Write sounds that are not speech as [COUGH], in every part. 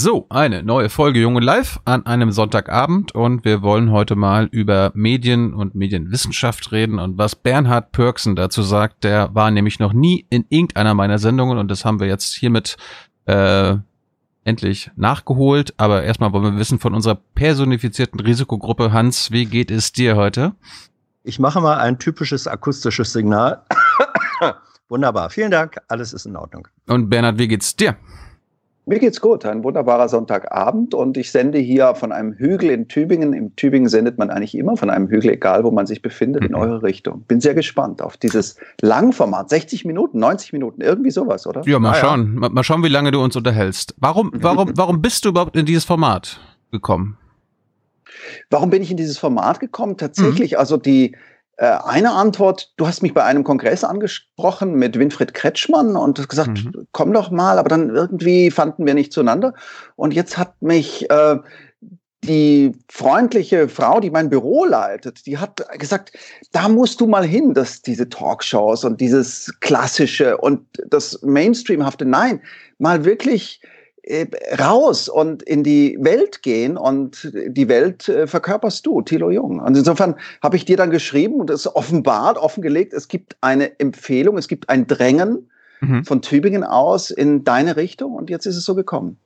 So, eine neue Folge Junge Live an einem Sonntagabend und wir wollen heute mal über Medien und Medienwissenschaft reden und was Bernhard Pörksen dazu sagt, der war nämlich noch nie in irgendeiner meiner Sendungen und das haben wir jetzt hiermit äh, endlich nachgeholt. Aber erstmal wollen wir wissen von unserer personifizierten Risikogruppe. Hans, wie geht es dir heute? Ich mache mal ein typisches akustisches Signal. [COUGHS] Wunderbar, vielen Dank, alles ist in Ordnung. Und Bernhard, wie geht's dir? Mir geht's gut. Ein wunderbarer Sonntagabend und ich sende hier von einem Hügel in Tübingen. In Tübingen sendet man eigentlich immer von einem Hügel, egal wo man sich befindet, mhm. in eure Richtung. Bin sehr gespannt auf dieses Langformat. 60 Minuten, 90 Minuten, irgendwie sowas, oder? Ja, mal ah, schauen. Ja. Mal schauen, wie lange du uns unterhältst. Warum, warum, warum bist du überhaupt in dieses Format gekommen? Warum bin ich in dieses Format gekommen? Tatsächlich, mhm. also die, eine Antwort, du hast mich bei einem Kongress angesprochen mit Winfried Kretschmann und hast gesagt, mhm. komm doch mal, aber dann irgendwie fanden wir nicht zueinander. Und jetzt hat mich äh, die freundliche Frau, die mein Büro leitet, die hat gesagt, da musst du mal hin, dass diese Talkshows und dieses klassische und das Mainstreamhafte, nein, mal wirklich äh, raus und in die Welt gehen und die Welt äh, verkörperst du, Thilo Jung. Und insofern habe ich dir dann geschrieben und es offenbart, offengelegt, es gibt eine Empfehlung, es gibt ein Drängen mhm. von Tübingen aus in deine Richtung und jetzt ist es so gekommen.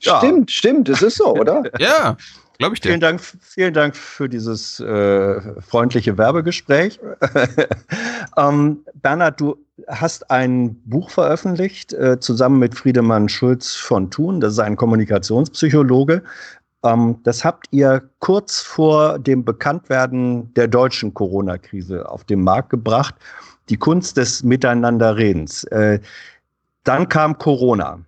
Ja. Stimmt, stimmt, es ist so, oder? [LAUGHS] ja. Glaube ich dir. Vielen Dank, vielen Dank für dieses äh, freundliche Werbegespräch. [LAUGHS] ähm, Bernhard, du hast ein Buch veröffentlicht, äh, zusammen mit Friedemann Schulz von Thun. Das ist ein Kommunikationspsychologe. Ähm, das habt ihr kurz vor dem Bekanntwerden der deutschen Corona-Krise auf den Markt gebracht. Die Kunst des Miteinanderredens. Äh, dann kam Corona.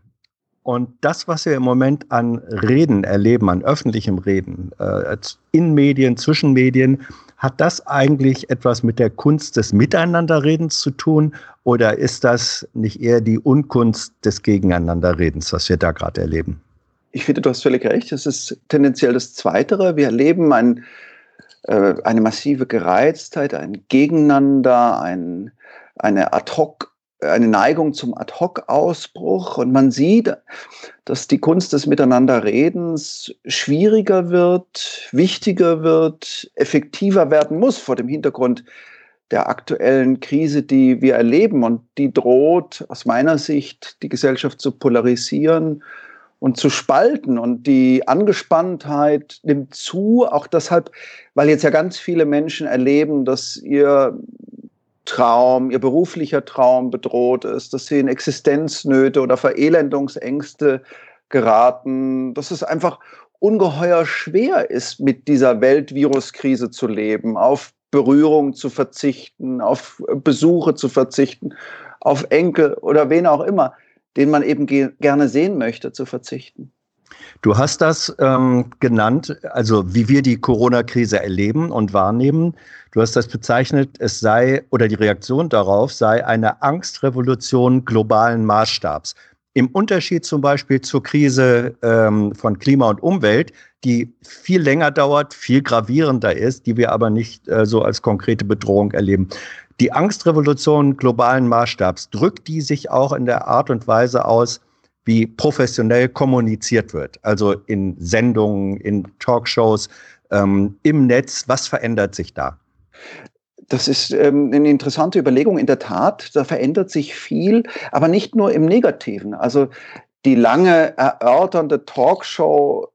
Und das, was wir im Moment an Reden erleben, an öffentlichem Reden, äh, in Medien, zwischen Medien, hat das eigentlich etwas mit der Kunst des Miteinanderredens zu tun oder ist das nicht eher die Unkunst des Gegeneinanderredens, was wir da gerade erleben? Ich finde, du hast völlig recht. Es ist tendenziell das Zweitere. Wir erleben ein, äh, eine massive Gereiztheit, ein Gegeneinander, ein, eine Ad-hoc eine Neigung zum Ad-hoc-Ausbruch. Und man sieht, dass die Kunst des Miteinanderredens schwieriger wird, wichtiger wird, effektiver werden muss vor dem Hintergrund der aktuellen Krise, die wir erleben und die droht aus meiner Sicht die Gesellschaft zu polarisieren und zu spalten. Und die Angespanntheit nimmt zu, auch deshalb, weil jetzt ja ganz viele Menschen erleben, dass ihr Traum, ihr beruflicher Traum bedroht ist, dass sie in Existenznöte oder Verelendungsängste geraten, dass es einfach ungeheuer schwer ist, mit dieser Weltviruskrise zu leben, auf Berührung zu verzichten, auf Besuche zu verzichten, auf Enkel oder wen auch immer, den man eben ge gerne sehen möchte, zu verzichten. Du hast das ähm, genannt, also wie wir die Corona-Krise erleben und wahrnehmen. Du hast das bezeichnet, es sei oder die Reaktion darauf sei eine Angstrevolution globalen Maßstabs. Im Unterschied zum Beispiel zur Krise ähm, von Klima und Umwelt, die viel länger dauert, viel gravierender ist, die wir aber nicht äh, so als konkrete Bedrohung erleben. Die Angstrevolution globalen Maßstabs, drückt die sich auch in der Art und Weise aus, wie professionell kommuniziert wird. Also in Sendungen, in Talkshows, ähm, im Netz. Was verändert sich da? Das ist ähm, eine interessante Überlegung. In der Tat, da verändert sich viel, aber nicht nur im Negativen. Also die lange erörternde Talkshow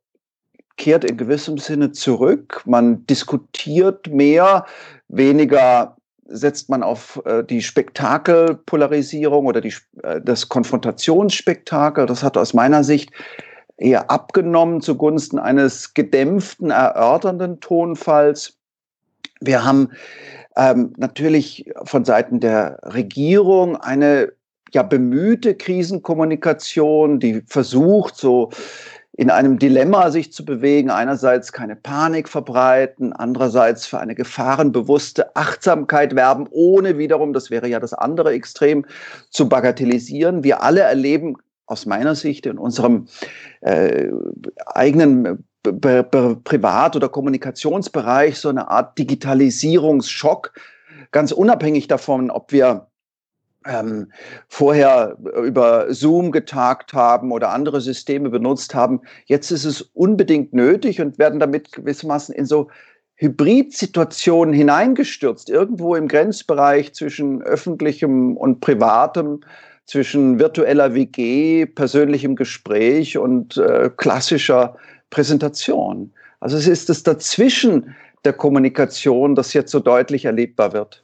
kehrt in gewissem Sinne zurück. Man diskutiert mehr, weniger setzt man auf äh, die Spektakelpolarisierung oder die, äh, das Konfrontationsspektakel. Das hat aus meiner Sicht eher abgenommen zugunsten eines gedämpften, erörternden Tonfalls. Wir haben ähm, natürlich von Seiten der Regierung eine ja bemühte Krisenkommunikation, die versucht, so in einem Dilemma sich zu bewegen, einerseits keine Panik verbreiten, andererseits für eine gefahrenbewusste Achtsamkeit werben, ohne wiederum, das wäre ja das andere Extrem, zu bagatellisieren. Wir alle erleben aus meiner Sicht in unserem äh, eigenen Privat- oder Kommunikationsbereich so eine Art Digitalisierungsschock, ganz unabhängig davon, ob wir ähm, vorher über Zoom getagt haben oder andere Systeme benutzt haben. Jetzt ist es unbedingt nötig und werden damit gewissermaßen in so Hybridsituationen hineingestürzt, irgendwo im Grenzbereich zwischen öffentlichem und privatem, zwischen virtueller WG, persönlichem Gespräch und äh, klassischer Präsentation. Also es ist das Dazwischen der Kommunikation, das jetzt so deutlich erlebbar wird.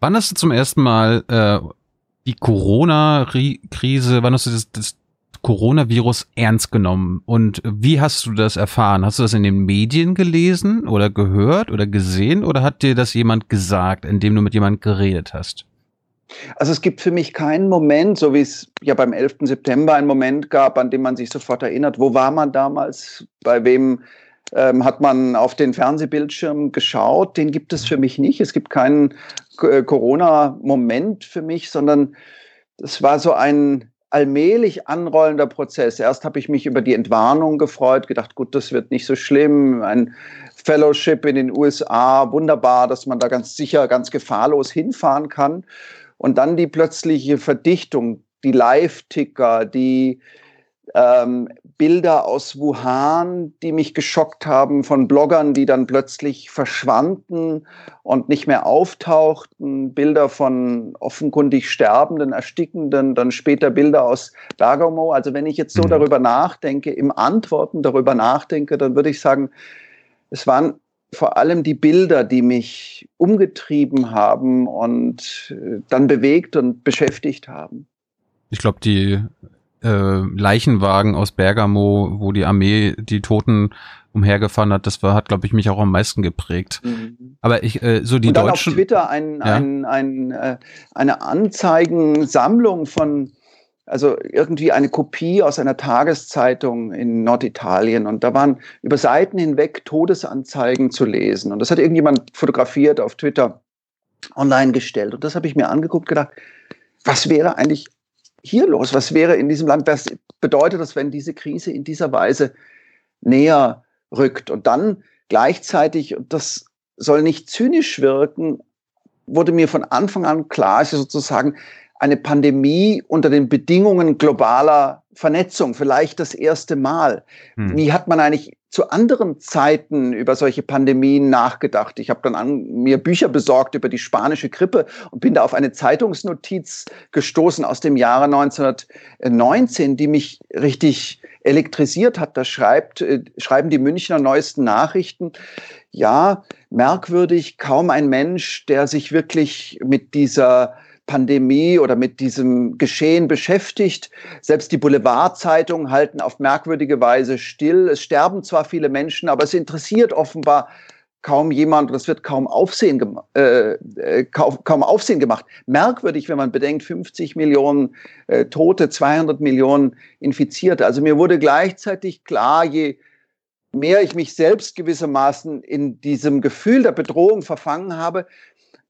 Wann hast du zum ersten Mal äh, die Corona-Krise, wann hast du das, das Coronavirus ernst genommen? Und wie hast du das erfahren? Hast du das in den Medien gelesen oder gehört oder gesehen oder hat dir das jemand gesagt, indem du mit jemand geredet hast? Also es gibt für mich keinen Moment, so wie es ja beim 11. September einen Moment gab, an dem man sich sofort erinnert, wo war man damals, bei wem ähm, hat man auf den Fernsehbildschirm geschaut. Den gibt es für mich nicht. Es gibt keinen Corona-Moment für mich, sondern es war so ein allmählich anrollender Prozess. Erst habe ich mich über die Entwarnung gefreut, gedacht, gut, das wird nicht so schlimm. Ein Fellowship in den USA, wunderbar, dass man da ganz sicher, ganz gefahrlos hinfahren kann. Und dann die plötzliche Verdichtung, die Live-Ticker, die ähm, Bilder aus Wuhan, die mich geschockt haben, von Bloggern, die dann plötzlich verschwanden und nicht mehr auftauchten, Bilder von offenkundig Sterbenden, Erstickenden, dann später Bilder aus Bergamo. Also wenn ich jetzt so mhm. darüber nachdenke, im Antworten darüber nachdenke, dann würde ich sagen, es waren vor allem die Bilder, die mich umgetrieben haben und äh, dann bewegt und beschäftigt haben. Ich glaube, die äh, Leichenwagen aus Bergamo, wo die Armee die Toten umhergefahren hat, das war, hat, glaube ich, mich auch am meisten geprägt. Mhm. Aber ich, äh, so die Und dann Deutschen. auf Twitter ein, ja. ein, ein, äh, eine Anzeigensammlung von, also irgendwie eine Kopie aus einer Tageszeitung in Norditalien. Und da waren über Seiten hinweg Todesanzeigen zu lesen. Und das hat irgendjemand fotografiert auf Twitter online gestellt. Und das habe ich mir angeguckt, gedacht, was wäre eigentlich hier los? Was wäre in diesem Land? Was bedeutet das, wenn diese Krise in dieser Weise näher rückt? Und dann gleichzeitig, und das soll nicht zynisch wirken, wurde mir von Anfang an klar, ist sozusagen eine Pandemie unter den Bedingungen globaler Vernetzung, vielleicht das erste Mal. Hm. Wie hat man eigentlich zu anderen Zeiten über solche Pandemien nachgedacht? Ich habe dann an, mir Bücher besorgt über die spanische Grippe und bin da auf eine Zeitungsnotiz gestoßen aus dem Jahre 1919, die mich richtig elektrisiert hat. Da schreibt, äh, schreiben die Münchner neuesten Nachrichten, ja, merkwürdig, kaum ein Mensch, der sich wirklich mit dieser Pandemie oder mit diesem Geschehen beschäftigt. Selbst die Boulevardzeitungen halten auf merkwürdige Weise still. Es sterben zwar viele Menschen, aber es interessiert offenbar kaum jemand und es wird kaum Aufsehen, äh, äh, kaum, kaum, Aufsehen gemacht. Merkwürdig, wenn man bedenkt, 50 Millionen äh, Tote, 200 Millionen Infizierte. Also mir wurde gleichzeitig klar, je mehr ich mich selbst gewissermaßen in diesem Gefühl der Bedrohung verfangen habe,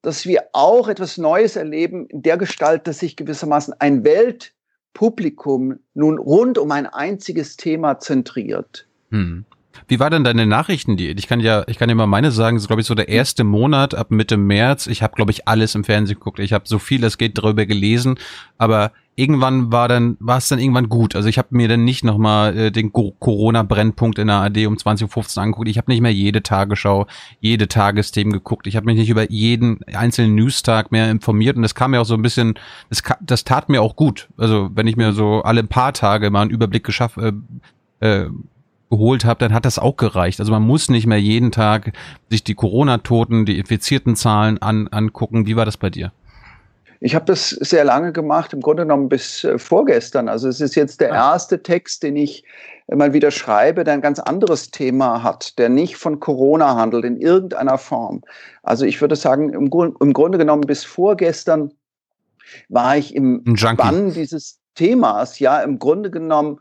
dass wir auch etwas Neues erleben in der Gestalt, dass sich gewissermaßen ein Weltpublikum nun rund um ein einziges Thema zentriert. Hm. Wie war denn deine Nachrichtendiät? Ich kann ja, ich kann ja mal meine sagen, das ist glaube ich so der erste Monat ab Mitte März. Ich habe glaube ich alles im Fernsehen geguckt. Ich habe so viel es geht darüber gelesen, aber irgendwann war dann war es dann irgendwann gut. Also ich habe mir dann nicht nochmal äh, den Corona Brennpunkt in der AD um 20.15 Uhr angeguckt. Ich habe nicht mehr jede Tagesschau, jede Tagesthemen geguckt. Ich habe mich nicht über jeden einzelnen Newstag mehr informiert und das kam mir auch so ein bisschen das, das tat mir auch gut. Also wenn ich mir so alle paar Tage mal einen Überblick geschafft äh, äh, geholt habe, dann hat das auch gereicht. Also man muss nicht mehr jeden Tag sich die Corona-Toten, die infizierten Zahlen an, angucken. Wie war das bei dir? Ich habe das sehr lange gemacht, im Grunde genommen bis äh, vorgestern. Also es ist jetzt der ah. erste Text, den ich mal wieder schreibe, der ein ganz anderes Thema hat, der nicht von Corona handelt in irgendeiner Form. Also ich würde sagen, im, im Grunde genommen bis vorgestern war ich im Bann dieses Themas, ja, im Grunde genommen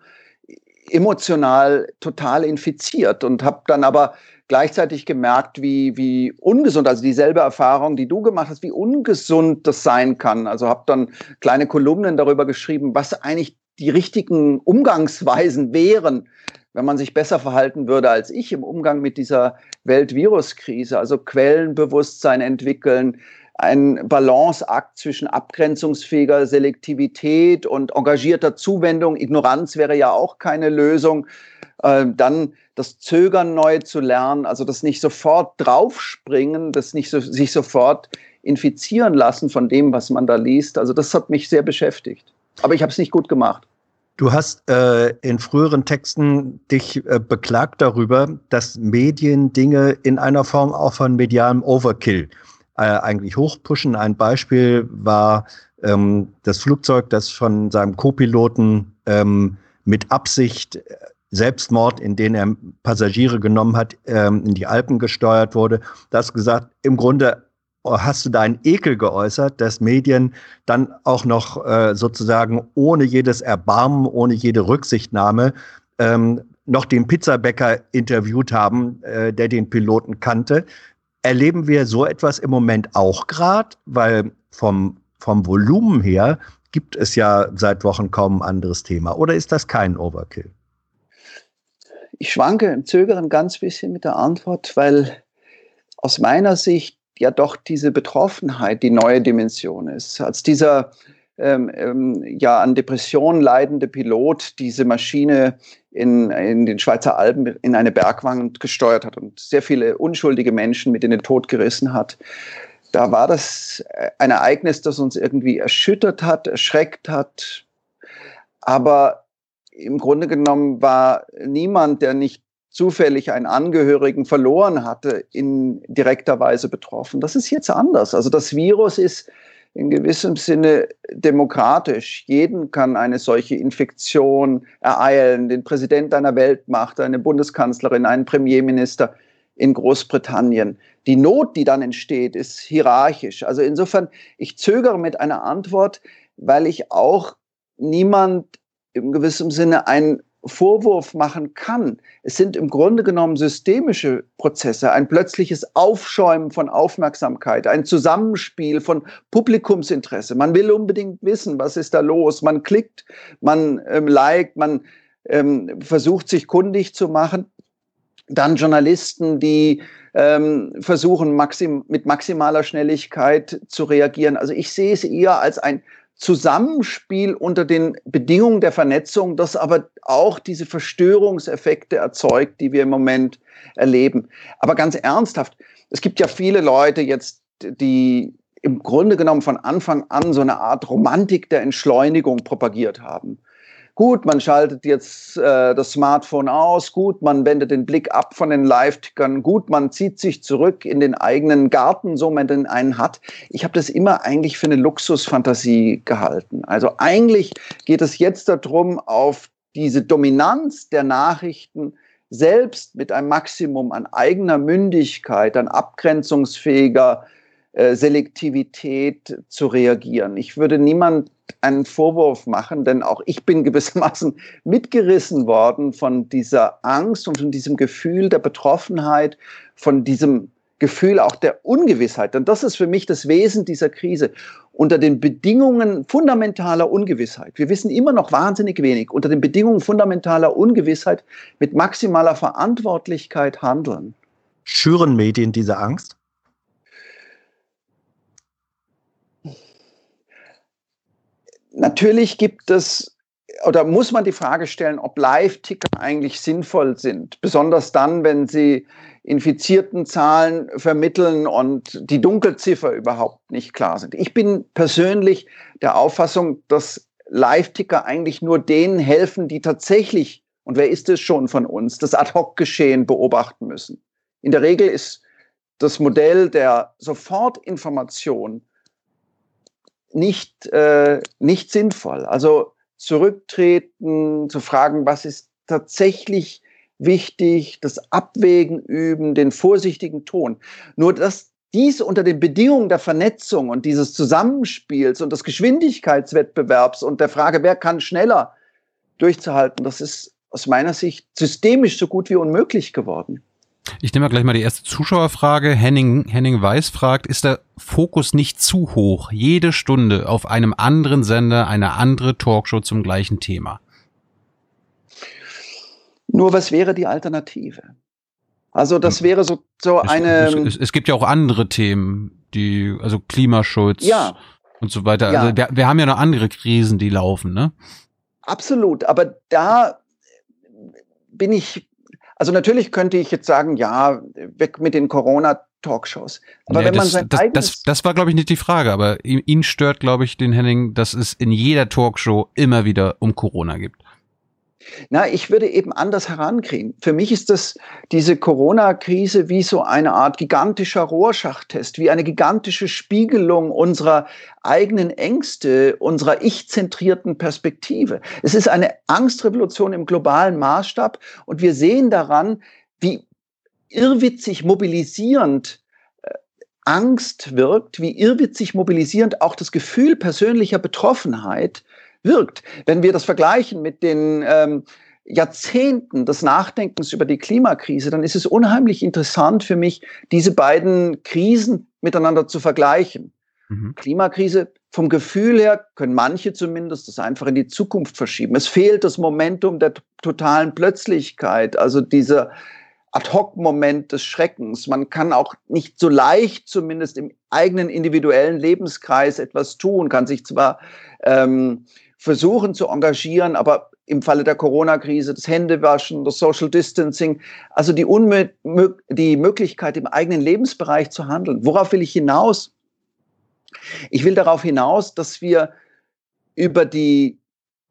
emotional total infiziert und habe dann aber gleichzeitig gemerkt, wie, wie ungesund, also dieselbe Erfahrung, die du gemacht hast, wie ungesund das sein kann. Also habe dann kleine Kolumnen darüber geschrieben, was eigentlich die richtigen Umgangsweisen wären, wenn man sich besser verhalten würde als ich im Umgang mit dieser Weltviruskrise. Also Quellenbewusstsein entwickeln, ein Balanceakt zwischen abgrenzungsfähiger Selektivität und engagierter Zuwendung. Ignoranz wäre ja auch keine Lösung. Ähm, dann das Zögern neu zu lernen, also das nicht sofort draufspringen, das nicht so, sich sofort infizieren lassen von dem, was man da liest. Also das hat mich sehr beschäftigt. Aber ich habe es nicht gut gemacht. Du hast äh, in früheren Texten dich äh, beklagt darüber, dass Medien Dinge in einer Form auch von medialem Overkill äh, eigentlich hochpushen. Ein Beispiel war ähm, das Flugzeug, das von seinem Co-Piloten ähm, mit Absicht Selbstmord, in den er Passagiere genommen hat, ähm, in die Alpen gesteuert wurde. Das gesagt, im Grunde hast du deinen Ekel geäußert, dass Medien dann auch noch äh, sozusagen ohne jedes Erbarmen, ohne jede Rücksichtnahme ähm, noch den Pizzabäcker interviewt haben, äh, der den Piloten kannte. Erleben wir so etwas im Moment auch gerade, weil vom, vom Volumen her gibt es ja seit Wochen kaum ein anderes Thema. Oder ist das kein Overkill? Ich schwanke im Zögern ganz bisschen mit der Antwort, weil aus meiner Sicht ja doch diese Betroffenheit die neue Dimension ist. Als dieser ähm, ähm, ja an Depressionen leidende Pilot diese Maschine in, in den Schweizer Alpen in eine Bergwand gesteuert hat und sehr viele unschuldige Menschen mit in den Tod gerissen hat. Da war das ein Ereignis, das uns irgendwie erschüttert hat, erschreckt hat. Aber im Grunde genommen war niemand, der nicht zufällig einen Angehörigen verloren hatte, in direkter Weise betroffen. Das ist jetzt anders. Also das Virus ist in gewissem Sinne demokratisch. Jeden kann eine solche Infektion ereilen. Den Präsident einer Weltmacht, eine Bundeskanzlerin, einen Premierminister in Großbritannien. Die Not, die dann entsteht, ist hierarchisch. Also insofern, ich zögere mit einer Antwort, weil ich auch niemand im gewissen Sinne einen Vorwurf machen kann. Es sind im Grunde genommen systemische Prozesse, ein plötzliches Aufschäumen von Aufmerksamkeit, ein Zusammenspiel von Publikumsinteresse. Man will unbedingt wissen, was ist da los. Man klickt, man ähm, liked, man ähm, versucht sich kundig zu machen. Dann Journalisten, die ähm, versuchen maxim mit maximaler Schnelligkeit zu reagieren. Also ich sehe es eher als ein Zusammenspiel unter den Bedingungen der Vernetzung, das aber auch diese Verstörungseffekte erzeugt, die wir im Moment erleben. Aber ganz ernsthaft, es gibt ja viele Leute jetzt, die im Grunde genommen von Anfang an so eine Art Romantik der Entschleunigung propagiert haben. Gut, man schaltet jetzt äh, das Smartphone aus, gut, man wendet den Blick ab von den Live-Tickern, gut, man zieht sich zurück in den eigenen Garten, so man den einen hat. Ich habe das immer eigentlich für eine Luxusfantasie gehalten. Also eigentlich geht es jetzt darum, auf diese Dominanz der Nachrichten selbst mit einem Maximum an eigener Mündigkeit, an abgrenzungsfähiger äh, Selektivität zu reagieren. Ich würde niemand einen Vorwurf machen, denn auch ich bin [LAUGHS] gewissermaßen mitgerissen worden von dieser Angst und von diesem Gefühl der Betroffenheit, von diesem Gefühl auch der Ungewissheit. Denn das ist für mich das Wesen dieser Krise. Unter den Bedingungen fundamentaler Ungewissheit, wir wissen immer noch wahnsinnig wenig, unter den Bedingungen fundamentaler Ungewissheit mit maximaler Verantwortlichkeit handeln. Schüren Medien diese Angst? Natürlich gibt es oder muss man die Frage stellen, ob Live-Ticker eigentlich sinnvoll sind, besonders dann, wenn sie infizierten Zahlen vermitteln und die Dunkelziffer überhaupt nicht klar sind. Ich bin persönlich der Auffassung, dass Live-Ticker eigentlich nur denen helfen, die tatsächlich, und wer ist es schon von uns, das Ad-Hoc-Geschehen beobachten müssen. In der Regel ist das Modell der Sofortinformation nicht, äh, nicht sinnvoll. Also zurücktreten, zu fragen, was ist tatsächlich wichtig, das Abwägen üben, den vorsichtigen Ton. Nur dass dies unter den Bedingungen der Vernetzung und dieses Zusammenspiels und des Geschwindigkeitswettbewerbs und der Frage, wer kann schneller durchzuhalten, das ist aus meiner Sicht systemisch so gut wie unmöglich geworden. Ich nehme gleich mal die erste Zuschauerfrage. Henning, Henning Weiß fragt, ist der Fokus nicht zu hoch, jede Stunde auf einem anderen Sender eine andere Talkshow zum gleichen Thema? Nur was wäre die Alternative? Also das wäre so, so es, eine. Es, es, gibt ja auch andere Themen, die, also Klimaschutz ja. und so weiter. Ja. Also wir, wir haben ja noch andere Krisen, die laufen, ne? Absolut, aber da bin ich, also natürlich könnte ich jetzt sagen, ja, weg mit den Corona-Talkshows. Aber ja, wenn man das, sein das, eigenes das, das war, glaube ich, nicht die Frage, aber ihn stört, glaube ich, den Henning, dass es in jeder Talkshow immer wieder um Corona gibt. Na, ich würde eben anders herankriegen. Für mich ist das diese Corona-Krise wie so eine Art gigantischer Rohrschachttest, wie eine gigantische Spiegelung unserer eigenen Ängste, unserer ich-zentrierten Perspektive. Es ist eine Angstrevolution im globalen Maßstab und wir sehen daran, wie irrwitzig mobilisierend äh, Angst wirkt, wie irrwitzig mobilisierend auch das Gefühl persönlicher Betroffenheit wirkt. Wenn wir das vergleichen mit den ähm, Jahrzehnten des Nachdenkens über die Klimakrise, dann ist es unheimlich interessant für mich, diese beiden Krisen miteinander zu vergleichen. Mhm. Klimakrise vom Gefühl her können manche zumindest das einfach in die Zukunft verschieben. Es fehlt das Momentum der totalen Plötzlichkeit, also dieser Ad-hoc-Moment des Schreckens. Man kann auch nicht so leicht zumindest im eigenen individuellen Lebenskreis etwas tun, kann sich zwar ähm, versuchen zu engagieren, aber im Falle der Corona-Krise das Händewaschen, das Social Distancing, also die, die Möglichkeit im eigenen Lebensbereich zu handeln. Worauf will ich hinaus? Ich will darauf hinaus, dass wir über die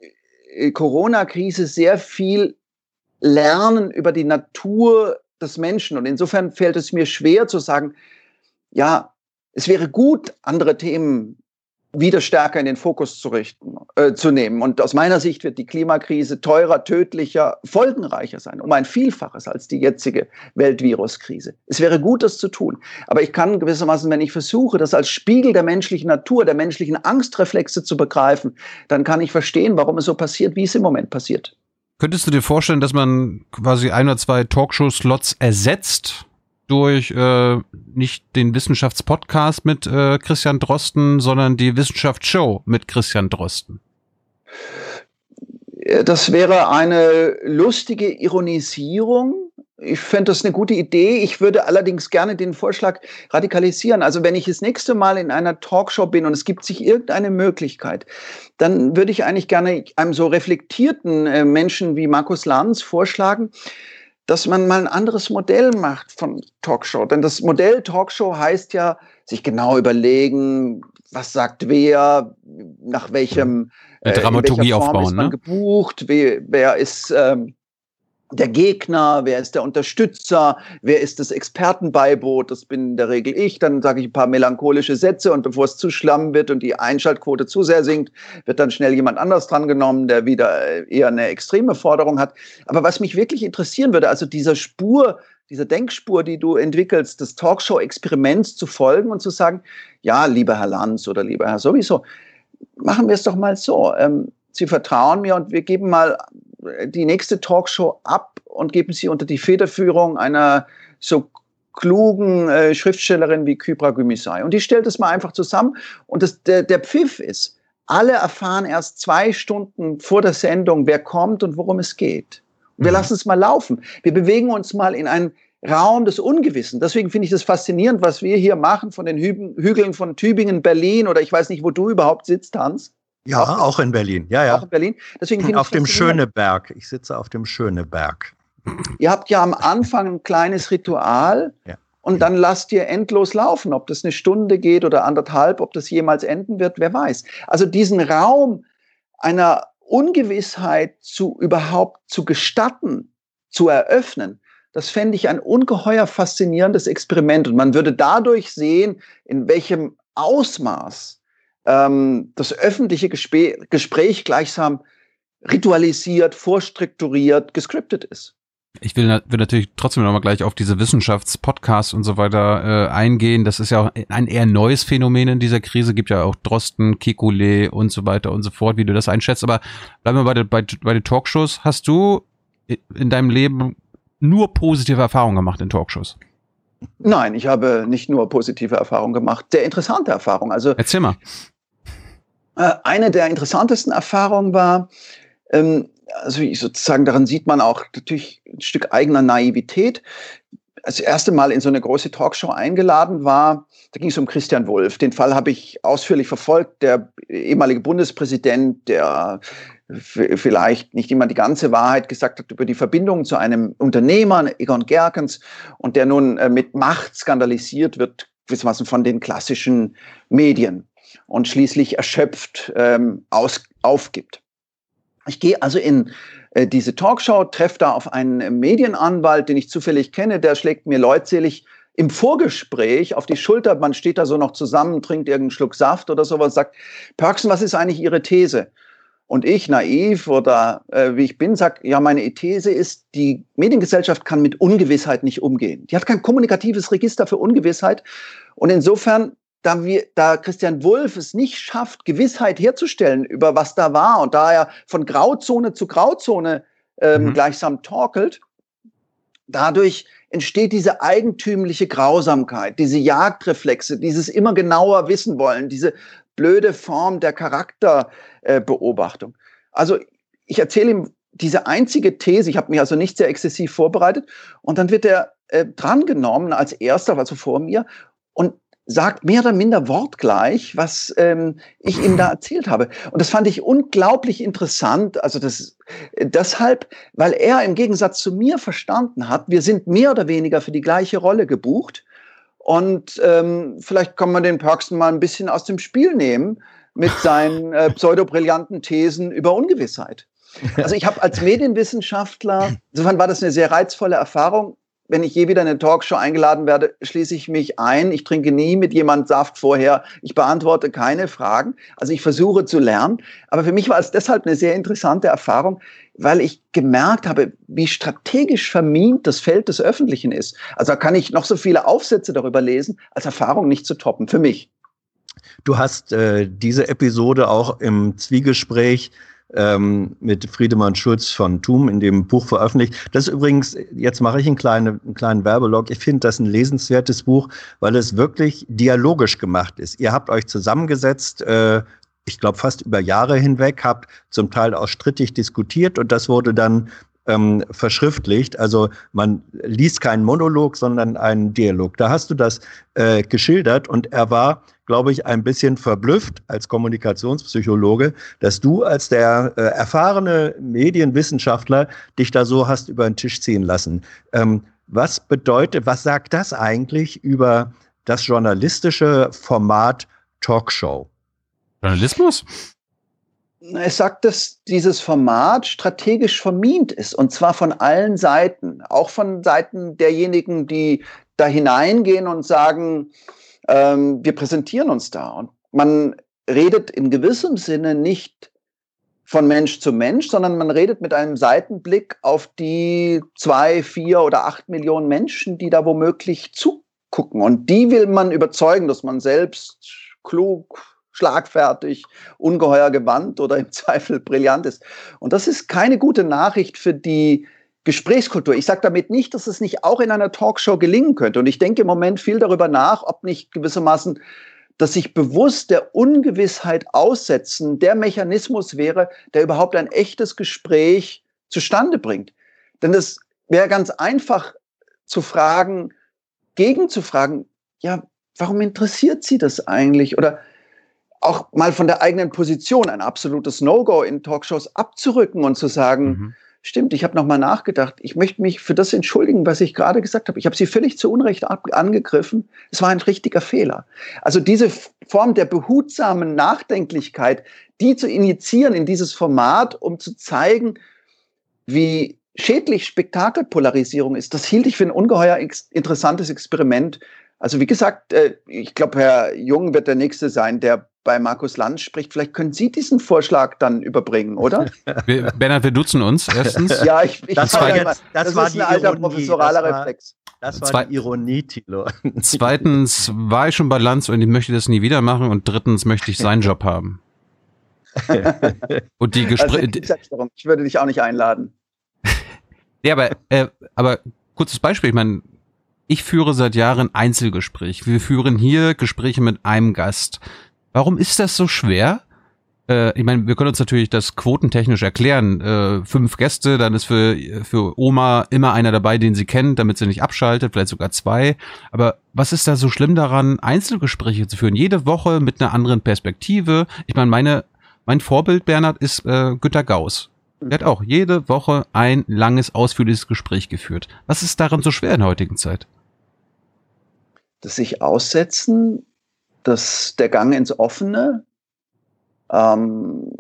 äh, Corona-Krise sehr viel lernen über die Natur des Menschen. Und insofern fällt es mir schwer zu sagen, ja, es wäre gut, andere Themen wieder stärker in den Fokus zu richten, äh, zu nehmen. Und aus meiner Sicht wird die Klimakrise teurer, tödlicher, folgenreicher sein, um ein Vielfaches als die jetzige Weltviruskrise. Es wäre gut, das zu tun. Aber ich kann gewissermaßen, wenn ich versuche, das als Spiegel der menschlichen Natur, der menschlichen Angstreflexe zu begreifen, dann kann ich verstehen, warum es so passiert, wie es im Moment passiert. Könntest du dir vorstellen, dass man quasi ein oder zwei Talkshow-Slots ersetzt durch äh, nicht den Wissenschaftspodcast mit äh, Christian Drosten, sondern die Wissenschaftsshow mit Christian Drosten. Das wäre eine lustige Ironisierung. Ich fände das eine gute Idee. Ich würde allerdings gerne den Vorschlag radikalisieren. Also wenn ich das nächste Mal in einer Talkshow bin und es gibt sich irgendeine Möglichkeit, dann würde ich eigentlich gerne einem so reflektierten äh, Menschen wie Markus Lanz vorschlagen, dass man mal ein anderes Modell macht von Talkshow. Denn das Modell Talkshow heißt ja, sich genau überlegen, was sagt wer, nach welchem äh, Dramaturgie Form aufbauen, ist man ne? gebucht, wer, wer ist ähm, der Gegner, wer ist der Unterstützer, wer ist das Expertenbeiboot, das bin in der Regel ich, dann sage ich ein paar melancholische Sätze und bevor es zu schlamm wird und die Einschaltquote zu sehr sinkt, wird dann schnell jemand anders drangenommen, der wieder äh, eher eine extreme Forderung hat. Aber was mich wirklich interessieren würde, also dieser Spur, dieser Denkspur, die du entwickelst, des Talkshow-Experiments zu folgen und zu sagen, ja, lieber Herr Lanz oder lieber Herr sowieso, machen wir es doch mal so. Ähm, Sie vertrauen mir und wir geben mal die nächste Talkshow ab und geben sie unter die Federführung einer so klugen äh, Schriftstellerin wie Kybra Gümüşay. Und die stellt es mal einfach zusammen. Und das, der, der Pfiff ist, alle erfahren erst zwei Stunden vor der Sendung, wer kommt und worum es geht. Und wir mhm. lassen es mal laufen. Wir bewegen uns mal in einen Raum des Ungewissen. Deswegen finde ich das faszinierend, was wir hier machen von den Hü Hügeln von Tübingen, Berlin oder ich weiß nicht, wo du überhaupt sitzt, Hans. Ja, auch, auch in Berlin. Ja, ja. Auch in Berlin. Deswegen auf dem Schöneberg. Ich sitze auf dem Schöneberg. Ihr habt ja am Anfang ein kleines Ritual ja. und dann lasst ihr endlos laufen. Ob das eine Stunde geht oder anderthalb, ob das jemals enden wird, wer weiß. Also diesen Raum einer Ungewissheit zu überhaupt zu gestatten, zu eröffnen, das fände ich ein ungeheuer faszinierendes Experiment. Und man würde dadurch sehen, in welchem Ausmaß ähm, das öffentliche Gespräch, Gespräch gleichsam ritualisiert, vorstrukturiert, gescriptet ist. Ich will, will natürlich trotzdem nochmal gleich auf diese Wissenschaftspodcasts und so weiter äh, eingehen. Das ist ja auch ein eher neues Phänomen in dieser Krise. Gibt ja auch Drosten, Kikule und so weiter und so fort, wie du das einschätzt. Aber bleiben wir bei, den, bei, bei den Talkshows. Hast du in deinem Leben nur positive Erfahrungen gemacht in Talkshows? Nein, ich habe nicht nur positive Erfahrungen gemacht, sehr interessante Erfahrungen. Also, Erzähl mal. Äh, eine der interessantesten Erfahrungen war, ähm, also sozusagen daran sieht man auch natürlich ein Stück eigener Naivität. Das erste Mal in so eine große Talkshow eingeladen war, da ging es um Christian Wulff. Den Fall habe ich ausführlich verfolgt. Der ehemalige Bundespräsident, der vielleicht nicht immer die ganze Wahrheit gesagt hat über die Verbindung zu einem Unternehmer, Egon Gerkens, und der nun äh, mit Macht skandalisiert wird, gewissermaßen von den klassischen Medien und schließlich erschöpft ähm, aus, aufgibt. Ich gehe also in äh, diese Talkshow, treffe da auf einen Medienanwalt, den ich zufällig kenne, der schlägt mir leutselig im Vorgespräch auf die Schulter, man steht da so noch zusammen, trinkt irgendeinen Schluck Saft oder sowas, sagt, Perksen, was ist eigentlich Ihre These? Und ich, naiv oder äh, wie ich bin, sag, ja, meine These ist, die Mediengesellschaft kann mit Ungewissheit nicht umgehen. Die hat kein kommunikatives Register für Ungewissheit. Und insofern, da, wir, da Christian Wulff es nicht schafft, Gewissheit herzustellen über was da war und da er von Grauzone zu Grauzone ähm, mhm. gleichsam torkelt, dadurch entsteht diese eigentümliche Grausamkeit, diese Jagdreflexe, dieses immer genauer wissen wollen, diese blöde Form der Charakterbeobachtung. also ich erzähle ihm diese einzige These, ich habe mich also nicht sehr exzessiv vorbereitet, und dann wird er äh, drangenommen als erster, also vor mir, und sagt mehr oder minder wortgleich, was ähm, ich ihm da erzählt habe. Und das fand ich unglaublich interessant. Also das äh, deshalb, weil er im Gegensatz zu mir verstanden hat, wir sind mehr oder weniger für die gleiche Rolle gebucht. Und ähm, vielleicht kann man den Perksen mal ein bisschen aus dem Spiel nehmen mit seinen äh, pseudobrillanten Thesen über Ungewissheit. Also ich habe als Medienwissenschaftler, insofern war das eine sehr reizvolle Erfahrung. Wenn ich je wieder in eine Talkshow eingeladen werde, schließe ich mich ein. Ich trinke nie mit jemand Saft vorher. Ich beantworte keine Fragen. Also ich versuche zu lernen. Aber für mich war es deshalb eine sehr interessante Erfahrung, weil ich gemerkt habe, wie strategisch vermint das Feld des Öffentlichen ist. Also da kann ich noch so viele Aufsätze darüber lesen, als Erfahrung nicht zu toppen, für mich. Du hast äh, diese Episode auch im Zwiegespräch ähm, mit Friedemann Schulz von Thum in dem Buch veröffentlicht. Das übrigens, jetzt mache ich einen kleinen, einen kleinen Werbelog. Ich finde das ein lesenswertes Buch, weil es wirklich dialogisch gemacht ist. Ihr habt euch zusammengesetzt, äh, ich glaube, fast über Jahre hinweg, habt zum Teil auch strittig diskutiert und das wurde dann ähm, verschriftlicht. Also man liest keinen Monolog, sondern einen Dialog. Da hast du das äh, geschildert und er war, glaube ich, ein bisschen verblüfft als Kommunikationspsychologe, dass du als der äh, erfahrene Medienwissenschaftler dich da so hast über den Tisch ziehen lassen. Ähm, was bedeutet, was sagt das eigentlich über das journalistische Format Talkshow? Journalismus? Es sagt, dass dieses Format strategisch vermint ist und zwar von allen Seiten, auch von Seiten derjenigen, die da hineingehen und sagen, ähm, wir präsentieren uns da. Und man redet in gewissem Sinne nicht von Mensch zu Mensch, sondern man redet mit einem Seitenblick auf die zwei, vier oder acht Millionen Menschen, die da womöglich zugucken. Und die will man überzeugen, dass man selbst klug, schlagfertig, ungeheuer gewandt oder im [LAUGHS] Zweifel brillant ist. Und das ist keine gute Nachricht für die Gesprächskultur. Ich sage damit nicht, dass es nicht auch in einer Talkshow gelingen könnte. Und ich denke im Moment viel darüber nach, ob nicht gewissermaßen dass sich bewusst der Ungewissheit aussetzen der Mechanismus wäre, der überhaupt ein echtes Gespräch zustande bringt. Denn es wäre ganz einfach zu fragen, gegenzufragen, ja, warum interessiert Sie das eigentlich? Oder auch mal von der eigenen Position ein absolutes No-Go in Talkshows abzurücken und zu sagen, mhm. stimmt, ich habe nochmal nachgedacht, ich möchte mich für das entschuldigen, was ich gerade gesagt habe. Ich habe Sie völlig zu Unrecht angegriffen. Es war ein richtiger Fehler. Also diese Form der behutsamen Nachdenklichkeit, die zu initiieren in dieses Format, um zu zeigen, wie schädlich Spektakelpolarisierung ist, das hielt ich für ein ungeheuer interessantes Experiment. Also wie gesagt, äh, ich glaube, Herr Jung wird der Nächste sein, der bei Markus Lanz spricht. Vielleicht können Sie diesen Vorschlag dann überbringen, oder? [LAUGHS] Wir, Bernhard, wir duzen uns erstens. [LAUGHS] ja, ich, ich das, war jetzt, das, das war ist ein alter Ironie. professoraler das war, Reflex. Das war Zwei die Ironie, Tilo. [LAUGHS] Zweitens war ich schon bei Lanz und ich möchte das nie wieder machen. Und drittens möchte ich seinen Job haben. und die Gespräche. Also, ich würde dich auch nicht einladen. ja, aber, äh, aber kurzes Beispiel. Ich meine, ich führe seit Jahren Einzelgespräche. Wir führen hier Gespräche mit einem Gast. Warum ist das so schwer? Äh, ich meine, wir können uns natürlich das quotentechnisch erklären. Äh, fünf Gäste, dann ist für, für Oma immer einer dabei, den sie kennt, damit sie nicht abschaltet, vielleicht sogar zwei. Aber was ist da so schlimm daran, Einzelgespräche zu führen? Jede Woche mit einer anderen Perspektive. Ich meine, meine, mein Vorbild, Bernhard, ist äh, Günter Gauss. Der hat auch jede Woche ein langes, ausführliches Gespräch geführt. Was ist daran so schwer in der heutigen Zeit? Das sich aussetzen, das, der Gang ins Offene, ähm,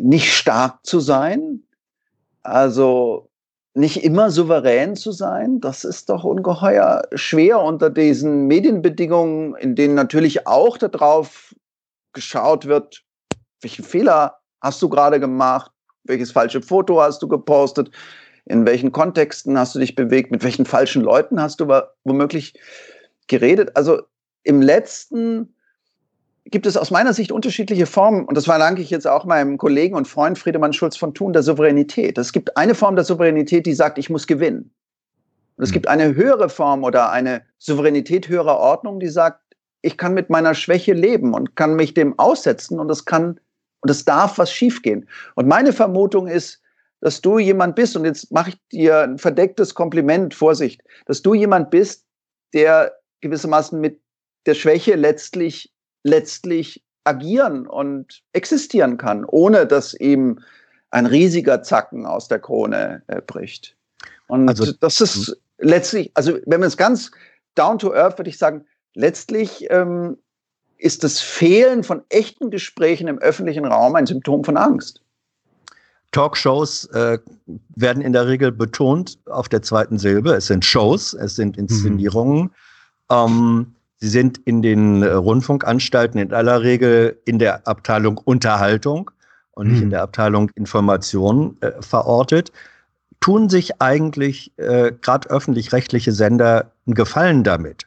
nicht stark zu sein, also nicht immer souverän zu sein, das ist doch ungeheuer schwer unter diesen Medienbedingungen, in denen natürlich auch darauf geschaut wird, welchen Fehler hast du gerade gemacht, welches falsche Foto hast du gepostet, in welchen Kontexten hast du dich bewegt, mit welchen falschen Leuten hast du womöglich geredet. Also im letzten gibt es aus meiner Sicht unterschiedliche Formen, und das verdanke ich jetzt auch meinem Kollegen und Freund Friedemann Schulz von Thun, der Souveränität. Es gibt eine Form der Souveränität, die sagt, ich muss gewinnen. Und es mhm. gibt eine höhere Form oder eine Souveränität höherer Ordnung, die sagt, ich kann mit meiner Schwäche leben und kann mich dem aussetzen und es kann und es darf was schiefgehen. Und meine Vermutung ist, dass du jemand bist, und jetzt mache ich dir ein verdecktes Kompliment, Vorsicht, dass du jemand bist, der gewissermaßen mit der Schwäche letztlich letztlich agieren und existieren kann, ohne dass ihm ein riesiger Zacken aus der Krone äh, bricht. Und also, das ist hm. letztlich, also wenn man es ganz down to earth, würde ich sagen, letztlich ähm, ist das Fehlen von echten Gesprächen im öffentlichen Raum ein Symptom von Angst. Talkshows äh, werden in der Regel betont auf der zweiten Silbe. Es sind Shows, es sind mhm. Inszenierungen. Mhm. Ähm, Sie sind in den äh, Rundfunkanstalten in aller Regel in der Abteilung Unterhaltung und nicht in hm. der Abteilung Information äh, verortet. Tun sich eigentlich äh, gerade öffentlich-rechtliche Sender einen Gefallen damit,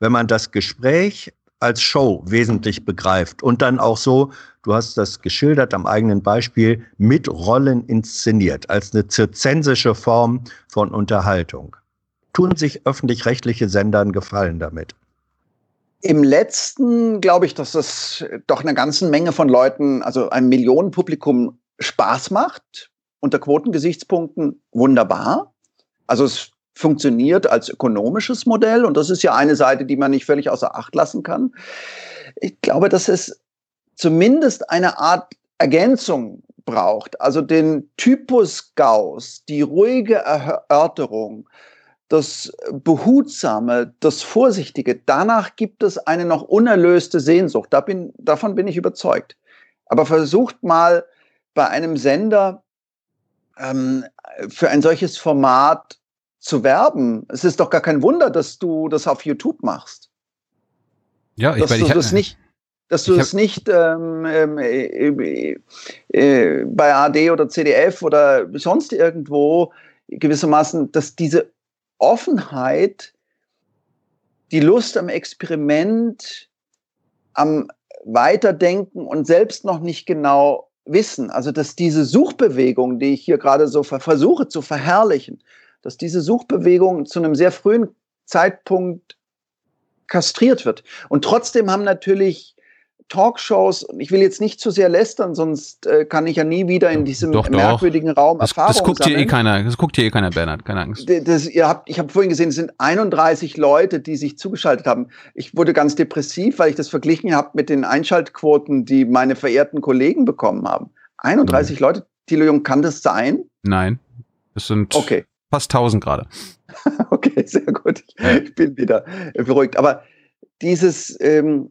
wenn man das Gespräch als Show wesentlich begreift und dann auch so, du hast das geschildert am eigenen Beispiel, mit Rollen inszeniert, als eine zirzensische Form von Unterhaltung. Tun sich öffentlich-rechtliche Sender einen Gefallen damit? Im letzten glaube ich, dass das doch eine ganze Menge von Leuten, also einem Millionenpublikum Spaß macht. Unter Quotengesichtspunkten wunderbar. Also es funktioniert als ökonomisches Modell und das ist ja eine Seite, die man nicht völlig außer Acht lassen kann. Ich glaube, dass es zumindest eine Art Ergänzung braucht, also den Typus Gauss, die ruhige Erörterung, das Behutsame, das Vorsichtige, danach gibt es eine noch unerlöste Sehnsucht. Da bin, davon bin ich überzeugt. Aber versucht mal bei einem Sender ähm, für ein solches Format zu werben. Es ist doch gar kein Wunder, dass du das auf YouTube machst. Ja, ich, dass ich, du das nicht, dass du es nicht ähm, ähm, äh, äh, bei AD oder CDF oder sonst irgendwo gewissermaßen, dass diese Offenheit, die Lust am Experiment, am Weiterdenken und selbst noch nicht genau wissen. Also, dass diese Suchbewegung, die ich hier gerade so versuche zu verherrlichen, dass diese Suchbewegung zu einem sehr frühen Zeitpunkt kastriert wird. Und trotzdem haben natürlich Talkshows, ich will jetzt nicht zu sehr lästern, sonst äh, kann ich ja nie wieder in diesem doch, merkwürdigen doch. Raum das, Erfahrung das guckt sammeln. hier eh keiner, das guckt hier eh keiner, Bernhard, keine Angst. Das, ihr habt, ich habe vorhin gesehen, es sind 31 Leute, die sich zugeschaltet haben. Ich wurde ganz depressiv, weil ich das verglichen habe mit den Einschaltquoten, die meine verehrten Kollegen bekommen haben. 31 Nein. Leute, Thilo Jung, kann das sein? Nein, es sind okay. fast 1000 gerade. [LAUGHS] okay, sehr gut. Ich, ja. ich bin wieder beruhigt. Aber dieses... Ähm,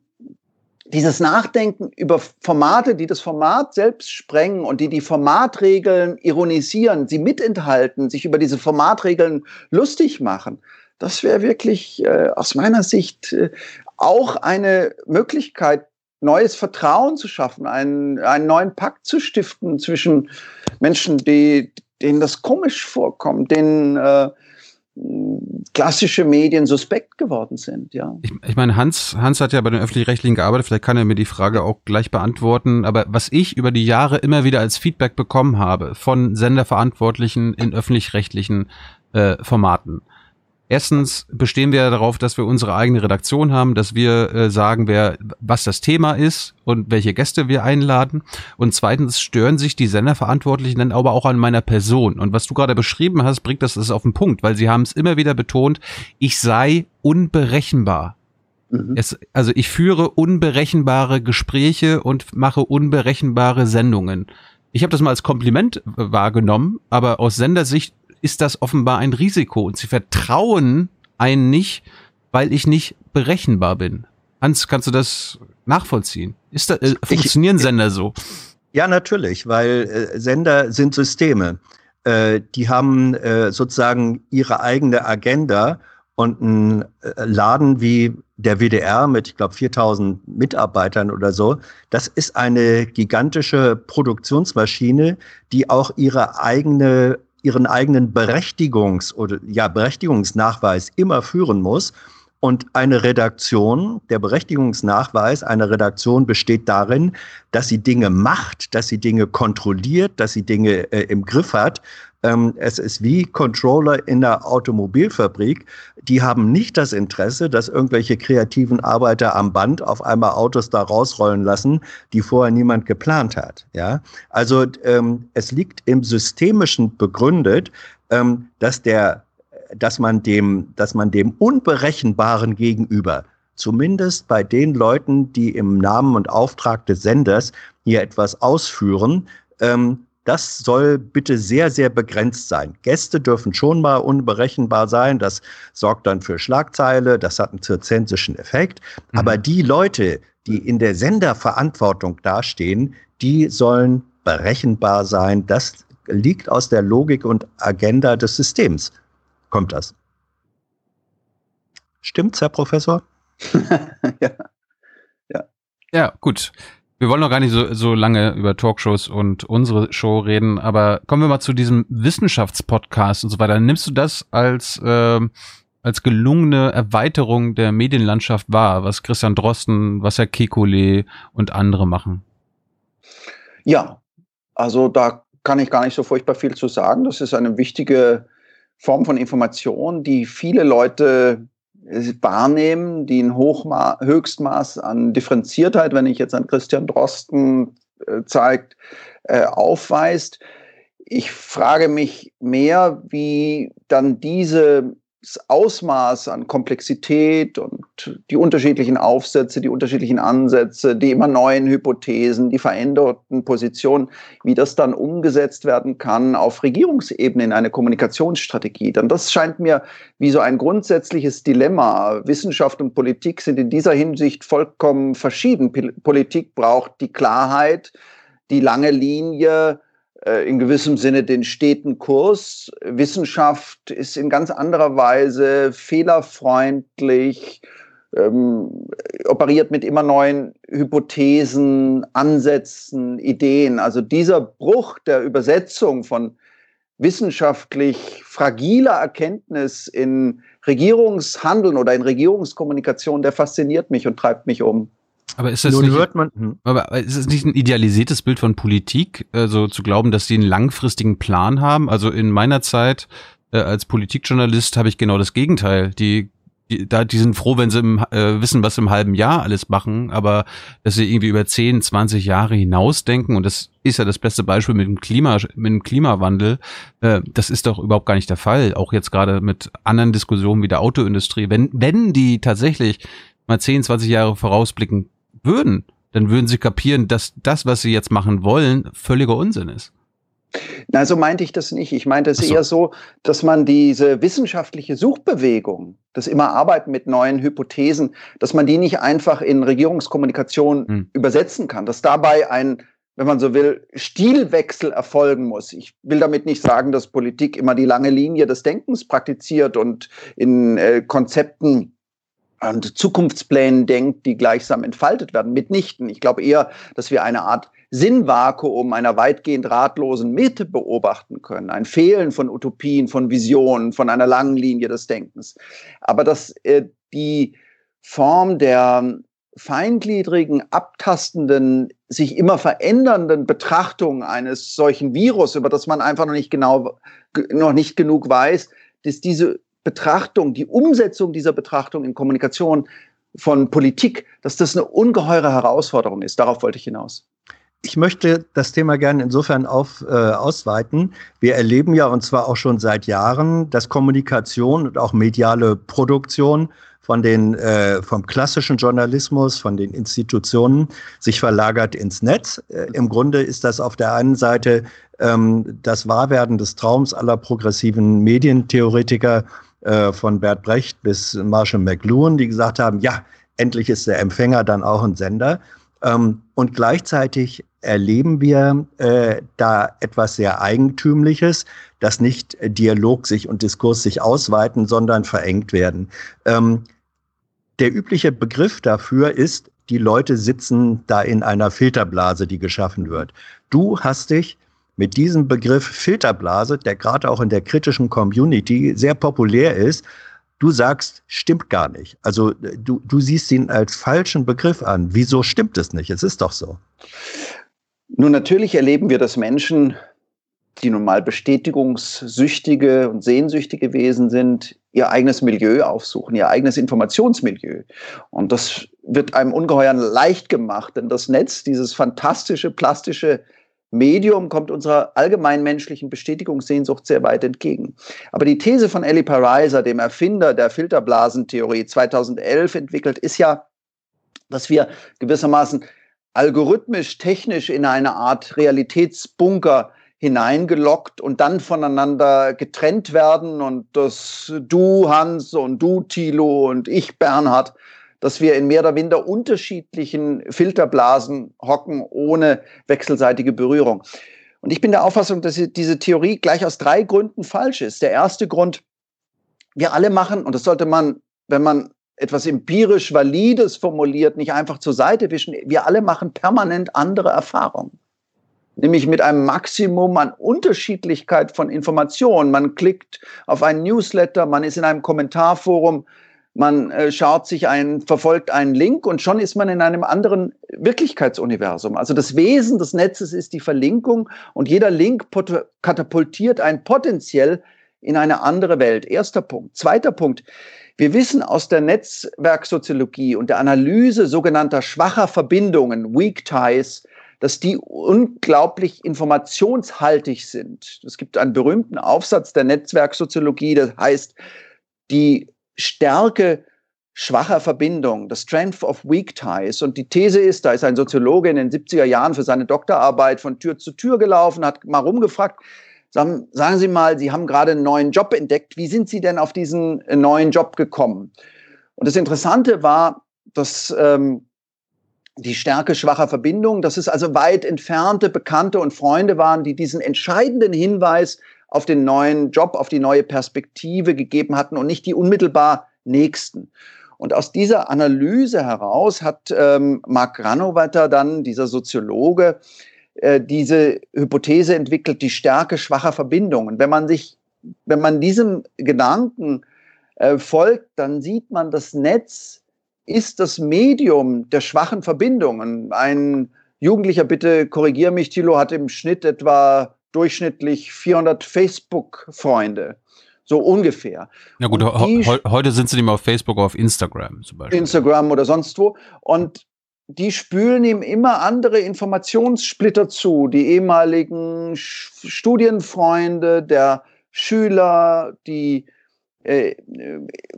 dieses Nachdenken über Formate, die das Format selbst sprengen und die die Formatregeln ironisieren, sie mitenthalten, sich über diese Formatregeln lustig machen, das wäre wirklich äh, aus meiner Sicht äh, auch eine Möglichkeit, neues Vertrauen zu schaffen, einen, einen neuen Pakt zu stiften zwischen Menschen, die, denen das komisch vorkommt, denen äh, klassische Medien suspekt geworden sind, ja. Ich, ich meine, Hans, Hans hat ja bei den öffentlich-rechtlichen gearbeitet, vielleicht kann er mir die Frage auch gleich beantworten, aber was ich über die Jahre immer wieder als Feedback bekommen habe von Senderverantwortlichen in öffentlich-rechtlichen äh, Formaten, Erstens bestehen wir darauf, dass wir unsere eigene Redaktion haben, dass wir äh, sagen, wer, was das Thema ist und welche Gäste wir einladen. Und zweitens stören sich die Senderverantwortlichen dann aber auch an meiner Person. Und was du gerade beschrieben hast, bringt das, das auf den Punkt, weil sie haben es immer wieder betont, ich sei unberechenbar. Mhm. Es, also ich führe unberechenbare Gespräche und mache unberechenbare Sendungen. Ich habe das mal als Kompliment wahrgenommen, aber aus Sendersicht ist das offenbar ein Risiko und sie vertrauen einen nicht, weil ich nicht berechenbar bin. Hans, kannst du das nachvollziehen? Ist da, äh, funktionieren ich, Sender so? Ja, natürlich, weil äh, Sender sind Systeme. Äh, die haben äh, sozusagen ihre eigene Agenda und ein äh, Laden wie der WDR mit, ich glaube, 4000 Mitarbeitern oder so, das ist eine gigantische Produktionsmaschine, die auch ihre eigene ihren eigenen Berechtigungs- oder ja, Berechtigungsnachweis immer führen muss. Und eine Redaktion, der Berechtigungsnachweis einer Redaktion besteht darin, dass sie Dinge macht, dass sie Dinge kontrolliert, dass sie Dinge äh, im Griff hat ähm, es ist wie Controller in der Automobilfabrik. Die haben nicht das Interesse, dass irgendwelche kreativen Arbeiter am Band auf einmal Autos da rausrollen lassen, die vorher niemand geplant hat. Ja, also ähm, es liegt im Systemischen begründet, ähm, dass der, dass man dem, dass man dem Unberechenbaren gegenüber zumindest bei den Leuten, die im Namen und Auftrag des Senders hier etwas ausführen, ähm, das soll bitte sehr, sehr begrenzt sein. Gäste dürfen schon mal unberechenbar sein. Das sorgt dann für Schlagzeile. Das hat einen zirzensischen Effekt. Mhm. Aber die Leute, die in der Senderverantwortung dastehen, die sollen berechenbar sein. Das liegt aus der Logik und Agenda des Systems. Kommt das? Stimmt's, Herr Professor? [LAUGHS] ja. ja. Ja, gut. Wir wollen noch gar nicht so, so lange über Talkshows und unsere Show reden, aber kommen wir mal zu diesem Wissenschaftspodcast und so weiter. Nimmst du das als, äh, als gelungene Erweiterung der Medienlandschaft wahr, was Christian Drosten, was Herr Kekulé und andere machen? Ja, also da kann ich gar nicht so furchtbar viel zu sagen. Das ist eine wichtige Form von Information, die viele Leute wahrnehmen, die ein Hochma Höchstmaß an Differenziertheit, wenn ich jetzt an Christian Drosten äh, zeigt, äh, aufweist. Ich frage mich mehr, wie dann diese Ausmaß an Komplexität und die unterschiedlichen Aufsätze, die unterschiedlichen Ansätze, die immer neuen Hypothesen, die veränderten Positionen, wie das dann umgesetzt werden kann auf Regierungsebene in eine Kommunikationsstrategie. Denn das scheint mir wie so ein grundsätzliches Dilemma. Wissenschaft und Politik sind in dieser Hinsicht vollkommen verschieden. Politik braucht die Klarheit, die lange Linie, in gewissem Sinne den steten Kurs. Wissenschaft ist in ganz anderer Weise fehlerfreundlich, ähm, operiert mit immer neuen Hypothesen, Ansätzen, Ideen. Also dieser Bruch der Übersetzung von wissenschaftlich fragiler Erkenntnis in Regierungshandeln oder in Regierungskommunikation, der fasziniert mich und treibt mich um. Aber ist das Nun nicht, hört man, hm. aber ist es nicht ein idealisiertes Bild von Politik, also zu glauben, dass die einen langfristigen Plan haben? Also in meiner Zeit äh, als Politikjournalist habe ich genau das Gegenteil. Die, die, da, die sind froh, wenn sie im, äh, wissen, was sie im halben Jahr alles machen, aber dass sie irgendwie über 10, 20 Jahre hinausdenken und das ist ja das beste Beispiel mit dem Klima, mit dem Klimawandel. Äh, das ist doch überhaupt gar nicht der Fall. Auch jetzt gerade mit anderen Diskussionen wie der Autoindustrie. Wenn, wenn die tatsächlich mal 10, 20 Jahre vorausblicken würden, dann würden sie kapieren, dass das, was sie jetzt machen wollen, völliger Unsinn ist. Na, so meinte ich das nicht. Ich meinte es so. eher so, dass man diese wissenschaftliche Suchbewegung, das immer Arbeiten mit neuen Hypothesen, dass man die nicht einfach in Regierungskommunikation hm. übersetzen kann, dass dabei ein, wenn man so will, Stilwechsel erfolgen muss. Ich will damit nicht sagen, dass Politik immer die lange Linie des Denkens praktiziert und in äh, Konzepten und Zukunftsplänen denkt, die gleichsam entfaltet werden. Mitnichten. Ich glaube eher, dass wir eine Art Sinnvakuum einer weitgehend ratlosen Mitte beobachten können. Ein Fehlen von Utopien, von Visionen, von einer langen Linie des Denkens. Aber dass äh, die Form der feingliedrigen, abtastenden, sich immer verändernden Betrachtung eines solchen Virus, über das man einfach noch nicht genau, noch nicht genug weiß, dass diese Betrachtung, die Umsetzung dieser Betrachtung in Kommunikation von Politik, dass das eine ungeheure Herausforderung ist. Darauf wollte ich hinaus. Ich möchte das Thema gerne insofern auf, äh, ausweiten. Wir erleben ja, und zwar auch schon seit Jahren, dass Kommunikation und auch mediale Produktion von den, äh, vom klassischen Journalismus, von den Institutionen sich verlagert ins Netz. Äh, Im Grunde ist das auf der einen Seite ähm, das Wahrwerden des Traums aller progressiven Medientheoretiker äh, von Bert Brecht bis Marshall McLuhan, die gesagt haben, ja, endlich ist der Empfänger dann auch ein Sender. Ähm, und gleichzeitig erleben wir äh, da etwas sehr Eigentümliches, dass nicht Dialog sich und Diskurs sich ausweiten, sondern verengt werden. Ähm, der übliche Begriff dafür ist, die Leute sitzen da in einer Filterblase, die geschaffen wird. Du hast dich mit diesem Begriff Filterblase, der gerade auch in der kritischen Community sehr populär ist, du sagst, stimmt gar nicht. Also du, du siehst ihn als falschen Begriff an. Wieso stimmt es nicht? Es ist doch so. Nun, natürlich erleben wir, dass Menschen, die nun mal bestätigungssüchtige und sehnsüchtige Wesen sind, ihr eigenes Milieu aufsuchen, ihr eigenes Informationsmilieu. Und das wird einem ungeheuer leicht gemacht, denn das Netz, dieses fantastische, plastische Medium kommt unserer allgemeinen menschlichen Bestätigungssehnsucht sehr weit entgegen. Aber die These von Eli Pariser, dem Erfinder der Filterblasentheorie 2011 entwickelt, ist ja, dass wir gewissermaßen algorithmisch, technisch in eine Art Realitätsbunker hineingelockt und dann voneinander getrennt werden und das du Hans und du Thilo und ich Bernhard dass wir in mehr oder minder unterschiedlichen Filterblasen hocken, ohne wechselseitige Berührung. Und ich bin der Auffassung, dass diese Theorie gleich aus drei Gründen falsch ist. Der erste Grund, wir alle machen, und das sollte man, wenn man etwas empirisch Valides formuliert, nicht einfach zur Seite wischen, wir alle machen permanent andere Erfahrungen. Nämlich mit einem Maximum an Unterschiedlichkeit von Informationen. Man klickt auf einen Newsletter, man ist in einem Kommentarforum, man äh, schaut sich ein, verfolgt einen Link und schon ist man in einem anderen Wirklichkeitsuniversum. Also das Wesen des Netzes ist die Verlinkung und jeder Link katapultiert ein potenziell in eine andere Welt. Erster Punkt. Zweiter Punkt. Wir wissen aus der Netzwerksoziologie und der Analyse sogenannter schwacher Verbindungen, Weak Ties, dass die unglaublich informationshaltig sind. Es gibt einen berühmten Aufsatz der Netzwerksoziologie, der heißt, die Stärke schwacher Verbindung, the strength of weak ties. Und die These ist, da ist ein Soziologe in den 70er Jahren für seine Doktorarbeit von Tür zu Tür gelaufen, hat mal rumgefragt, sagen, sagen Sie mal, Sie haben gerade einen neuen Job entdeckt. Wie sind Sie denn auf diesen äh, neuen Job gekommen? Und das Interessante war, dass ähm, die Stärke schwacher Verbindung, dass es also weit entfernte Bekannte und Freunde waren, die diesen entscheidenden Hinweis auf den neuen Job, auf die neue Perspektive gegeben hatten und nicht die unmittelbar Nächsten. Und aus dieser Analyse heraus hat ähm, Mark Granovetter dann, dieser Soziologe, äh, diese Hypothese entwickelt, die Stärke schwacher Verbindungen. Wenn man sich, wenn man diesem Gedanken äh, folgt, dann sieht man, das Netz ist das Medium der schwachen Verbindungen. Ein Jugendlicher, bitte korrigier mich, Thilo, hat im Schnitt etwa durchschnittlich 400 Facebook-Freunde. So ungefähr. Ja gut, die, heute sind sie nicht mehr auf Facebook, auf Instagram zum Beispiel. Instagram oder sonst wo. Und die spülen ihm immer andere Informationssplitter zu. Die ehemaligen Studienfreunde, der Schüler, die äh,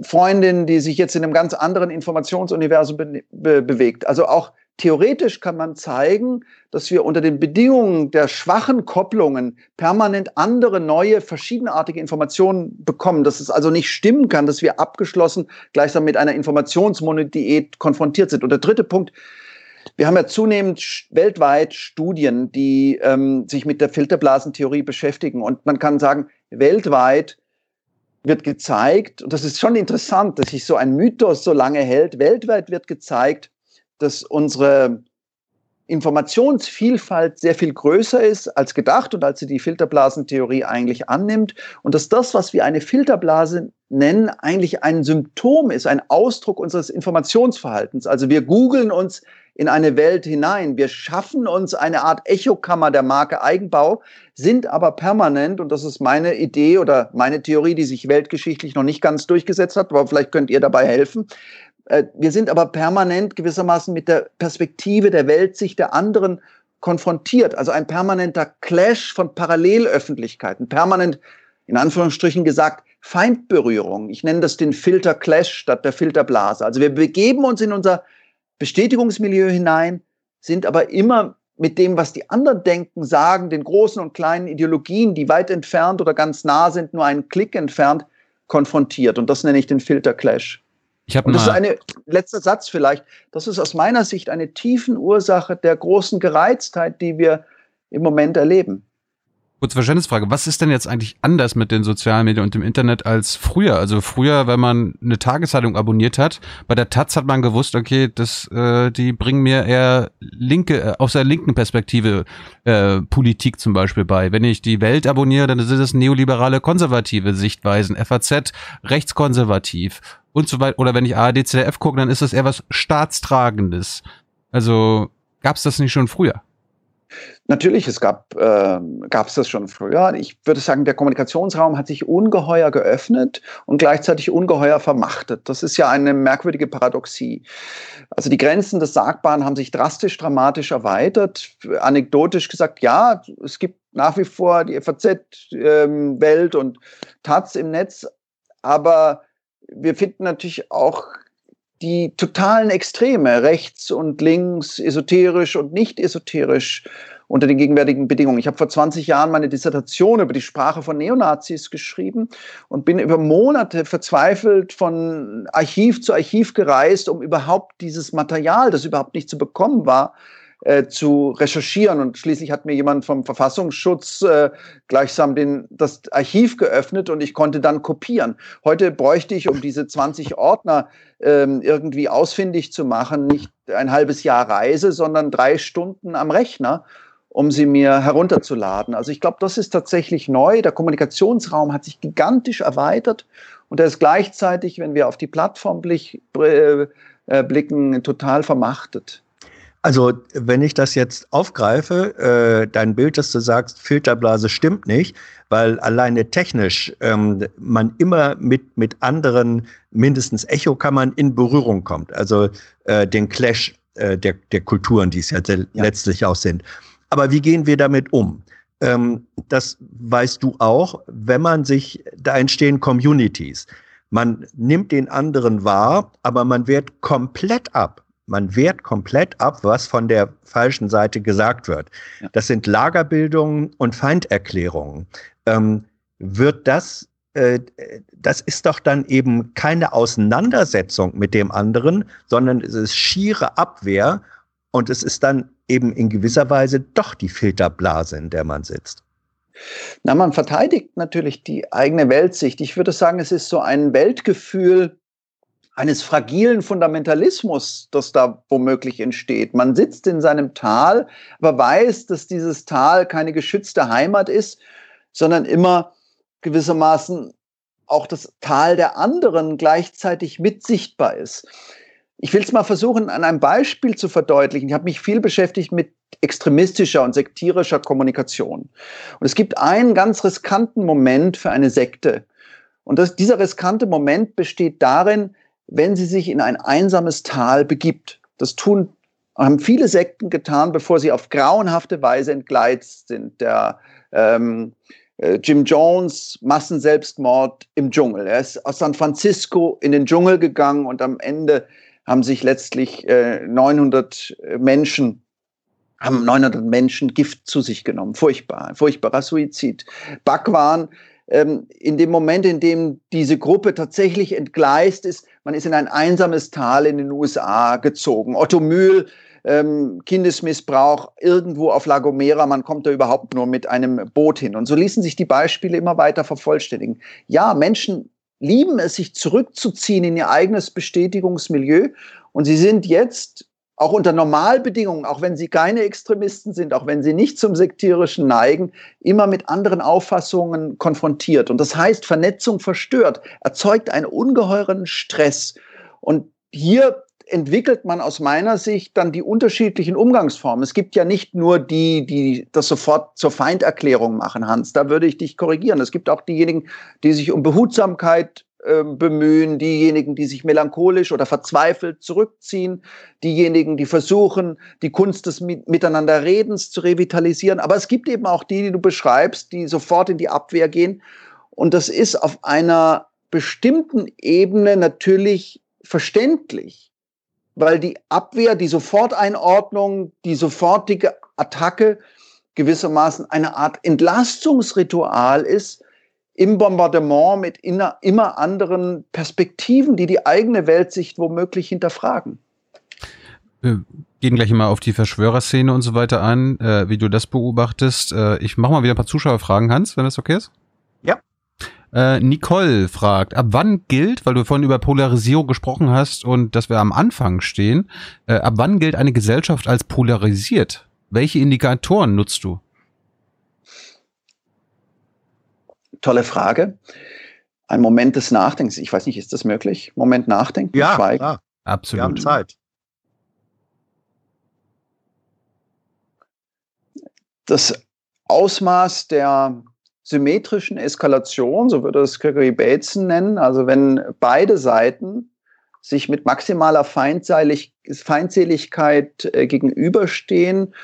Freundin, die sich jetzt in einem ganz anderen Informationsuniversum be be bewegt. Also auch Theoretisch kann man zeigen, dass wir unter den Bedingungen der schwachen Kopplungen permanent andere, neue, verschiedenartige Informationen bekommen. Dass es also nicht stimmen kann, dass wir abgeschlossen gleichsam mit einer Informationsmonodiät konfrontiert sind. Und der dritte Punkt, wir haben ja zunehmend weltweit Studien, die ähm, sich mit der Filterblasentheorie beschäftigen. Und man kann sagen, weltweit wird gezeigt, und das ist schon interessant, dass sich so ein Mythos so lange hält, weltweit wird gezeigt, dass unsere Informationsvielfalt sehr viel größer ist als gedacht und als sie die Filterblasentheorie eigentlich annimmt und dass das, was wir eine Filterblase nennen, eigentlich ein Symptom ist, ein Ausdruck unseres Informationsverhaltens. Also wir googeln uns in eine Welt hinein. Wir schaffen uns eine Art Echokammer der Marke Eigenbau, sind aber permanent, und das ist meine Idee oder meine Theorie, die sich weltgeschichtlich noch nicht ganz durchgesetzt hat, aber vielleicht könnt ihr dabei helfen, wir sind aber permanent gewissermaßen mit der Perspektive der Weltsicht der anderen konfrontiert. Also ein permanenter Clash von Parallelöffentlichkeiten, permanent, in Anführungsstrichen gesagt, Feindberührung. Ich nenne das den Filter Clash statt der Filterblase. Also wir begeben uns in unser Bestätigungsmilieu hinein, sind aber immer mit dem, was die anderen denken, sagen, den großen und kleinen Ideologien, die weit entfernt oder ganz nah sind, nur einen Klick entfernt, konfrontiert. Und das nenne ich den Filter Clash. Ich habe Und das ist ein letzter Satz vielleicht. Das ist aus meiner Sicht eine tiefen Ursache der großen Gereiztheit, die wir im Moment erleben. Kurze Verständnisfrage. Was ist denn jetzt eigentlich anders mit den sozialen Medien und dem Internet als früher? Also früher, wenn man eine Tageszeitung abonniert hat, bei der Taz hat man gewusst, okay, das, äh, die bringen mir eher linke, äh, aus der linken Perspektive äh, Politik zum Beispiel bei. Wenn ich die Welt abonniere, dann sind es neoliberale, konservative Sichtweisen, FAZ rechtskonservativ und so weiter. Oder wenn ich ARD, ZDF gucke, dann ist das eher was Staatstragendes. Also gab es das nicht schon früher? Natürlich, es gab äh, es das schon früher. Ich würde sagen, der Kommunikationsraum hat sich ungeheuer geöffnet und gleichzeitig ungeheuer vermachtet. Das ist ja eine merkwürdige Paradoxie. Also die Grenzen des Sagbaren haben sich drastisch, dramatisch erweitert. Anekdotisch gesagt, ja, es gibt nach wie vor die FAZ-Welt ähm, und Taz im Netz, aber wir finden natürlich auch die totalen Extreme, rechts und links, esoterisch und nicht esoterisch unter den gegenwärtigen Bedingungen. Ich habe vor 20 Jahren meine Dissertation über die Sprache von Neonazis geschrieben und bin über Monate verzweifelt von Archiv zu Archiv gereist, um überhaupt dieses Material, das überhaupt nicht zu bekommen war, äh, zu recherchieren. Und schließlich hat mir jemand vom Verfassungsschutz äh, gleichsam den, das Archiv geöffnet und ich konnte dann kopieren. Heute bräuchte ich, um diese 20 Ordner ähm, irgendwie ausfindig zu machen, nicht ein halbes Jahr Reise, sondern drei Stunden am Rechner um sie mir herunterzuladen. Also ich glaube, das ist tatsächlich neu. Der Kommunikationsraum hat sich gigantisch erweitert und er ist gleichzeitig, wenn wir auf die Plattform blick, äh, blicken, total vermachtet. Also, wenn ich das jetzt aufgreife, äh, dein Bild, dass du sagst, Filterblase stimmt nicht, weil alleine technisch ähm, man immer mit, mit anderen, mindestens Echokammern in Berührung kommt. Also äh, den Clash äh, der, der Kulturen, die es ja, ja. letztlich auch sind. Aber wie gehen wir damit um? Ähm, das weißt du auch, wenn man sich, da entstehen Communities. Man nimmt den anderen wahr, aber man wehrt komplett ab man wehrt komplett ab, was von der falschen Seite gesagt wird. Ja. Das sind Lagerbildungen und Feinderklärungen. Ähm, wird das, äh, das ist doch dann eben keine Auseinandersetzung mit dem anderen, sondern es ist schiere Abwehr und es ist dann eben in gewisser Weise doch die Filterblase, in der man sitzt. Na, man verteidigt natürlich die eigene Weltsicht. Ich würde sagen, es ist so ein Weltgefühl, eines fragilen Fundamentalismus, das da womöglich entsteht. Man sitzt in seinem Tal, aber weiß, dass dieses Tal keine geschützte Heimat ist, sondern immer gewissermaßen auch das Tal der anderen gleichzeitig mit sichtbar ist. Ich will es mal versuchen, an einem Beispiel zu verdeutlichen. Ich habe mich viel beschäftigt mit extremistischer und sektierischer Kommunikation. Und es gibt einen ganz riskanten Moment für eine Sekte. Und das, dieser riskante Moment besteht darin, wenn sie sich in ein einsames Tal begibt. Das tun, haben viele Sekten getan, bevor sie auf grauenhafte Weise entgleitet sind. Der ähm, äh, Jim Jones, Massenselbstmord im Dschungel. Er ist aus San Francisco in den Dschungel gegangen und am Ende haben sich letztlich äh, 900 Menschen haben 900 Menschen Gift zu sich genommen. Furchtbar, furchtbarer Suizid. Bhagwan ähm, in dem Moment, in dem diese Gruppe tatsächlich entgleist ist, man ist in ein einsames Tal in den USA gezogen. Otto Mühl, ähm, Kindesmissbrauch irgendwo auf La Gomera, man kommt da überhaupt nur mit einem Boot hin. Und so ließen sich die Beispiele immer weiter vervollständigen. Ja, Menschen lieben es, sich zurückzuziehen in ihr eigenes Bestätigungsmilieu. Und sie sind jetzt auch unter Normalbedingungen, auch wenn sie keine Extremisten sind, auch wenn sie nicht zum Sektierischen neigen, immer mit anderen Auffassungen konfrontiert. Und das heißt, Vernetzung verstört, erzeugt einen ungeheuren Stress. Und hier entwickelt man aus meiner Sicht dann die unterschiedlichen Umgangsformen. Es gibt ja nicht nur die, die das sofort zur Feinderklärung machen, Hans. Da würde ich dich korrigieren. Es gibt auch diejenigen, die sich um Behutsamkeit ähm, bemühen, diejenigen, die sich melancholisch oder verzweifelt zurückziehen, diejenigen, die versuchen, die Kunst des Miteinanderredens zu revitalisieren. Aber es gibt eben auch die, die du beschreibst, die sofort in die Abwehr gehen. Und das ist auf einer bestimmten Ebene natürlich verständlich, weil die Abwehr, die Soforteinordnung, die sofortige Attacke gewissermaßen eine Art Entlastungsritual ist, im Bombardement mit immer anderen Perspektiven, die die eigene Weltsicht womöglich hinterfragen. Wir gehen gleich mal auf die Verschwörerszene und so weiter an, äh, wie du das beobachtest. Äh, ich mache mal wieder ein paar Zuschauerfragen, Hans, wenn das okay ist. Ja. Äh, Nicole fragt, ab wann gilt, weil du vorhin über Polarisierung gesprochen hast und dass wir am Anfang stehen, äh, ab wann gilt eine Gesellschaft als polarisiert? Welche Indikatoren nutzt du? Tolle Frage. Ein Moment des Nachdenkens. Ich weiß nicht, ist das möglich? Moment nachdenken, ja, schweigen. Klar. Absolut. Wir haben Zeit. Das Ausmaß der symmetrischen Eskalation, so würde es Gregory Bateson nennen, also wenn beide Seiten sich mit maximaler Feindseligkeit äh, gegenüberstehen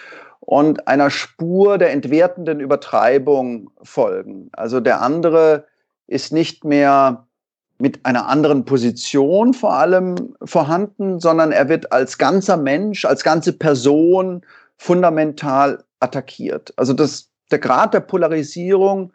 und einer Spur der entwertenden Übertreibung folgen. Also der andere ist nicht mehr mit einer anderen Position vor allem vorhanden, sondern er wird als ganzer Mensch, als ganze Person fundamental attackiert. Also das, der Grad der Polarisierung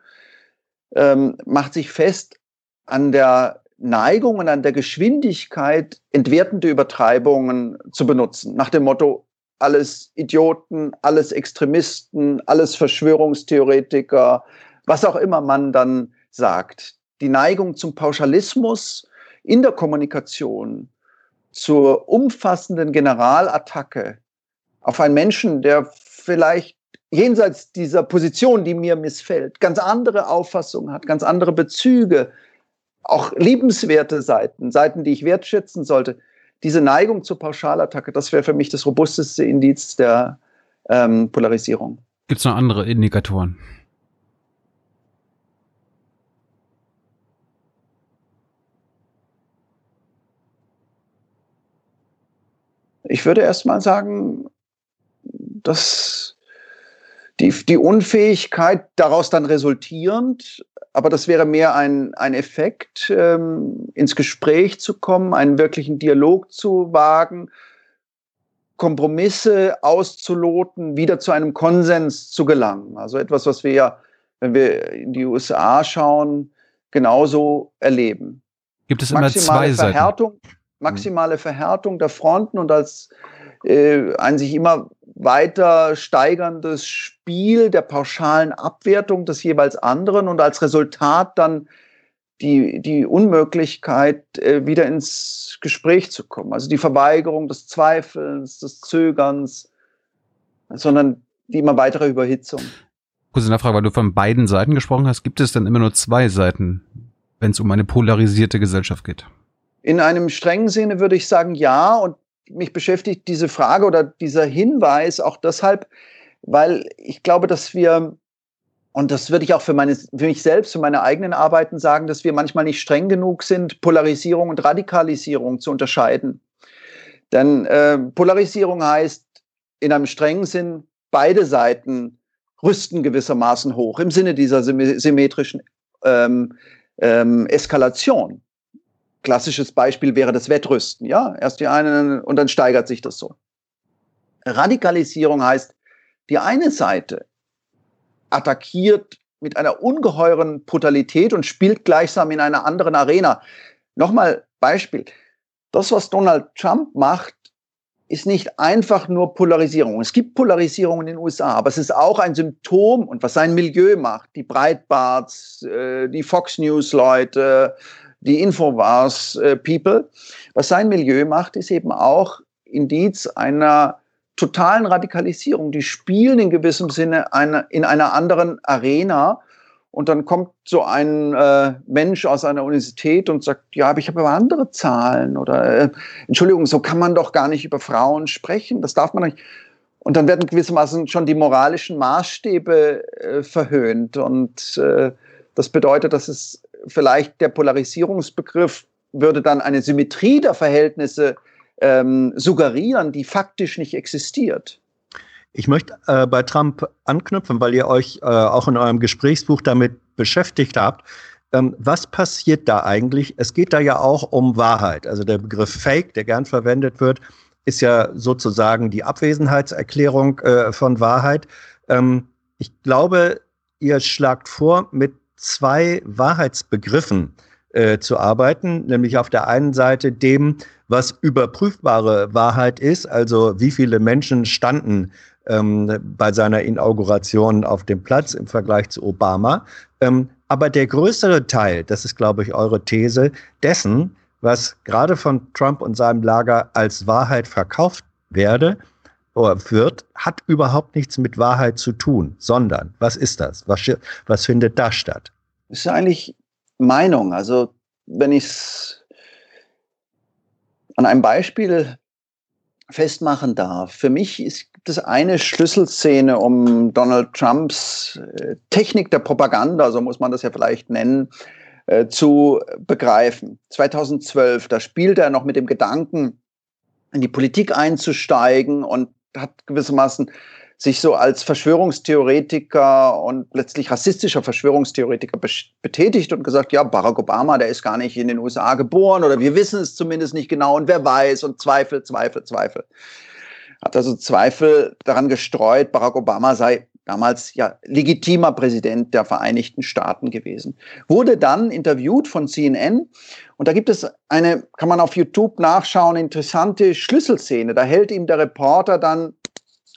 ähm, macht sich fest an der Neigung und an der Geschwindigkeit, entwertende Übertreibungen zu benutzen. Nach dem Motto, alles Idioten, alles Extremisten, alles Verschwörungstheoretiker, was auch immer man dann sagt. Die Neigung zum Pauschalismus in der Kommunikation, zur umfassenden Generalattacke auf einen Menschen, der vielleicht jenseits dieser Position, die mir missfällt, ganz andere Auffassungen hat, ganz andere Bezüge, auch liebenswerte Seiten, Seiten, die ich wertschätzen sollte, diese Neigung zur Pauschalattacke, das wäre für mich das robusteste Indiz der ähm, Polarisierung. Gibt es noch andere Indikatoren? Ich würde erst mal sagen, dass die, die Unfähigkeit daraus dann resultierend, aber das wäre mehr ein, ein Effekt, ähm, ins Gespräch zu kommen, einen wirklichen Dialog zu wagen, Kompromisse auszuloten, wieder zu einem Konsens zu gelangen. Also etwas, was wir ja, wenn wir in die USA schauen, genauso erleben. Gibt es immer maximale zwei Verhärtung, Seiten? Maximale Verhärtung der Fronten und als äh, ein sich immer weiter steigerndes Spiel der pauschalen Abwertung des jeweils anderen und als Resultat dann die, die Unmöglichkeit, äh, wieder ins Gespräch zu kommen. Also die Verweigerung des Zweifelns, des Zögerns, sondern die immer weitere Überhitzung. Kurze Nachfrage, weil du von beiden Seiten gesprochen hast. Gibt es dann immer nur zwei Seiten, wenn es um eine polarisierte Gesellschaft geht? In einem strengen Sinne würde ich sagen ja. Und mich beschäftigt diese Frage oder dieser Hinweis auch deshalb, weil ich glaube, dass wir, und das würde ich auch für, meine, für mich selbst, für meine eigenen Arbeiten sagen, dass wir manchmal nicht streng genug sind, Polarisierung und Radikalisierung zu unterscheiden. Denn äh, Polarisierung heißt in einem strengen Sinn, beide Seiten rüsten gewissermaßen hoch im Sinne dieser symmetrischen ähm, ähm, Eskalation. Klassisches Beispiel wäre das Wettrüsten. Ja, erst die einen und dann steigert sich das so. Radikalisierung heißt, die eine Seite attackiert mit einer ungeheuren Brutalität und spielt gleichsam in einer anderen Arena. Nochmal Beispiel. Das, was Donald Trump macht, ist nicht einfach nur Polarisierung. Es gibt Polarisierung in den USA, aber es ist auch ein Symptom und was sein Milieu macht. Die Breitbarts, äh, die Fox News Leute, die Infowars-People. Äh, Was sein Milieu macht, ist eben auch Indiz einer totalen Radikalisierung. Die spielen in gewissem Sinne eine, in einer anderen Arena. Und dann kommt so ein äh, Mensch aus einer Universität und sagt, ja, aber ich habe aber andere Zahlen oder äh, Entschuldigung, so kann man doch gar nicht über Frauen sprechen. Das darf man nicht. Und dann werden gewissermaßen schon die moralischen Maßstäbe äh, verhöhnt. Und äh, das bedeutet, dass es vielleicht der Polarisierungsbegriff würde dann eine Symmetrie der Verhältnisse ähm, suggerieren, die faktisch nicht existiert. Ich möchte äh, bei Trump anknüpfen, weil ihr euch äh, auch in eurem Gesprächsbuch damit beschäftigt habt. Ähm, was passiert da eigentlich? Es geht da ja auch um Wahrheit. Also der Begriff Fake, der gern verwendet wird, ist ja sozusagen die Abwesenheitserklärung äh, von Wahrheit. Ähm, ich glaube, ihr schlagt vor, mit zwei Wahrheitsbegriffen äh, zu arbeiten, nämlich auf der einen Seite dem, was überprüfbare Wahrheit ist, also wie viele Menschen standen ähm, bei seiner Inauguration auf dem Platz im Vergleich zu Obama. Ähm, aber der größere Teil, das ist, glaube ich, eure These, dessen, was gerade von Trump und seinem Lager als Wahrheit verkauft werde, wird, hat überhaupt nichts mit Wahrheit zu tun, sondern was ist das? Was, was findet da statt? Das ist eigentlich Meinung. Also wenn ich es an einem Beispiel festmachen darf, für mich ist das eine Schlüsselszene, um Donald Trumps äh, Technik der Propaganda, so muss man das ja vielleicht nennen, äh, zu begreifen. 2012, da spielt er noch mit dem Gedanken, in die Politik einzusteigen und hat gewissermaßen sich so als Verschwörungstheoretiker und letztlich rassistischer Verschwörungstheoretiker betätigt und gesagt, ja, Barack Obama, der ist gar nicht in den USA geboren oder wir wissen es zumindest nicht genau und wer weiß und Zweifel, Zweifel, Zweifel. Hat also Zweifel daran gestreut, Barack Obama sei damals ja legitimer Präsident der Vereinigten Staaten gewesen. Wurde dann interviewt von CNN und da gibt es eine, kann man auf YouTube nachschauen, interessante Schlüsselszene. Da hält ihm der Reporter dann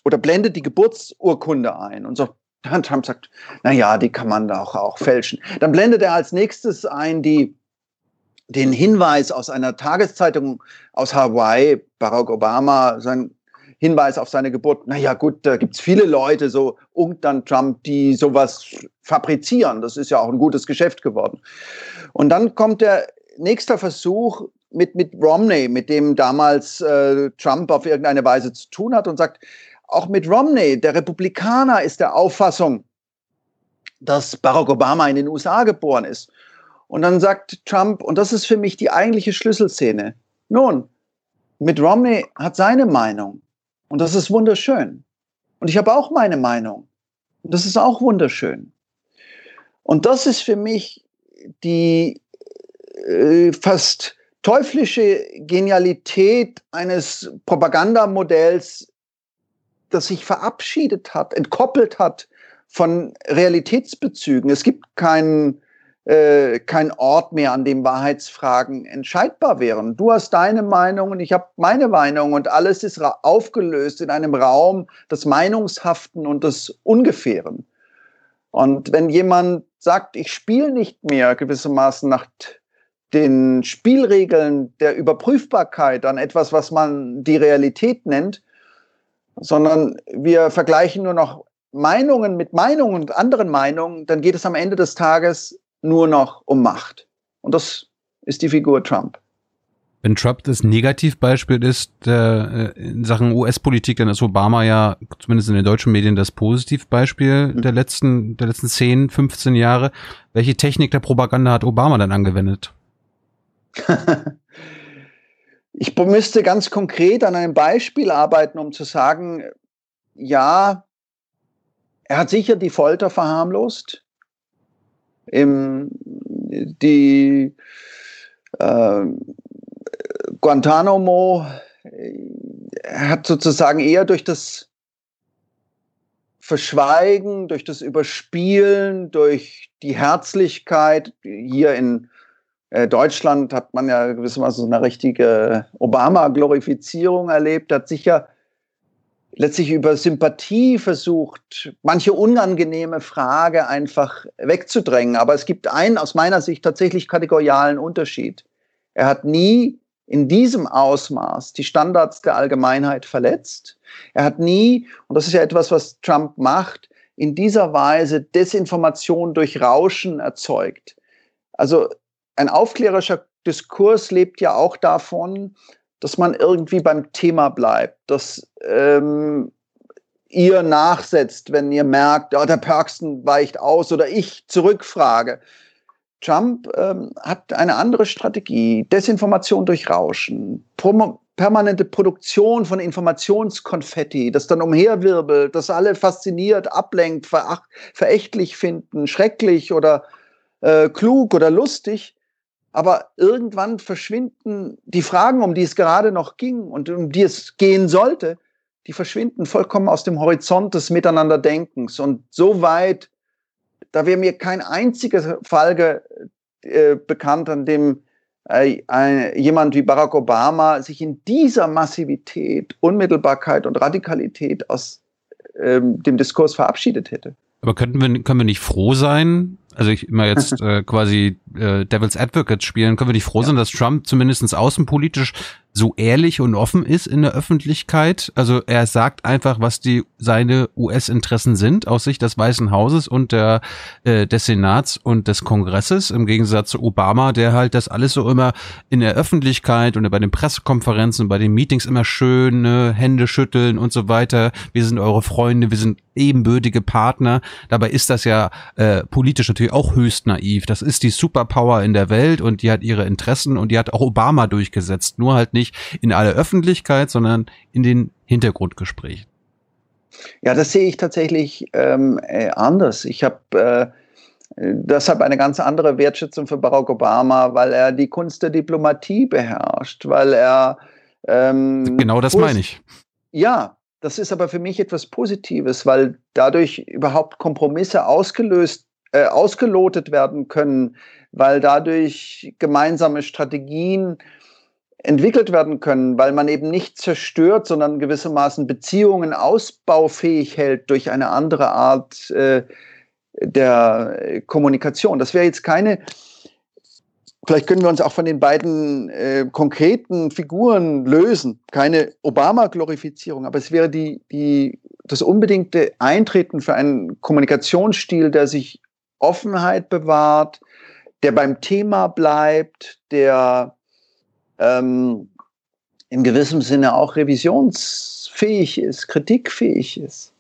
oder blendet die Geburtsurkunde ein und sagt, dann Trump sagt, na ja, die kann man doch auch fälschen. Dann blendet er als nächstes ein die, den Hinweis aus einer Tageszeitung aus Hawaii, Barack Obama, sein Hinweis auf seine Geburt. Na ja, gut, da gibt's viele Leute, so und dann Trump, die sowas fabrizieren. Das ist ja auch ein gutes Geschäft geworden. Und dann kommt der nächste Versuch mit, mit Romney, mit dem damals äh, Trump auf irgendeine Weise zu tun hat und sagt, auch mit Romney, der Republikaner, ist der Auffassung, dass Barack Obama in den USA geboren ist. Und dann sagt Trump, und das ist für mich die eigentliche Schlüsselszene, nun, mit Romney hat seine Meinung. Und das ist wunderschön. Und ich habe auch meine Meinung. Und das ist auch wunderschön. Und das ist für mich die äh, fast teuflische Genialität eines Propagandamodells, das sich verabschiedet hat, entkoppelt hat von Realitätsbezügen. Es gibt keinen äh, kein Ort mehr, an dem Wahrheitsfragen entscheidbar wären. Du hast deine Meinung und ich habe meine Meinung und alles ist aufgelöst in einem Raum des Meinungshaften und des Ungefähren. Und wenn jemand sagt, ich spiele nicht mehr gewissermaßen nach den Spielregeln der Überprüfbarkeit an etwas, was man die Realität nennt, sondern wir vergleichen nur noch Meinungen mit Meinungen und anderen Meinungen, dann geht es am Ende des Tages nur noch um Macht. Und das ist die Figur Trump. Wenn Trump das Negativbeispiel ist äh, in Sachen US-Politik, dann ist Obama ja zumindest in den deutschen Medien das Positivbeispiel mhm. der letzten, der letzten 10, 15 Jahre. Welche Technik der Propaganda hat Obama dann angewendet? [LAUGHS] ich müsste ganz konkret an einem Beispiel arbeiten, um zu sagen, ja, er hat sicher die Folter verharmlost. Im, die äh, Guantanamo hat sozusagen eher durch das Verschweigen, durch das Überspielen, durch die Herzlichkeit hier in Deutschland hat man ja gewissermaßen so eine richtige Obama-Glorifizierung erlebt, hat sicher letztlich über Sympathie versucht, manche unangenehme Frage einfach wegzudrängen. Aber es gibt einen aus meiner Sicht tatsächlich kategorialen Unterschied. Er hat nie in diesem Ausmaß die Standards der Allgemeinheit verletzt. Er hat nie, und das ist ja etwas, was Trump macht, in dieser Weise Desinformation durch Rauschen erzeugt. Also ein aufklärerischer Diskurs lebt ja auch davon, dass man irgendwie beim Thema bleibt, dass ähm, ihr nachsetzt, wenn ihr merkt, oh, der Perksen weicht aus oder ich zurückfrage. Trump ähm, hat eine andere Strategie. Desinformation durch Rauschen, Promo permanente Produktion von Informationskonfetti, das dann umherwirbelt, das alle fasziniert, ablenkt, verächtlich finden, schrecklich oder äh, klug oder lustig. Aber irgendwann verschwinden die Fragen, um die es gerade noch ging und um die es gehen sollte, die verschwinden vollkommen aus dem Horizont des Miteinanderdenkens. Und so weit, da wäre mir kein einziger Fall äh, bekannt, an dem äh, äh, jemand wie Barack Obama sich in dieser Massivität, Unmittelbarkeit und Radikalität aus ähm, dem Diskurs verabschiedet hätte. Aber könnten wir, können wir nicht froh sein, also ich immer jetzt [LAUGHS] äh, quasi äh, Devil's Advocate spielen, können wir nicht froh sein, dass Trump zumindest außenpolitisch so ehrlich und offen ist in der Öffentlichkeit. Also er sagt einfach, was die seine US-Interessen sind aus Sicht des Weißen Hauses und der äh, des Senats und des Kongresses im Gegensatz zu Obama, der halt das alles so immer in der Öffentlichkeit und bei den Pressekonferenzen bei den Meetings immer schön ne, Hände schütteln und so weiter. Wir sind eure Freunde, wir sind ebenbürtige Partner. Dabei ist das ja äh, politisch natürlich auch höchst naiv. Das ist die Superpower in der Welt und die hat ihre Interessen und die hat auch Obama durchgesetzt. Nur halt nicht nicht in aller Öffentlichkeit, sondern in den Hintergrundgesprächen. Ja, das sehe ich tatsächlich ähm, äh, anders. Ich habe äh, deshalb eine ganz andere Wertschätzung für Barack Obama, weil er die Kunst der Diplomatie beherrscht, weil er ähm, genau das meine ich. Ja, das ist aber für mich etwas Positives, weil dadurch überhaupt Kompromisse ausgelöst, äh, ausgelotet werden können, weil dadurch gemeinsame Strategien entwickelt werden können, weil man eben nicht zerstört, sondern gewissermaßen Beziehungen ausbaufähig hält durch eine andere Art äh, der Kommunikation. Das wäre jetzt keine, vielleicht können wir uns auch von den beiden äh, konkreten Figuren lösen, keine Obama-Glorifizierung, aber es wäre die, die, das unbedingte Eintreten für einen Kommunikationsstil, der sich Offenheit bewahrt, der beim Thema bleibt, der ähm, in gewissem Sinne auch revisionsfähig ist, kritikfähig ist.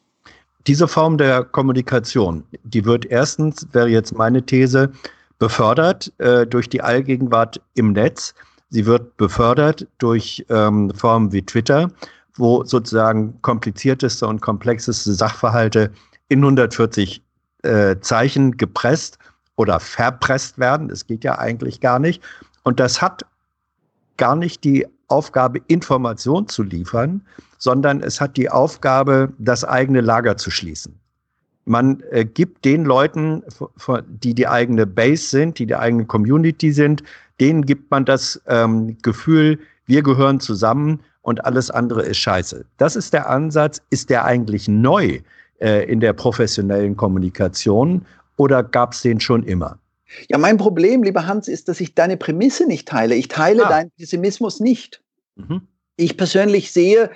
Diese Form der Kommunikation, die wird erstens, wäre jetzt meine These, befördert äh, durch die Allgegenwart im Netz. Sie wird befördert durch ähm, Formen wie Twitter, wo sozusagen komplizierteste und komplexeste Sachverhalte in 140 äh, Zeichen gepresst oder verpresst werden. Das geht ja eigentlich gar nicht. Und das hat gar nicht die Aufgabe, Information zu liefern, sondern es hat die Aufgabe, das eigene Lager zu schließen. Man äh, gibt den Leuten, die die eigene Base sind, die die eigene Community sind, denen gibt man das ähm, Gefühl, wir gehören zusammen und alles andere ist scheiße. Das ist der Ansatz. Ist der eigentlich neu äh, in der professionellen Kommunikation oder gab es den schon immer? Ja, mein Problem, lieber Hans, ist, dass ich deine Prämisse nicht teile. Ich teile ah. deinen Pessimismus nicht. Mhm. Ich persönlich sehe,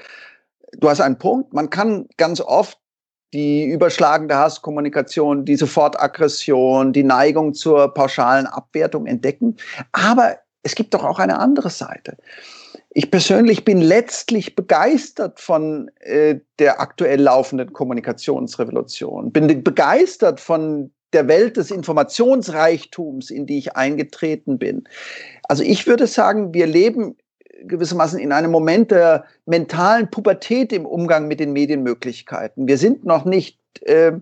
du hast einen Punkt, man kann ganz oft die überschlagende Hasskommunikation, die Sofortaggression, die Neigung zur pauschalen Abwertung entdecken. Aber es gibt doch auch eine andere Seite. Ich persönlich bin letztlich begeistert von äh, der aktuell laufenden Kommunikationsrevolution, bin begeistert von der Welt des Informationsreichtums, in die ich eingetreten bin. Also ich würde sagen, wir leben gewissermaßen in einem Moment der mentalen Pubertät im Umgang mit den Medienmöglichkeiten. Wir sind noch nicht äh,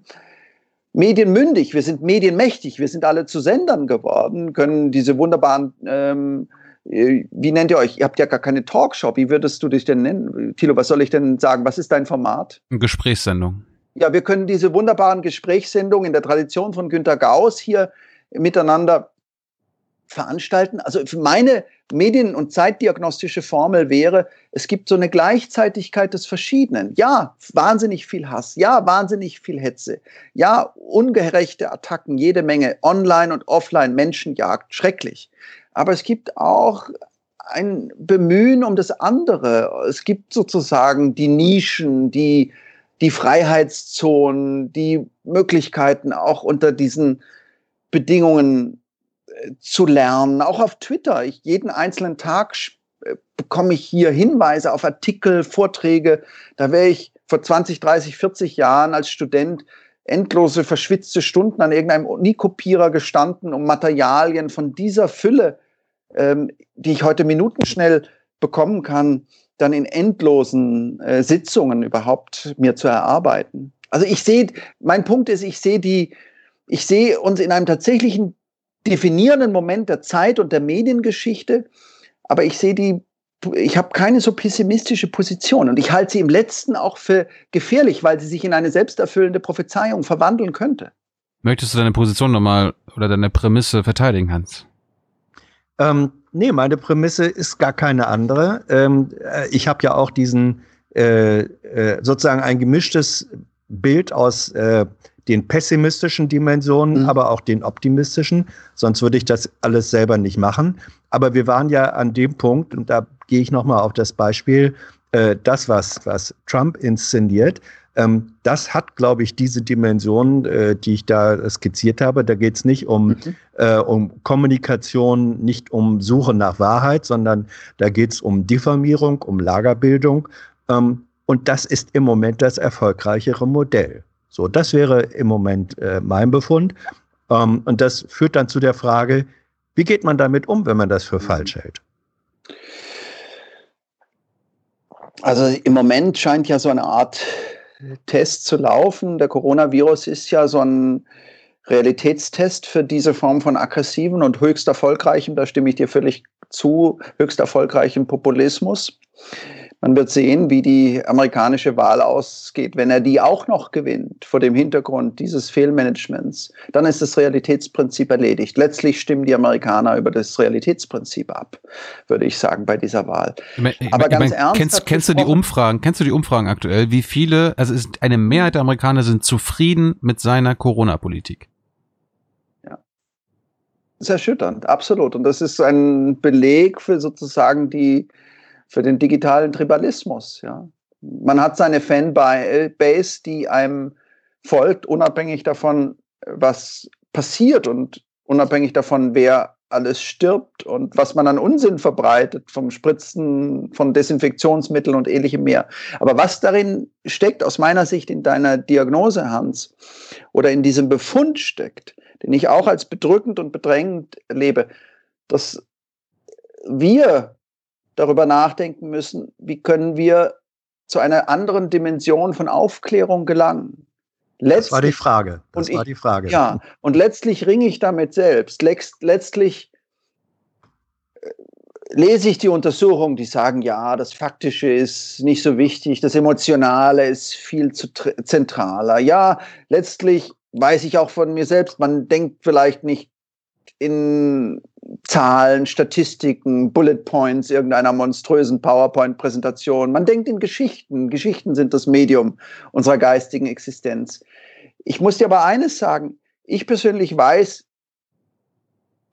medienmündig, wir sind medienmächtig, wir sind alle zu Sendern geworden, können diese wunderbaren, ähm, äh, wie nennt ihr euch? Ihr habt ja gar keine Talkshow. Wie würdest du dich denn nennen? Thilo, was soll ich denn sagen? Was ist dein Format? Eine Gesprächssendung. Ja, wir können diese wunderbaren Gesprächssendungen in der Tradition von Günter Gauss hier miteinander veranstalten. Also meine medien- und zeitdiagnostische Formel wäre, es gibt so eine Gleichzeitigkeit des Verschiedenen. Ja, wahnsinnig viel Hass. Ja, wahnsinnig viel Hetze. Ja, ungerechte Attacken, jede Menge, online und offline, Menschenjagd, schrecklich. Aber es gibt auch ein Bemühen um das andere. Es gibt sozusagen die Nischen, die, die Freiheitszonen, die Möglichkeiten auch unter diesen Bedingungen äh, zu lernen, auch auf Twitter. Ich, jeden einzelnen Tag äh, bekomme ich hier Hinweise auf Artikel, Vorträge. Da wäre ich vor 20, 30, 40 Jahren als Student endlose verschwitzte Stunden an irgendeinem Unikopierer gestanden, um Materialien von dieser Fülle, ähm, die ich heute minutenschnell bekommen kann, dann in endlosen äh, Sitzungen überhaupt mir zu erarbeiten. Also ich sehe, mein Punkt ist, ich sehe die, ich sehe uns in einem tatsächlichen definierenden Moment der Zeit und der Mediengeschichte, aber ich sehe die, ich habe keine so pessimistische Position und ich halte sie im letzten auch für gefährlich, weil sie sich in eine selbsterfüllende Prophezeiung verwandeln könnte. Möchtest du deine Position nochmal oder deine Prämisse verteidigen, Hans? Ähm, nee, meine Prämisse ist gar keine andere. Ähm, äh, ich habe ja auch diesen äh, äh, sozusagen ein gemischtes Bild aus äh, den pessimistischen Dimensionen, mhm. aber auch den optimistischen. Sonst würde ich das alles selber nicht machen. Aber wir waren ja an dem Punkt, und da gehe ich nochmal auf das Beispiel, äh, das, was, was Trump inszeniert, ähm, das hat, glaube ich, diese Dimension, äh, die ich da skizziert habe. Da geht es nicht um, mhm. äh, um Kommunikation, nicht um Suche nach Wahrheit, sondern da geht es um Diffamierung, um Lagerbildung. Ähm, und das ist im Moment das erfolgreichere Modell. So, das wäre im Moment äh, mein Befund. Ähm, und das führt dann zu der Frage, wie geht man damit um, wenn man das für falsch hält? Also im Moment scheint ja so eine Art Test zu laufen. Der Coronavirus ist ja so ein Realitätstest für diese Form von aggressiven und höchst erfolgreichem, da stimme ich dir völlig zu, höchst erfolgreichem Populismus. Man wird sehen, wie die amerikanische Wahl ausgeht, wenn er die auch noch gewinnt, vor dem Hintergrund dieses Fehlmanagements. Dann ist das Realitätsprinzip erledigt. Letztlich stimmen die Amerikaner über das Realitätsprinzip ab, würde ich sagen, bei dieser Wahl. Ich mein, ich Aber ganz mein, ernst. Kennst, kennst du die Umfragen? Kennst du die Umfragen aktuell? Wie viele, also ist eine Mehrheit der Amerikaner sind zufrieden mit seiner Corona-Politik? Ja. Das ist erschütternd, absolut. Und das ist ein Beleg für sozusagen die, für den digitalen Tribalismus. Ja. Man hat seine Fanbase, die einem folgt, unabhängig davon, was passiert und unabhängig davon, wer alles stirbt und was man an Unsinn verbreitet, vom Spritzen von Desinfektionsmitteln und ähnlichem mehr. Aber was darin steckt, aus meiner Sicht in deiner Diagnose, Hans, oder in diesem Befund steckt, den ich auch als bedrückend und bedrängend erlebe, dass wir darüber nachdenken müssen, wie können wir zu einer anderen Dimension von Aufklärung gelangen. Letztlich, das war die Frage. Das war die Frage. Ja, und letztlich ringe ich damit selbst. Letztlich äh, lese ich die Untersuchungen, die sagen, ja, das Faktische ist nicht so wichtig, das Emotionale ist viel zu zentraler. Ja, letztlich weiß ich auch von mir selbst, man denkt vielleicht nicht in Zahlen, Statistiken, Bullet Points irgendeiner monströsen PowerPoint-Präsentation. Man denkt in Geschichten. Geschichten sind das Medium unserer geistigen Existenz. Ich muss dir aber eines sagen. Ich persönlich weiß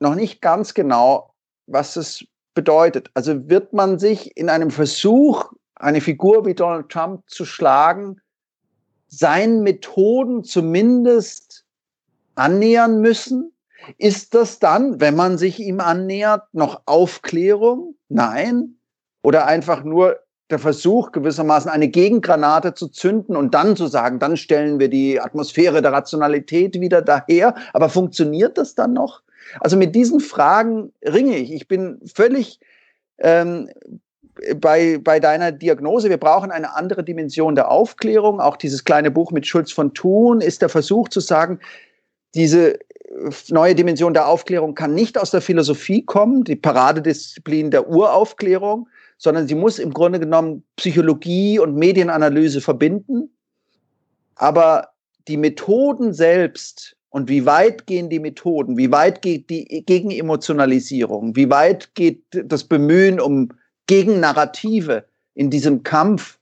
noch nicht ganz genau, was es bedeutet. Also wird man sich in einem Versuch, eine Figur wie Donald Trump zu schlagen, seinen Methoden zumindest annähern müssen? Ist das dann, wenn man sich ihm annähert, noch Aufklärung? Nein. Oder einfach nur der Versuch, gewissermaßen eine Gegengranate zu zünden und dann zu sagen, dann stellen wir die Atmosphäre der Rationalität wieder daher. Aber funktioniert das dann noch? Also mit diesen Fragen ringe ich. Ich bin völlig ähm, bei, bei deiner Diagnose. Wir brauchen eine andere Dimension der Aufklärung. Auch dieses kleine Buch mit Schulz von Thun ist der Versuch zu sagen, diese neue Dimension der Aufklärung kann nicht aus der Philosophie kommen, die Paradedisziplin der Uraufklärung, sondern sie muss im Grunde genommen Psychologie und Medienanalyse verbinden. Aber die Methoden selbst und wie weit gehen die Methoden, wie weit geht die Gegenemotionalisierung, wie weit geht das Bemühen um Gegennarrative in diesem Kampf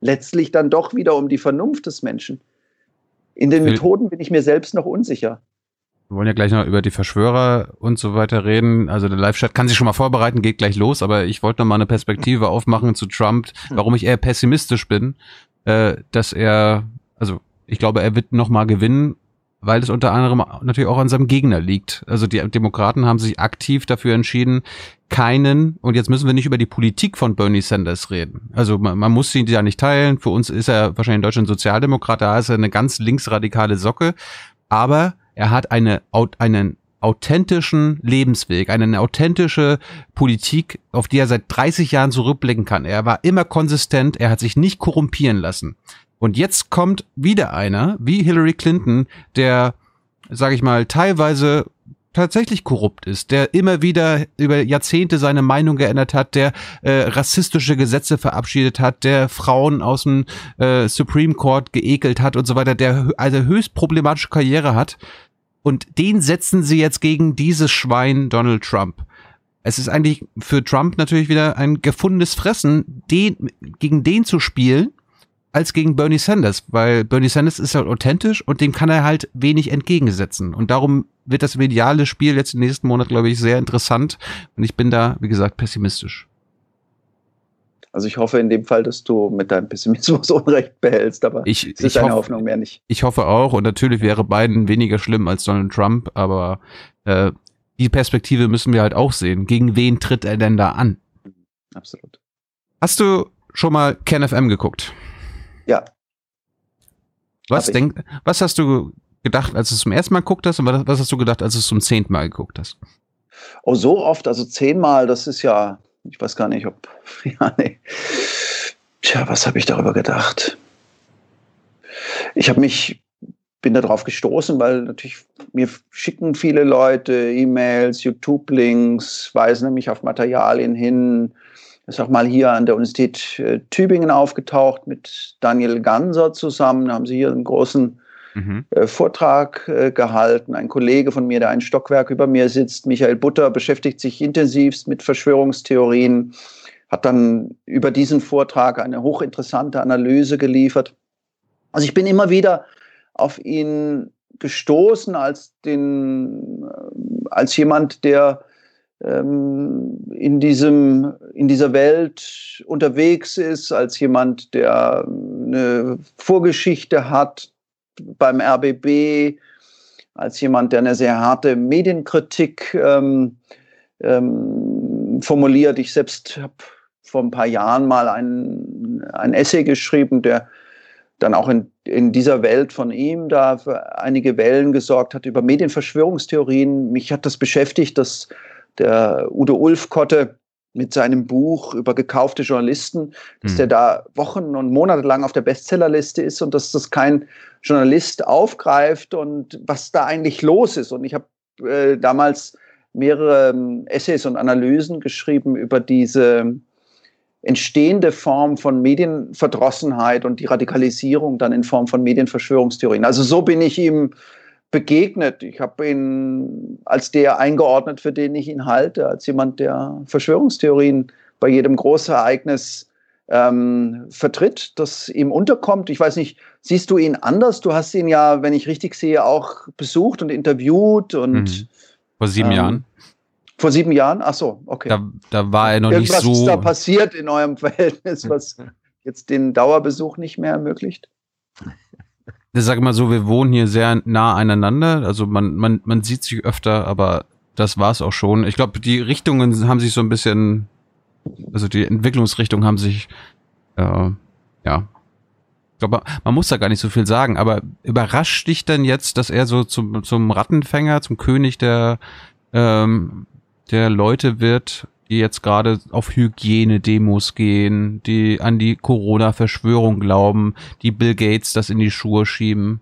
letztlich dann doch wieder um die Vernunft des Menschen. In den Methoden bin ich mir selbst noch unsicher. Wir wollen ja gleich noch über die Verschwörer und so weiter reden. Also der Live-Chat kann sich schon mal vorbereiten, geht gleich los, aber ich wollte noch mal eine Perspektive [LAUGHS] aufmachen zu Trump, warum ich eher pessimistisch bin, äh, dass er, also ich glaube, er wird noch mal gewinnen, weil es unter anderem natürlich auch an seinem Gegner liegt. Also die Demokraten haben sich aktiv dafür entschieden, keinen, und jetzt müssen wir nicht über die Politik von Bernie Sanders reden. Also man, man muss ihn ja nicht teilen. Für uns ist er wahrscheinlich in Deutschland Sozialdemokrat, da ist er eine ganz linksradikale Socke. Aber er hat eine, einen authentischen Lebensweg, eine authentische Politik, auf die er seit 30 Jahren zurückblicken kann. Er war immer konsistent, er hat sich nicht korrumpieren lassen. Und jetzt kommt wieder einer, wie Hillary Clinton, der, sage ich mal, teilweise tatsächlich korrupt ist, der immer wieder über Jahrzehnte seine Meinung geändert hat, der äh, rassistische Gesetze verabschiedet hat, der Frauen aus dem äh, Supreme Court geekelt hat und so weiter, der also höchst problematische Karriere hat. Und den setzen sie jetzt gegen dieses Schwein Donald Trump. Es ist eigentlich für Trump natürlich wieder ein gefundenes Fressen, den, gegen den zu spielen, als gegen Bernie Sanders, weil Bernie Sanders ist halt authentisch und dem kann er halt wenig entgegensetzen. Und darum wird das mediale Spiel jetzt im nächsten Monat, glaube ich, sehr interessant. Und ich bin da, wie gesagt, pessimistisch. Also ich hoffe in dem Fall, dass du mit deinem Pessimismus [LAUGHS] Unrecht behältst, aber ich, es ist deine hoffe, Hoffnung mehr nicht. Ich hoffe auch und natürlich wäre Biden weniger schlimm als Donald Trump, aber äh, die Perspektive müssen wir halt auch sehen. Gegen wen tritt er denn da an? Absolut. Hast du schon mal KenFM geguckt? Ja. Was, denk, was hast du gedacht, als du es zum ersten Mal geguckt hast und was hast du gedacht, als du es zum zehnten Mal geguckt hast? Oh, so oft, also zehnmal, das ist ja, ich weiß gar nicht, ob, [LAUGHS] ja, nee. Tja, was habe ich darüber gedacht? Ich habe mich, bin darauf gestoßen, weil natürlich mir schicken viele Leute E-Mails, YouTube-Links, weisen mich auf Materialien hin, ist auch mal hier an der Universität äh, Tübingen aufgetaucht mit Daniel Ganser zusammen. Da haben sie hier einen großen mhm. Äh, Vortrag äh, gehalten. Ein Kollege von mir, der ein Stockwerk über mir sitzt, Michael Butter, beschäftigt sich intensivst mit Verschwörungstheorien, hat dann über diesen Vortrag eine hochinteressante Analyse geliefert. Also ich bin immer wieder auf ihn gestoßen als den, als jemand, der ähm, in, diesem, in dieser Welt unterwegs ist, als jemand, der eine Vorgeschichte hat beim RBB, als jemand, der eine sehr harte Medienkritik ähm, ähm, formuliert. Ich selbst habe vor ein paar Jahren mal ein, ein Essay geschrieben, der dann auch in, in dieser Welt von ihm da für einige Wellen gesorgt hat über Medienverschwörungstheorien. Mich hat das beschäftigt, dass der Udo Ulfkotte mit seinem Buch über gekaufte Journalisten, dass hm. der da Wochen und Monate lang auf der Bestsellerliste ist und dass das kein Journalist aufgreift und was da eigentlich los ist. Und ich habe äh, damals mehrere ähm, Essays und Analysen geschrieben über diese entstehende Form von Medienverdrossenheit und die Radikalisierung dann in Form von Medienverschwörungstheorien. Also so bin ich ihm begegnet. Ich habe ihn als der eingeordnet, für den ich ihn halte, als jemand, der Verschwörungstheorien bei jedem Großereignis ähm, vertritt, das ihm unterkommt. Ich weiß nicht, siehst du ihn anders? Du hast ihn ja, wenn ich richtig sehe, auch besucht und interviewt und mhm. vor sieben ähm, Jahren. Vor sieben Jahren? Ach so, okay. Da, da war er noch Irgendwas nicht so. Was ist da passiert in eurem [LAUGHS] Verhältnis, was [LAUGHS] jetzt den Dauerbesuch nicht mehr ermöglicht? Ich sag mal so, wir wohnen hier sehr nah aneinander. Also man, man, man sieht sich öfter, aber das war's auch schon. Ich glaube, die Richtungen haben sich so ein bisschen, also die Entwicklungsrichtungen haben sich, äh, ja. Ich glaube, man muss da gar nicht so viel sagen, aber überrascht dich denn jetzt, dass er so zum, zum Rattenfänger, zum König der, ähm, der Leute wird? Die jetzt gerade auf Hygienedemos gehen, die an die Corona-Verschwörung glauben, die Bill Gates das in die Schuhe schieben?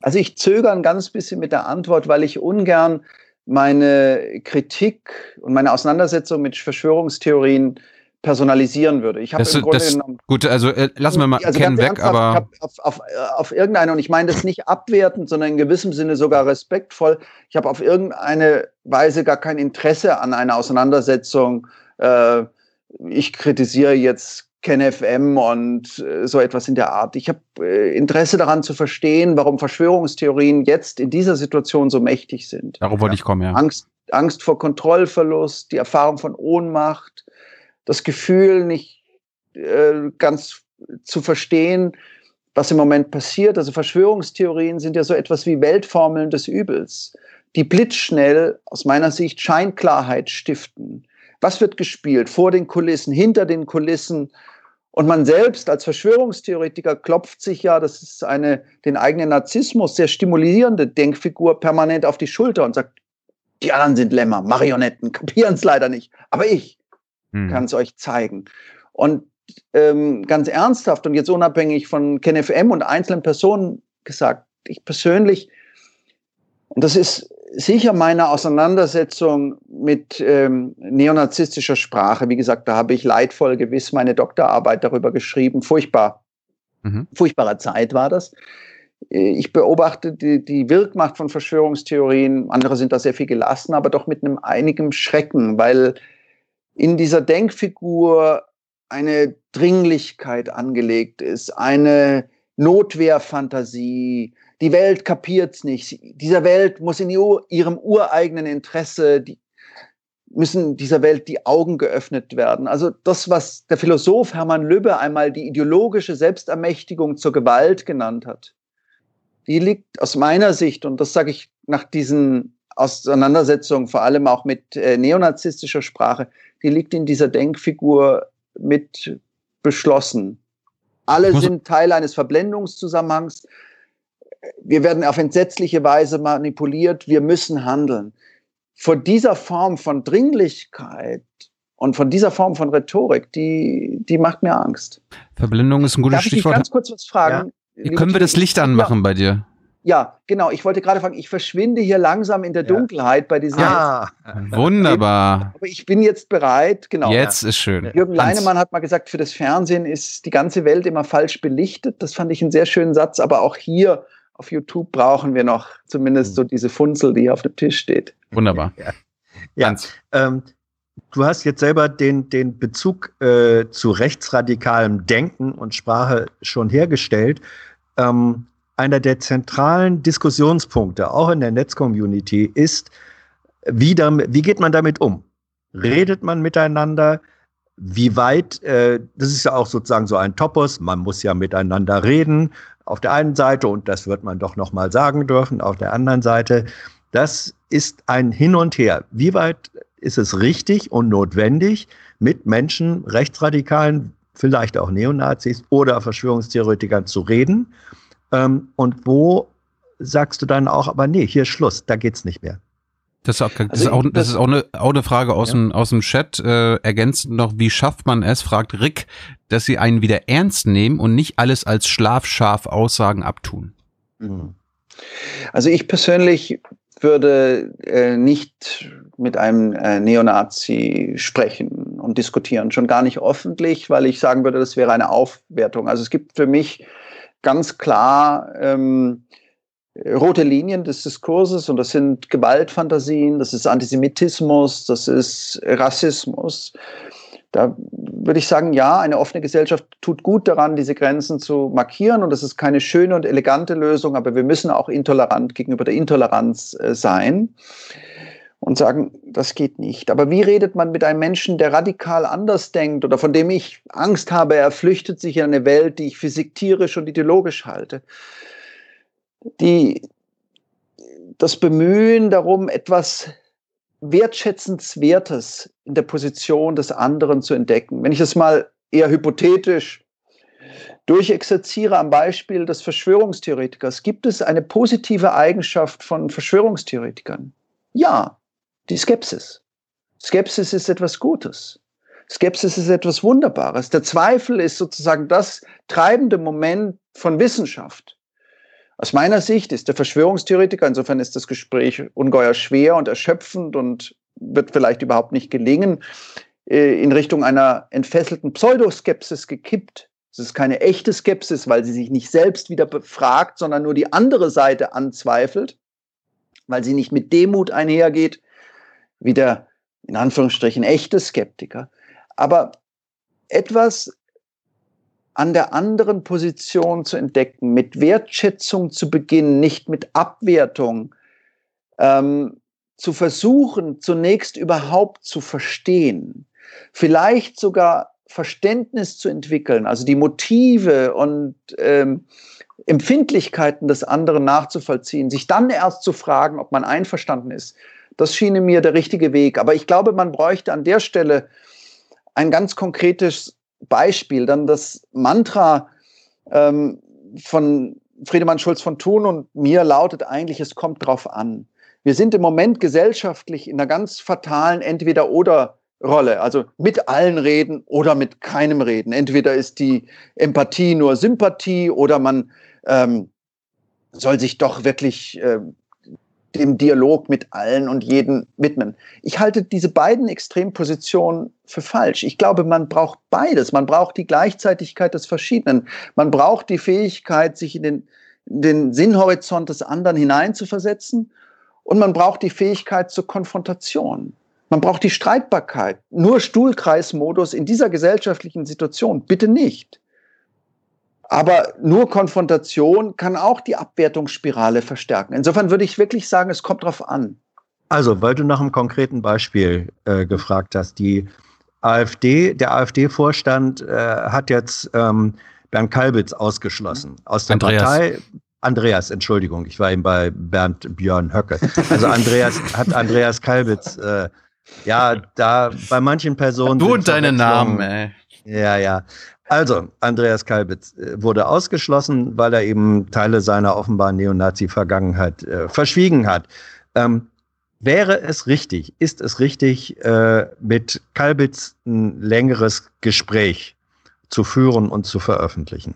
Also ich zögere ein ganz bisschen mit der Antwort, weil ich ungern meine Kritik und meine Auseinandersetzung mit Verschwörungstheorien personalisieren würde. Ich habe im Grunde das, genommen. Gut, also äh, lassen wir mal also Ken weg, aber. Ich habe auf, auf, auf irgendeine, und ich meine das nicht abwertend, sondern in gewissem Sinne sogar respektvoll, ich habe auf irgendeine Weise gar kein Interesse an einer Auseinandersetzung. Äh, ich kritisiere jetzt KenFM und äh, so etwas in der Art. Ich habe äh, Interesse daran zu verstehen, warum Verschwörungstheorien jetzt in dieser Situation so mächtig sind. Darauf wollte ich kommen, ja. Angst, Angst vor Kontrollverlust, die Erfahrung von Ohnmacht, das Gefühl, nicht äh, ganz zu verstehen, was im Moment passiert. Also Verschwörungstheorien sind ja so etwas wie Weltformeln des Übels, die blitzschnell aus meiner Sicht Scheinklarheit stiften. Was wird gespielt? Vor den Kulissen, hinter den Kulissen? Und man selbst als Verschwörungstheoretiker klopft sich ja, das ist eine den eigenen Narzissmus sehr stimulierende Denkfigur permanent auf die Schulter und sagt, die anderen sind Lämmer, Marionetten, kapieren es leider nicht. Aber ich, hm. kann es euch zeigen. Und ähm, ganz ernsthaft und jetzt unabhängig von KenFM und einzelnen Personen gesagt, ich persönlich, und das ist sicher meine Auseinandersetzung mit ähm, neonazistischer Sprache. Wie gesagt, da habe ich leidvoll gewiss meine Doktorarbeit darüber geschrieben. Furchtbar, mhm. furchtbare Zeit war das. Ich beobachte die, die Wirkmacht von Verschwörungstheorien. Andere sind da sehr viel gelassen, aber doch mit einem einigen Schrecken, weil in dieser Denkfigur eine Dringlichkeit angelegt ist, eine Notwehrfantasie. Die Welt kapiert's nicht. Dieser Welt muss in ihrem ureigenen Interesse, die müssen dieser Welt die Augen geöffnet werden. Also das, was der Philosoph Hermann Lübbe einmal die ideologische Selbstermächtigung zur Gewalt genannt hat, die liegt aus meiner Sicht, und das sage ich nach diesen Auseinandersetzungen, vor allem auch mit äh, neonazistischer Sprache, die liegt in dieser Denkfigur mit beschlossen. Alle sind Teil eines Verblendungszusammenhangs. Wir werden auf entsetzliche Weise manipuliert. Wir müssen handeln. Vor dieser Form von Dringlichkeit und von dieser Form von Rhetorik, die, die macht mir Angst. Verblendung ist ein gutes Darf Stichwort. Ich ganz kurz was fragen? Ja. Können wir das Licht anmachen ja. bei dir? Ja, genau. Ich wollte gerade fragen, ich verschwinde hier langsam in der Dunkelheit ja. bei diesem. Ah, wunderbar. Aber ich bin jetzt bereit, genau. Jetzt ist schön. Jürgen Leinemann hat mal gesagt, für das Fernsehen ist die ganze Welt immer falsch belichtet. Das fand ich einen sehr schönen Satz. Aber auch hier auf YouTube brauchen wir noch zumindest so diese Funzel, die hier auf dem Tisch steht. Wunderbar. Ja. ja ähm, du hast jetzt selber den, den Bezug äh, zu rechtsradikalem Denken und Sprache schon hergestellt. Ähm, einer der zentralen Diskussionspunkte, auch in der Netzcommunity, ist, wie, damit, wie geht man damit um? Redet man miteinander? Wie weit, äh, das ist ja auch sozusagen so ein Topos, man muss ja miteinander reden, auf der einen Seite, und das wird man doch nochmal sagen dürfen, auf der anderen Seite, das ist ein Hin und Her. Wie weit ist es richtig und notwendig, mit Menschen, Rechtsradikalen, vielleicht auch Neonazis oder Verschwörungstheoretikern zu reden? Ähm, und wo sagst du dann auch, aber nee, hier ist Schluss, da geht's nicht mehr. Das ist auch, das also ist auch, das, ist auch, eine, auch eine Frage aus, ja. dem, aus dem Chat. Äh, ergänzend noch, wie schafft man es, fragt Rick, dass sie einen wieder ernst nehmen und nicht alles als schlafscharf Aussagen abtun? Mhm. Also ich persönlich würde äh, nicht mit einem äh, Neonazi sprechen und diskutieren, schon gar nicht öffentlich, weil ich sagen würde, das wäre eine Aufwertung. Also es gibt für mich ganz klar ähm, rote Linien des Diskurses und das sind Gewaltfantasien, das ist Antisemitismus, das ist Rassismus. Da würde ich sagen, ja, eine offene Gesellschaft tut gut daran, diese Grenzen zu markieren und das ist keine schöne und elegante Lösung, aber wir müssen auch intolerant gegenüber der Intoleranz äh, sein und sagen, das geht nicht. Aber wie redet man mit einem Menschen, der radikal anders denkt oder von dem ich Angst habe, er flüchtet sich in eine Welt, die ich für sektierisch und ideologisch halte? Die, das Bemühen darum, etwas Wertschätzenswertes in der Position des anderen zu entdecken. Wenn ich es mal eher hypothetisch durchexerziere am Beispiel des Verschwörungstheoretikers, gibt es eine positive Eigenschaft von Verschwörungstheoretikern? Ja, die Skepsis. Skepsis ist etwas Gutes. Skepsis ist etwas Wunderbares. Der Zweifel ist sozusagen das treibende Moment von Wissenschaft. Aus meiner Sicht ist der Verschwörungstheoretiker, insofern ist das Gespräch ungeheuer schwer und erschöpfend und wird vielleicht überhaupt nicht gelingen, äh, in Richtung einer entfesselten Pseudoskepsis gekippt. Es ist keine echte Skepsis, weil sie sich nicht selbst wieder befragt, sondern nur die andere Seite anzweifelt, weil sie nicht mit Demut einhergeht, wie der in Anführungsstrichen echte Skeptiker. Aber etwas an der anderen Position zu entdecken, mit Wertschätzung zu beginnen, nicht mit Abwertung, ähm, zu versuchen, zunächst überhaupt zu verstehen, vielleicht sogar Verständnis zu entwickeln, also die Motive und ähm, Empfindlichkeiten des anderen nachzuvollziehen, sich dann erst zu fragen, ob man einverstanden ist. Das schien mir der richtige Weg. Aber ich glaube, man bräuchte an der Stelle ein ganz konkretes Beispiel. Dann das Mantra ähm, von Friedemann Schulz von Thun und mir lautet eigentlich, es kommt drauf an. Wir sind im Moment gesellschaftlich in einer ganz fatalen Entweder-Oder-Rolle. Also mit allen reden oder mit keinem reden. Entweder ist die Empathie nur Sympathie oder man ähm, soll sich doch wirklich äh, dem Dialog mit allen und jeden widmen. Ich halte diese beiden Extrempositionen für falsch. Ich glaube, man braucht beides. Man braucht die Gleichzeitigkeit des Verschiedenen. Man braucht die Fähigkeit, sich in den, in den Sinnhorizont des anderen hineinzuversetzen. Und man braucht die Fähigkeit zur Konfrontation. Man braucht die Streitbarkeit. Nur Stuhlkreismodus in dieser gesellschaftlichen Situation bitte nicht. Aber nur Konfrontation kann auch die Abwertungsspirale verstärken. Insofern würde ich wirklich sagen, es kommt darauf an. Also, weil du nach einem konkreten Beispiel äh, gefragt hast, die AfD, der AfD-Vorstand äh, hat jetzt ähm, Bernd Kalbitz ausgeschlossen aus der Andreas. Partei. Andreas, Entschuldigung, ich war eben bei Bernd Björn Höcke. Also Andreas [LAUGHS] hat Andreas Kalbitz, äh, ja, da bei manchen Personen. Du und deine Namen, ey. Ja, ja. Also, Andreas Kalbitz äh, wurde ausgeschlossen, weil er eben Teile seiner offenbar Neonazi-Vergangenheit äh, verschwiegen hat. Ähm, wäre es richtig, ist es richtig, äh, mit Kalbitz ein längeres Gespräch zu führen und zu veröffentlichen?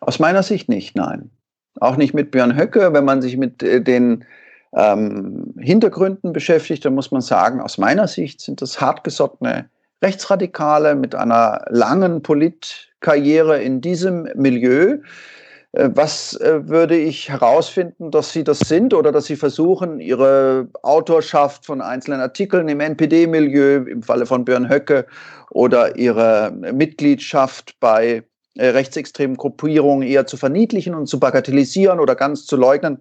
Aus meiner Sicht nicht, nein. Auch nicht mit Björn Höcke. Wenn man sich mit äh, den ähm, Hintergründen beschäftigt, dann muss man sagen, aus meiner Sicht sind das hartgesottene Rechtsradikale mit einer langen Politkarriere in diesem Milieu. Äh, was äh, würde ich herausfinden, dass sie das sind oder dass sie versuchen, ihre Autorschaft von einzelnen Artikeln im NPD-Milieu, im Falle von Björn Höcke, oder ihre Mitgliedschaft bei äh, rechtsextremen Gruppierungen eher zu verniedlichen und zu bagatellisieren oder ganz zu leugnen.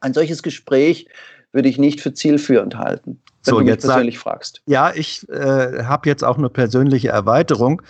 Ein solches Gespräch würde ich nicht für zielführend halten, so, du mich persönlich sag, fragst. Ja, ich äh, habe jetzt auch eine persönliche Erweiterung.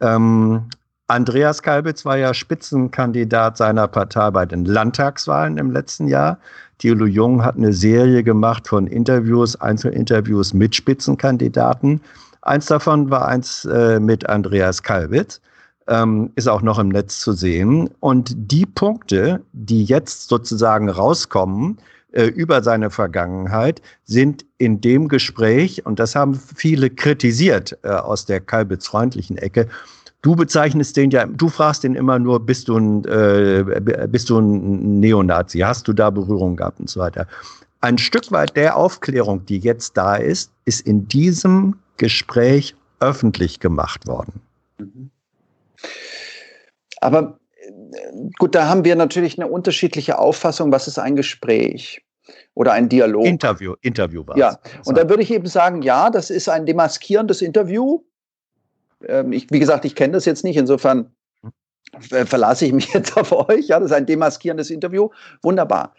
Ähm, Andreas Kalbitz war ja Spitzenkandidat seiner Partei bei den Landtagswahlen im letzten Jahr. Thilo Jung hat eine Serie gemacht von Interviews, Einzelinterviews mit Spitzenkandidaten. Eins davon war eins äh, mit Andreas Kalbitz. Ähm, ist auch noch im Netz zu sehen. Und die Punkte, die jetzt sozusagen rauskommen, äh, über seine Vergangenheit, sind in dem Gespräch, und das haben viele kritisiert äh, aus der Kalbitz-freundlichen Ecke, Du bezeichnest den ja, du fragst den immer nur, bist du ein, äh, bist du ein Neonazi? Hast du da Berührung gehabt und so weiter? Ein Stück weit der Aufklärung, die jetzt da ist, ist in diesem Gespräch öffentlich gemacht worden. Aber gut, da haben wir natürlich eine unterschiedliche Auffassung, was ist ein Gespräch oder ein Dialog. Interview, Interview war Ja, und da würde ich eben sagen, ja, das ist ein demaskierendes Interview. Ähm, ich, wie gesagt, ich kenne das jetzt nicht, insofern verlasse ich mich [LAUGHS] jetzt auf euch. Ja, das ist ein demaskierendes Interview. Wunderbar.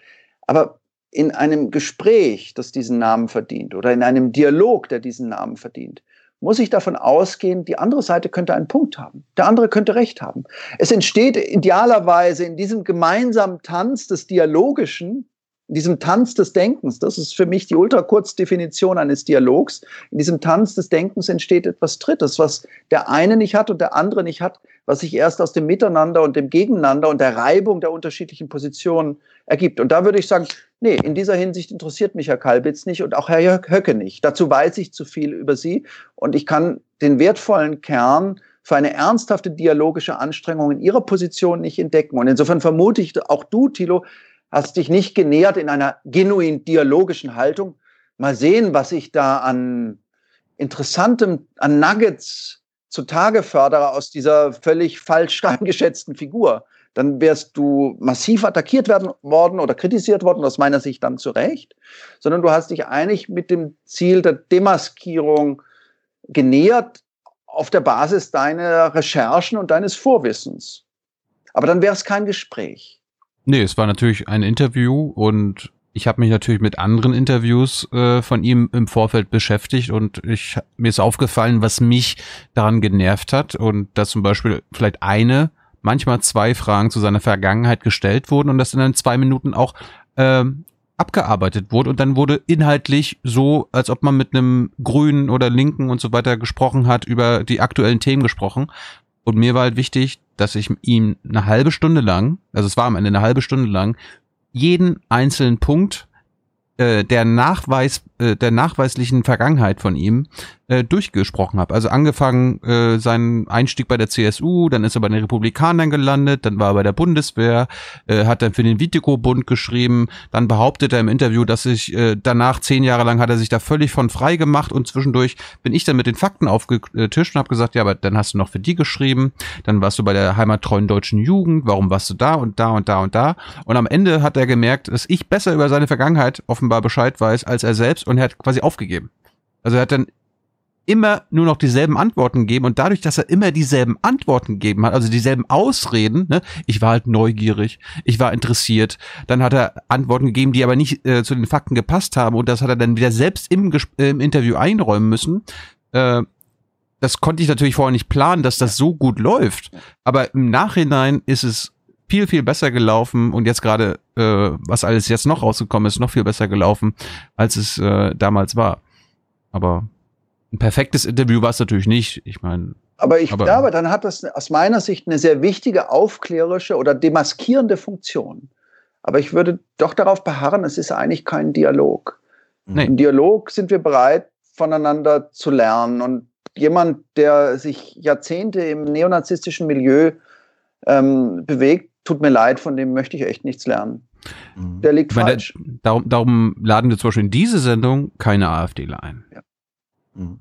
Aber in einem Gespräch, das diesen Namen verdient, oder in einem Dialog, der diesen Namen verdient, muss ich davon ausgehen, die andere Seite könnte einen Punkt haben. Der andere könnte recht haben. Es entsteht idealerweise in diesem gemeinsamen Tanz des Dialogischen, in diesem Tanz des Denkens, das ist für mich die Ultrakurzdefinition eines Dialogs, in diesem Tanz des Denkens entsteht etwas Drittes, was der eine nicht hat und der andere nicht hat, was sich erst aus dem Miteinander und dem Gegeneinander und der Reibung der unterschiedlichen Positionen ergibt. Und da würde ich sagen, nee, in dieser Hinsicht interessiert mich Herr Kalbitz nicht und auch Herr Höcke nicht. Dazu weiß ich zu viel über Sie und ich kann den wertvollen Kern für eine ernsthafte dialogische Anstrengung in Ihrer Position nicht entdecken. Und insofern vermute ich, auch du, Thilo, hast dich nicht genähert in einer genuin dialogischen Haltung. Mal sehen, was sich da an Interessantem, an Nuggets zutage fördere aus dieser völlig falsch [LAUGHS] eingeschätzten Figur, dann wärst du massiv attackiert werden worden oder kritisiert worden, aus meiner Sicht dann zu Recht, sondern du hast dich eigentlich mit dem Ziel der Demaskierung genähert auf der Basis deiner Recherchen und deines Vorwissens. Aber dann wäre es kein Gespräch. Nee, es war natürlich ein Interview und ich habe mich natürlich mit anderen Interviews äh, von ihm im Vorfeld beschäftigt und ich mir ist aufgefallen, was mich daran genervt hat und dass zum Beispiel vielleicht eine, manchmal zwei Fragen zu seiner Vergangenheit gestellt wurden und das in dann zwei Minuten auch ähm, abgearbeitet wurde und dann wurde inhaltlich so, als ob man mit einem Grünen oder Linken und so weiter gesprochen hat, über die aktuellen Themen gesprochen. Und mir war halt wichtig, dass ich ihm eine halbe Stunde lang, also es war am Ende eine halbe Stunde lang, jeden einzelnen Punkt äh, der Nachweis, äh, der nachweislichen Vergangenheit von ihm äh, durchgesprochen habe. Also angefangen äh, seinen Einstieg bei der CSU, dann ist er bei den Republikanern gelandet, dann war er bei der Bundeswehr, äh, hat dann für den Vitico-Bund geschrieben, dann behauptet er im Interview, dass sich äh, danach zehn Jahre lang hat er sich da völlig von frei gemacht und zwischendurch bin ich dann mit den Fakten aufgetischt und habe gesagt, ja, aber dann hast du noch für die geschrieben, dann warst du bei der heimattreuen deutschen Jugend, warum warst du da und da und da und da und am Ende hat er gemerkt, dass ich besser über seine Vergangenheit offenbar Bescheid weiß als er selbst und er hat quasi aufgegeben. Also er hat dann immer nur noch dieselben Antworten geben und dadurch, dass er immer dieselben Antworten gegeben hat, also dieselben Ausreden, ne, ich war halt neugierig, ich war interessiert, dann hat er Antworten gegeben, die aber nicht äh, zu den Fakten gepasst haben und das hat er dann wieder selbst im, äh, im Interview einräumen müssen. Äh, das konnte ich natürlich vorher nicht planen, dass das so gut läuft, aber im Nachhinein ist es viel, viel besser gelaufen und jetzt gerade, äh, was alles jetzt noch rausgekommen ist, noch viel besser gelaufen, als es äh, damals war. Aber ein perfektes Interview war es natürlich nicht. Ich meine. Aber ich aber, glaube, dann hat das aus meiner Sicht eine sehr wichtige aufklärerische oder demaskierende Funktion. Aber ich würde doch darauf beharren, es ist eigentlich kein Dialog. Nee. Im Dialog sind wir bereit, voneinander zu lernen. Und jemand, der sich Jahrzehnte im neonazistischen Milieu ähm, bewegt, tut mir leid, von dem möchte ich echt nichts lernen. Mhm. Der liegt meine, falsch. Darum, darum laden wir zum Beispiel in diese Sendung keine AfDler ein. Ja. Mhm.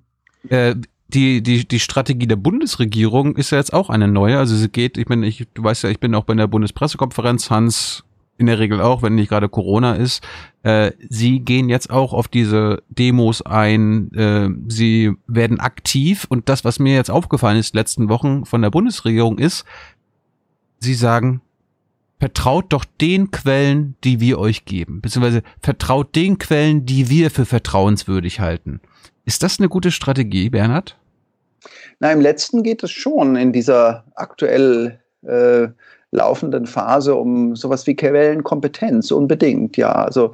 Äh, die, die, die Strategie der Bundesregierung ist ja jetzt auch eine neue. Also sie geht, ich bin, ich, du weißt ja, ich bin auch bei der Bundespressekonferenz, Hans in der Regel auch, wenn nicht gerade Corona ist. Äh, sie gehen jetzt auch auf diese Demos ein. Äh, sie werden aktiv und das, was mir jetzt aufgefallen ist letzten Wochen von der Bundesregierung ist, sie sagen, vertraut doch den Quellen, die wir euch geben, beziehungsweise vertraut den Quellen, die wir für vertrauenswürdig halten. Ist das eine gute Strategie, Bernhard? Na, im letzten geht es schon in dieser aktuell äh, laufenden Phase um sowas wie Quellenkompetenz, unbedingt, ja. Also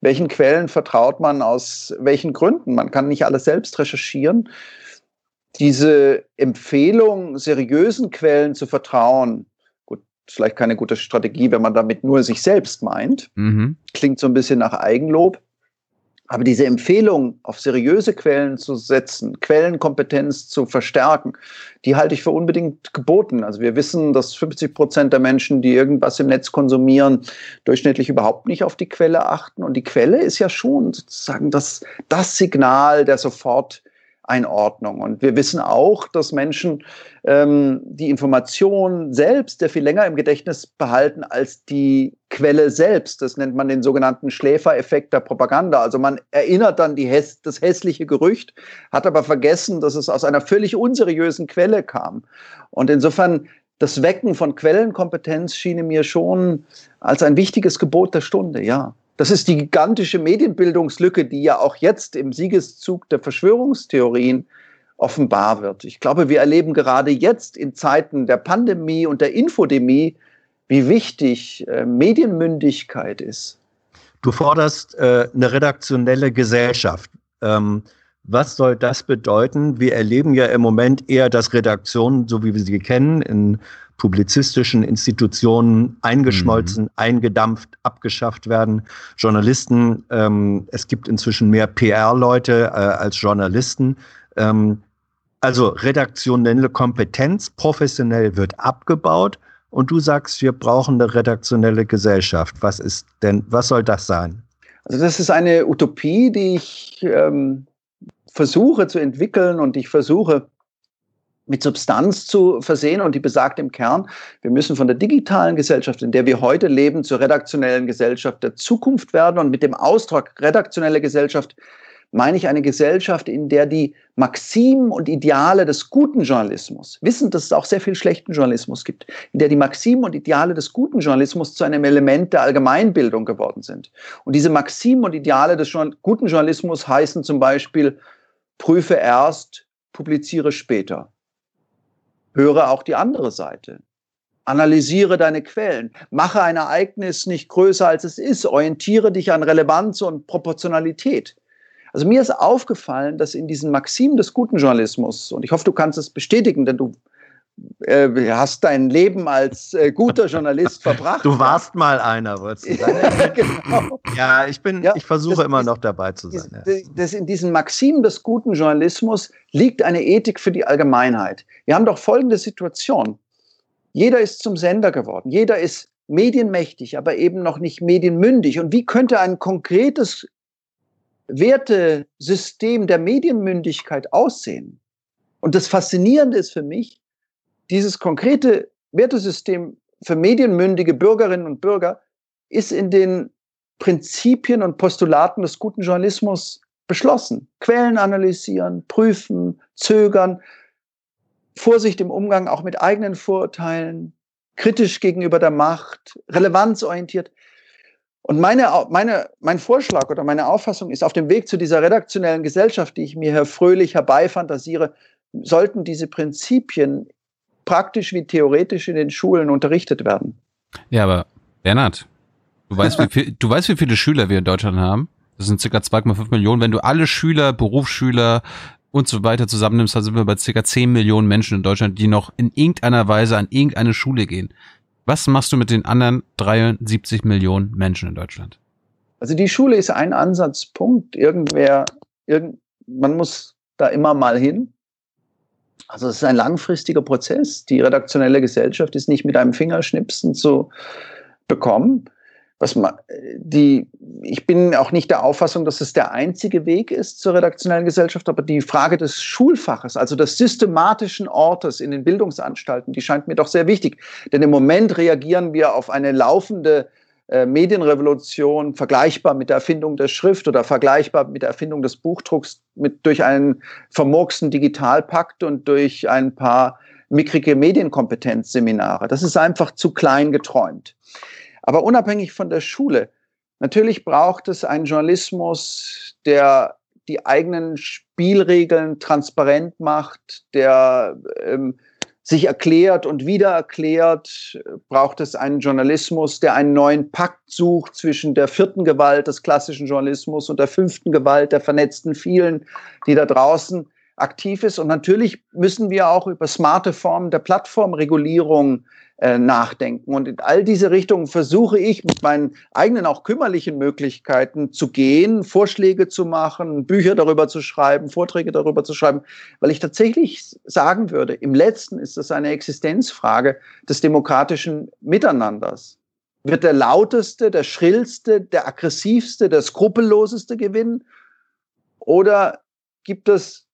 welchen Quellen vertraut man aus welchen Gründen? Man kann nicht alles selbst recherchieren. Diese Empfehlung, seriösen Quellen zu vertrauen, vielleicht keine gute Strategie, wenn man damit nur sich selbst meint. Mhm. Klingt so ein bisschen nach Eigenlob. Aber diese Empfehlung, auf seriöse Quellen zu setzen, Quellenkompetenz zu verstärken, die halte ich für unbedingt geboten. Also wir wissen, dass 50 Prozent der Menschen, die irgendwas im Netz konsumieren, durchschnittlich überhaupt nicht auf die Quelle achten. Und die Quelle ist ja schon sozusagen das, das Signal der sofort Einordnung. Und wir wissen auch, dass Menschen ähm, die Information selbst der viel länger im Gedächtnis behalten als die Quelle selbst. Das nennt man den sogenannten Schläfereffekt der Propaganda. Also man erinnert dann häss das hässliche Gerücht, hat aber vergessen, dass es aus einer völlig unseriösen Quelle kam. Und insofern das Wecken von Quellenkompetenz schien mir schon als ein wichtiges Gebot der Stunde, ja. Das ist die gigantische Medienbildungslücke, die ja auch jetzt im Siegeszug der Verschwörungstheorien offenbar wird. Ich glaube, wir erleben gerade jetzt in Zeiten der Pandemie und der Infodemie, wie wichtig äh, Medienmündigkeit ist. Du forderst äh, eine redaktionelle Gesellschaft. Ähm, was soll das bedeuten? Wir erleben ja im Moment eher, dass Redaktionen, so wie wir sie kennen, in publizistischen Institutionen eingeschmolzen, mhm. eingedampft, abgeschafft werden. Journalisten, ähm, es gibt inzwischen mehr PR-Leute äh, als Journalisten. Ähm, also redaktionelle Kompetenz professionell wird abgebaut und du sagst, wir brauchen eine redaktionelle Gesellschaft. Was ist denn, was soll das sein? Also das ist eine Utopie, die ich ähm, versuche zu entwickeln und ich versuche mit Substanz zu versehen und die besagt im Kern, wir müssen von der digitalen Gesellschaft, in der wir heute leben, zur redaktionellen Gesellschaft der Zukunft werden und mit dem Ausdruck redaktionelle Gesellschaft meine ich eine Gesellschaft, in der die Maximen und Ideale des guten Journalismus, wissend, dass es auch sehr viel schlechten Journalismus gibt, in der die Maximen und Ideale des guten Journalismus zu einem Element der Allgemeinbildung geworden sind. Und diese Maximen und Ideale des guten Journalismus heißen zum Beispiel, prüfe erst, publiziere später. Höre auch die andere Seite. Analysiere deine Quellen. Mache ein Ereignis nicht größer als es ist. Orientiere dich an Relevanz und Proportionalität. Also mir ist aufgefallen, dass in diesen Maximen des guten Journalismus, und ich hoffe, du kannst es bestätigen, denn du äh, hast dein Leben als äh, guter Journalist [LAUGHS] verbracht. Du warst mal einer, wolltest du sagen. [LAUGHS] ja, genau. ja, ich bin, ja, ich versuche das, immer noch dabei zu sein. Das, ja. das in diesen Maximen des guten Journalismus liegt eine Ethik für die Allgemeinheit. Wir haben doch folgende Situation. Jeder ist zum Sender geworden. Jeder ist medienmächtig, aber eben noch nicht medienmündig. Und wie könnte ein konkretes Wertesystem der Medienmündigkeit aussehen? Und das Faszinierende ist für mich, dieses konkrete Wertesystem für medienmündige Bürgerinnen und Bürger ist in den Prinzipien und Postulaten des guten Journalismus beschlossen. Quellen analysieren, prüfen, zögern, Vorsicht im Umgang auch mit eigenen Vorurteilen, kritisch gegenüber der Macht, relevanzorientiert. Und meine, meine, mein Vorschlag oder meine Auffassung ist, auf dem Weg zu dieser redaktionellen Gesellschaft, die ich mir hier fröhlich herbeifantasiere, sollten diese Prinzipien praktisch wie theoretisch in den Schulen unterrichtet werden. Ja, aber Bernhard, du weißt, wie, viel, du weißt, wie viele Schüler wir in Deutschland haben? Das sind circa 2,5 Millionen. Wenn du alle Schüler, Berufsschüler und so weiter zusammennimmst, dann sind wir bei circa 10 Millionen Menschen in Deutschland, die noch in irgendeiner Weise an irgendeine Schule gehen. Was machst du mit den anderen 73 Millionen Menschen in Deutschland? Also die Schule ist ein Ansatzpunkt. Irgendwer, irgend, man muss da immer mal hin. Also es ist ein langfristiger Prozess. Die redaktionelle Gesellschaft ist nicht mit einem Fingerschnipsen zu bekommen. Was man, die, ich bin auch nicht der Auffassung, dass es der einzige Weg ist zur redaktionellen Gesellschaft, aber die Frage des Schulfaches, also des systematischen Ortes in den Bildungsanstalten, die scheint mir doch sehr wichtig. Denn im Moment reagieren wir auf eine laufende äh, Medienrevolution vergleichbar mit der Erfindung der Schrift oder vergleichbar mit der Erfindung des Buchdrucks mit, durch einen vermurksten Digitalpakt und durch ein paar mickrige Medienkompetenzseminare. Das ist einfach zu klein geträumt. Aber unabhängig von der Schule, natürlich braucht es einen Journalismus, der die eigenen Spielregeln transparent macht, der ähm, sich erklärt und wieder erklärt, braucht es einen Journalismus, der einen neuen Pakt sucht zwischen der vierten Gewalt des klassischen Journalismus und der fünften Gewalt der vernetzten vielen, die da draußen aktiv ist. Und natürlich müssen wir auch über smarte Formen der Plattformregulierung äh, nachdenken. Und in all diese Richtungen versuche ich mit meinen eigenen auch kümmerlichen Möglichkeiten zu gehen, Vorschläge zu machen, Bücher darüber zu schreiben, Vorträge darüber zu schreiben, weil ich tatsächlich sagen würde, im letzten ist das eine Existenzfrage des demokratischen Miteinanders. Wird der lauteste, der schrillste, der aggressivste, der skrupelloseste gewinnen? Oder gibt es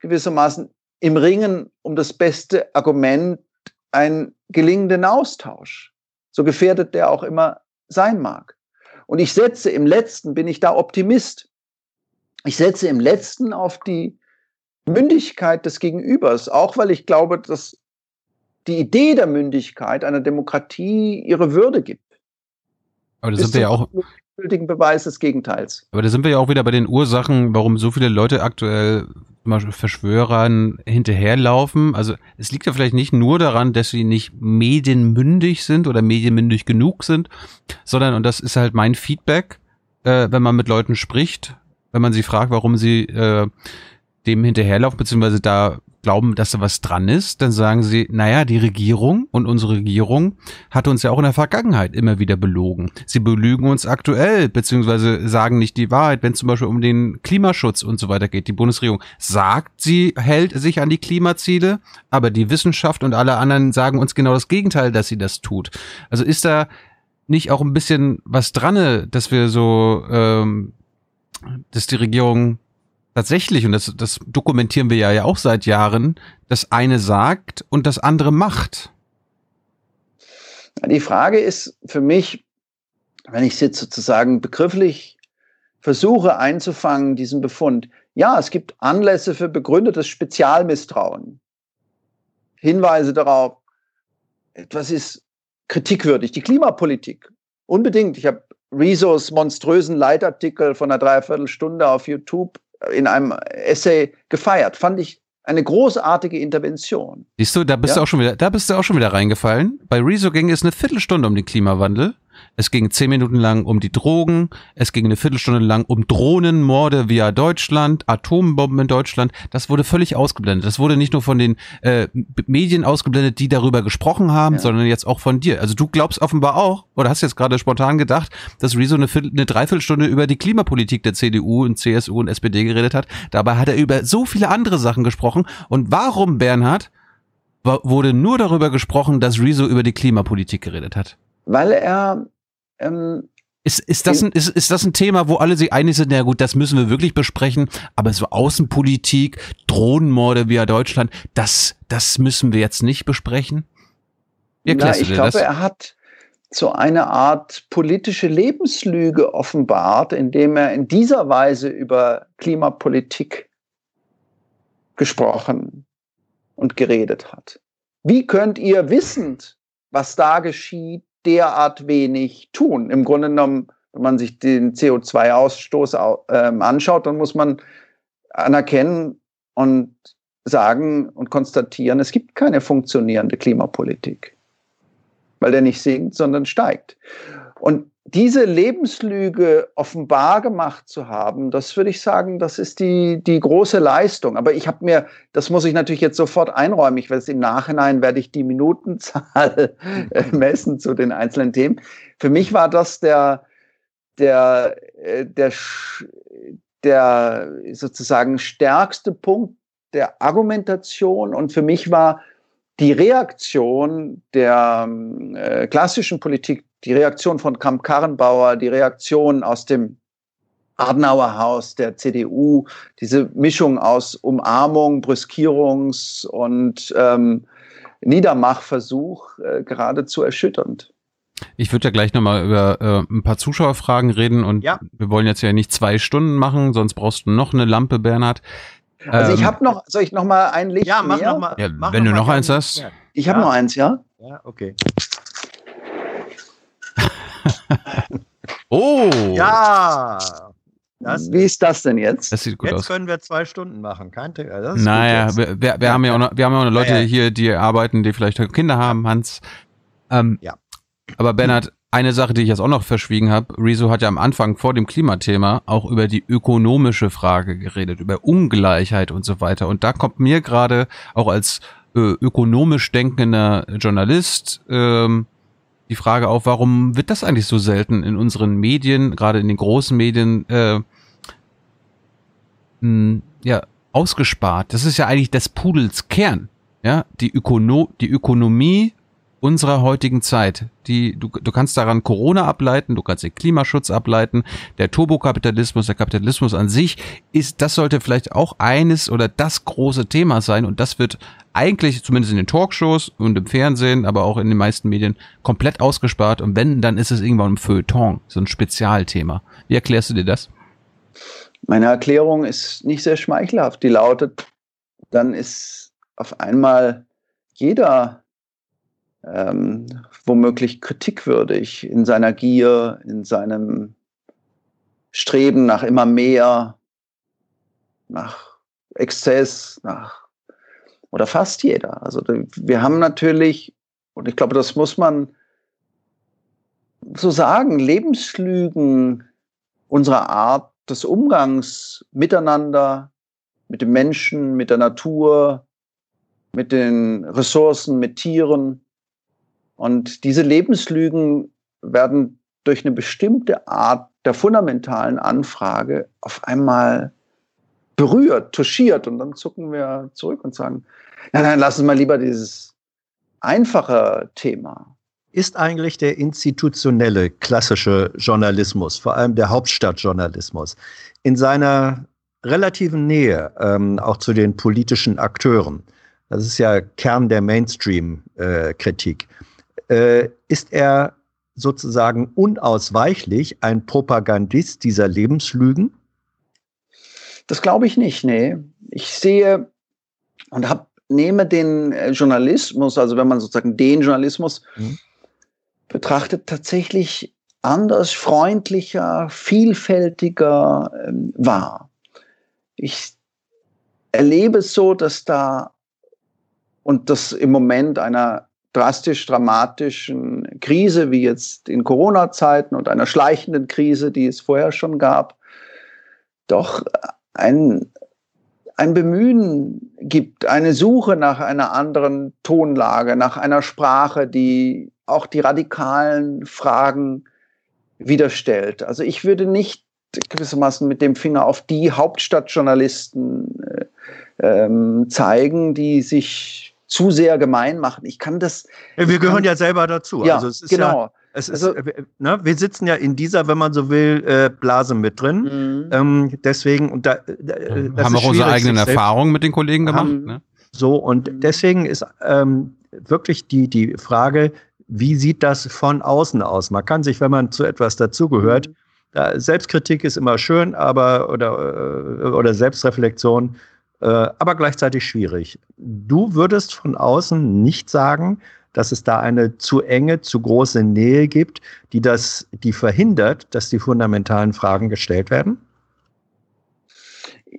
gewissermaßen im Ringen um das beste Argument einen gelingenden Austausch, so gefährdet der auch immer sein mag. Und ich setze im letzten, bin ich da Optimist, ich setze im letzten auf die Mündigkeit des Gegenübers, auch weil ich glaube, dass die Idee der Mündigkeit einer Demokratie ihre Würde gibt. Aber da sind wir ja auch gültigen Beweis des Gegenteils. Aber da sind wir ja auch wieder bei den Ursachen, warum so viele Leute aktuell Verschwörern hinterherlaufen. Also es liegt ja vielleicht nicht nur daran, dass sie nicht medienmündig sind oder medienmündig genug sind, sondern, und das ist halt mein Feedback, äh, wenn man mit Leuten spricht, wenn man sie fragt, warum sie äh, dem hinterherlaufen, beziehungsweise da glauben, dass da was dran ist, dann sagen sie, naja, die Regierung und unsere Regierung hat uns ja auch in der Vergangenheit immer wieder belogen. Sie belügen uns aktuell, beziehungsweise sagen nicht die Wahrheit, wenn es zum Beispiel um den Klimaschutz und so weiter geht. Die Bundesregierung sagt, sie hält sich an die Klimaziele, aber die Wissenschaft und alle anderen sagen uns genau das Gegenteil, dass sie das tut. Also ist da nicht auch ein bisschen was dran, dass wir so, ähm, dass die Regierung tatsächlich, und das, das dokumentieren wir ja, auch seit Jahren, das eine sagt und das andere macht. Die Frage ist für mich, wenn ich es jetzt sozusagen begrifflich versuche einzufangen, diesen Befund, ja, es gibt Anlässe für begründetes Spezialmisstrauen. Hinweise darauf, etwas ist kritikwürdig. Die Klimapolitik, unbedingt. Ich habe Rezos monströsen Leitartikel von einer Dreiviertelstunde auf YouTube in einem Essay gefeiert. Fand ich eine großartige Intervention. Siehst du, da bist ja? du auch schon wieder, da bist du auch schon wieder reingefallen. Bei Rezo ging es eine Viertelstunde um den Klimawandel. Es ging zehn Minuten lang um die Drogen. Es ging eine Viertelstunde lang um Drohnenmorde via Deutschland, Atombomben in Deutschland. Das wurde völlig ausgeblendet. Das wurde nicht nur von den äh, Medien ausgeblendet, die darüber gesprochen haben, ja. sondern jetzt auch von dir. Also du glaubst offenbar auch, oder hast jetzt gerade spontan gedacht, dass Rezo eine, Viertel, eine Dreiviertelstunde über die Klimapolitik der CDU und CSU und SPD geredet hat. Dabei hat er über so viele andere Sachen gesprochen. Und warum, Bernhard, wurde nur darüber gesprochen, dass Rezo über die Klimapolitik geredet hat? Weil er ähm, ist, ist, das ein, ist, ist das ein Thema, wo alle sich einig sind, na gut, das müssen wir wirklich besprechen, aber so Außenpolitik, Drohnenmorde via Deutschland, das, das müssen wir jetzt nicht besprechen? Wie Na, ich glaube, er hat so eine Art politische Lebenslüge offenbart, indem er in dieser Weise über Klimapolitik gesprochen und geredet hat. Wie könnt ihr wissend, was da geschieht, derart wenig tun. Im Grunde genommen, wenn man sich den CO2-Ausstoß ähm, anschaut, dann muss man anerkennen und sagen und konstatieren, es gibt keine funktionierende Klimapolitik, weil der nicht sinkt, sondern steigt. Und diese Lebenslüge offenbar gemacht zu haben, das würde ich sagen, das ist die, die große Leistung. Aber ich habe mir, das muss ich natürlich jetzt sofort einräumen, ich es im Nachhinein, werde ich die Minutenzahl [LAUGHS] äh, messen zu den einzelnen Themen. Für mich war das der, der, äh, der, der sozusagen stärkste Punkt der Argumentation und für mich war die Reaktion der äh, klassischen Politik die Reaktion von Kramp-Karrenbauer, die Reaktion aus dem Adenauer Haus der CDU, diese Mischung aus Umarmung, Brüskierungs- und ähm, Niedermachversuch äh, geradezu erschütternd. Ich würde ja gleich nochmal über äh, ein paar Zuschauerfragen reden und ja. wir wollen jetzt ja nicht zwei Stunden machen, sonst brauchst du noch eine Lampe, Bernhard. Also ich ähm, habe noch, soll ich noch mal ein Licht Ja, mach mehr? noch mal. Ja, mach wenn noch du noch eins hast. Ich habe ja. noch eins, ja? Ja, okay. [LAUGHS] [LAUGHS] oh! Ja! Das Wie ist das denn jetzt? Das sieht gut jetzt aus. können wir zwei Stunden machen. Kein also Naja, wir, wir, wir, haben ja auch noch, wir haben ja auch noch Leute ja, ja. hier, die arbeiten, die vielleicht Kinder haben, Hans. Ähm, ja. Aber Bernhard, eine Sache, die ich jetzt auch noch verschwiegen habe, Rezo hat ja am Anfang vor dem Klimathema auch über die ökonomische Frage geredet, über Ungleichheit und so weiter. Und da kommt mir gerade auch als äh, ökonomisch denkender Journalist ähm, die Frage auf, warum wird das eigentlich so selten in unseren Medien, gerade in den großen Medien, äh, mh, ja, ausgespart? Das ist ja eigentlich des Pudels Kern. Ja, die, Ökono die Ökonomie unserer heutigen Zeit. Die, du, du kannst daran Corona ableiten, du kannst den Klimaschutz ableiten, der Turbokapitalismus, der Kapitalismus an sich ist, das sollte vielleicht auch eines oder das große Thema sein und das wird eigentlich, zumindest in den Talkshows und im Fernsehen, aber auch in den meisten Medien, komplett ausgespart und wenn, dann ist es irgendwann ein Feuilleton, so ein Spezialthema. Wie erklärst du dir das? Meine Erklärung ist nicht sehr schmeichelhaft. Die lautet, dann ist auf einmal jeder ähm, womöglich kritikwürdig in seiner Gier, in seinem Streben nach immer mehr, nach Exzess, nach oder fast jeder. Also wir haben natürlich, und ich glaube, das muss man so sagen, Lebenslügen unserer Art des Umgangs miteinander, mit dem Menschen, mit der Natur, mit den Ressourcen, mit Tieren, und diese Lebenslügen werden durch eine bestimmte Art der fundamentalen Anfrage auf einmal berührt, touchiert. Und dann zucken wir zurück und sagen, nein, nein, lass uns mal lieber dieses einfache Thema. Ist eigentlich der institutionelle klassische Journalismus, vor allem der Hauptstadtjournalismus, in seiner relativen Nähe ähm, auch zu den politischen Akteuren, das ist ja Kern der Mainstream-Kritik, äh, äh, ist er sozusagen unausweichlich ein Propagandist dieser Lebenslügen? Das glaube ich nicht, nee. Ich sehe und hab, nehme den äh, Journalismus, also wenn man sozusagen den Journalismus mhm. betrachtet, tatsächlich anders, freundlicher, vielfältiger ähm, wahr. Ich erlebe es so, dass da und das im Moment einer drastisch dramatischen Krise wie jetzt in Corona-Zeiten und einer schleichenden Krise, die es vorher schon gab, doch ein, ein Bemühen gibt, eine Suche nach einer anderen Tonlage, nach einer Sprache, die auch die radikalen Fragen widerstellt. Also ich würde nicht gewissermaßen mit dem Finger auf die Hauptstadtjournalisten äh, ähm, zeigen, die sich zu sehr gemein machen. Ich kann das. Ja, wir gehören kann, ja selber dazu. Ja, also es ist genau. Ja, es ist, also, äh, ne, wir sitzen ja in dieser, wenn man so will, äh, Blase mit drin. Mhm. Ähm, deswegen und da, äh, ja, haben auch unsere eigenen Erfahrungen mit den Kollegen gemacht. Haben, ne? So und mhm. deswegen ist ähm, wirklich die die Frage, wie sieht das von außen aus? Man kann sich, wenn man zu etwas dazugehört, mhm. da, Selbstkritik ist immer schön, aber oder, äh, oder Selbstreflexion, äh, aber gleichzeitig schwierig. Du würdest von außen nicht sagen, dass es da eine zu enge, zu große Nähe gibt, die das, die verhindert, dass die fundamentalen Fragen gestellt werden?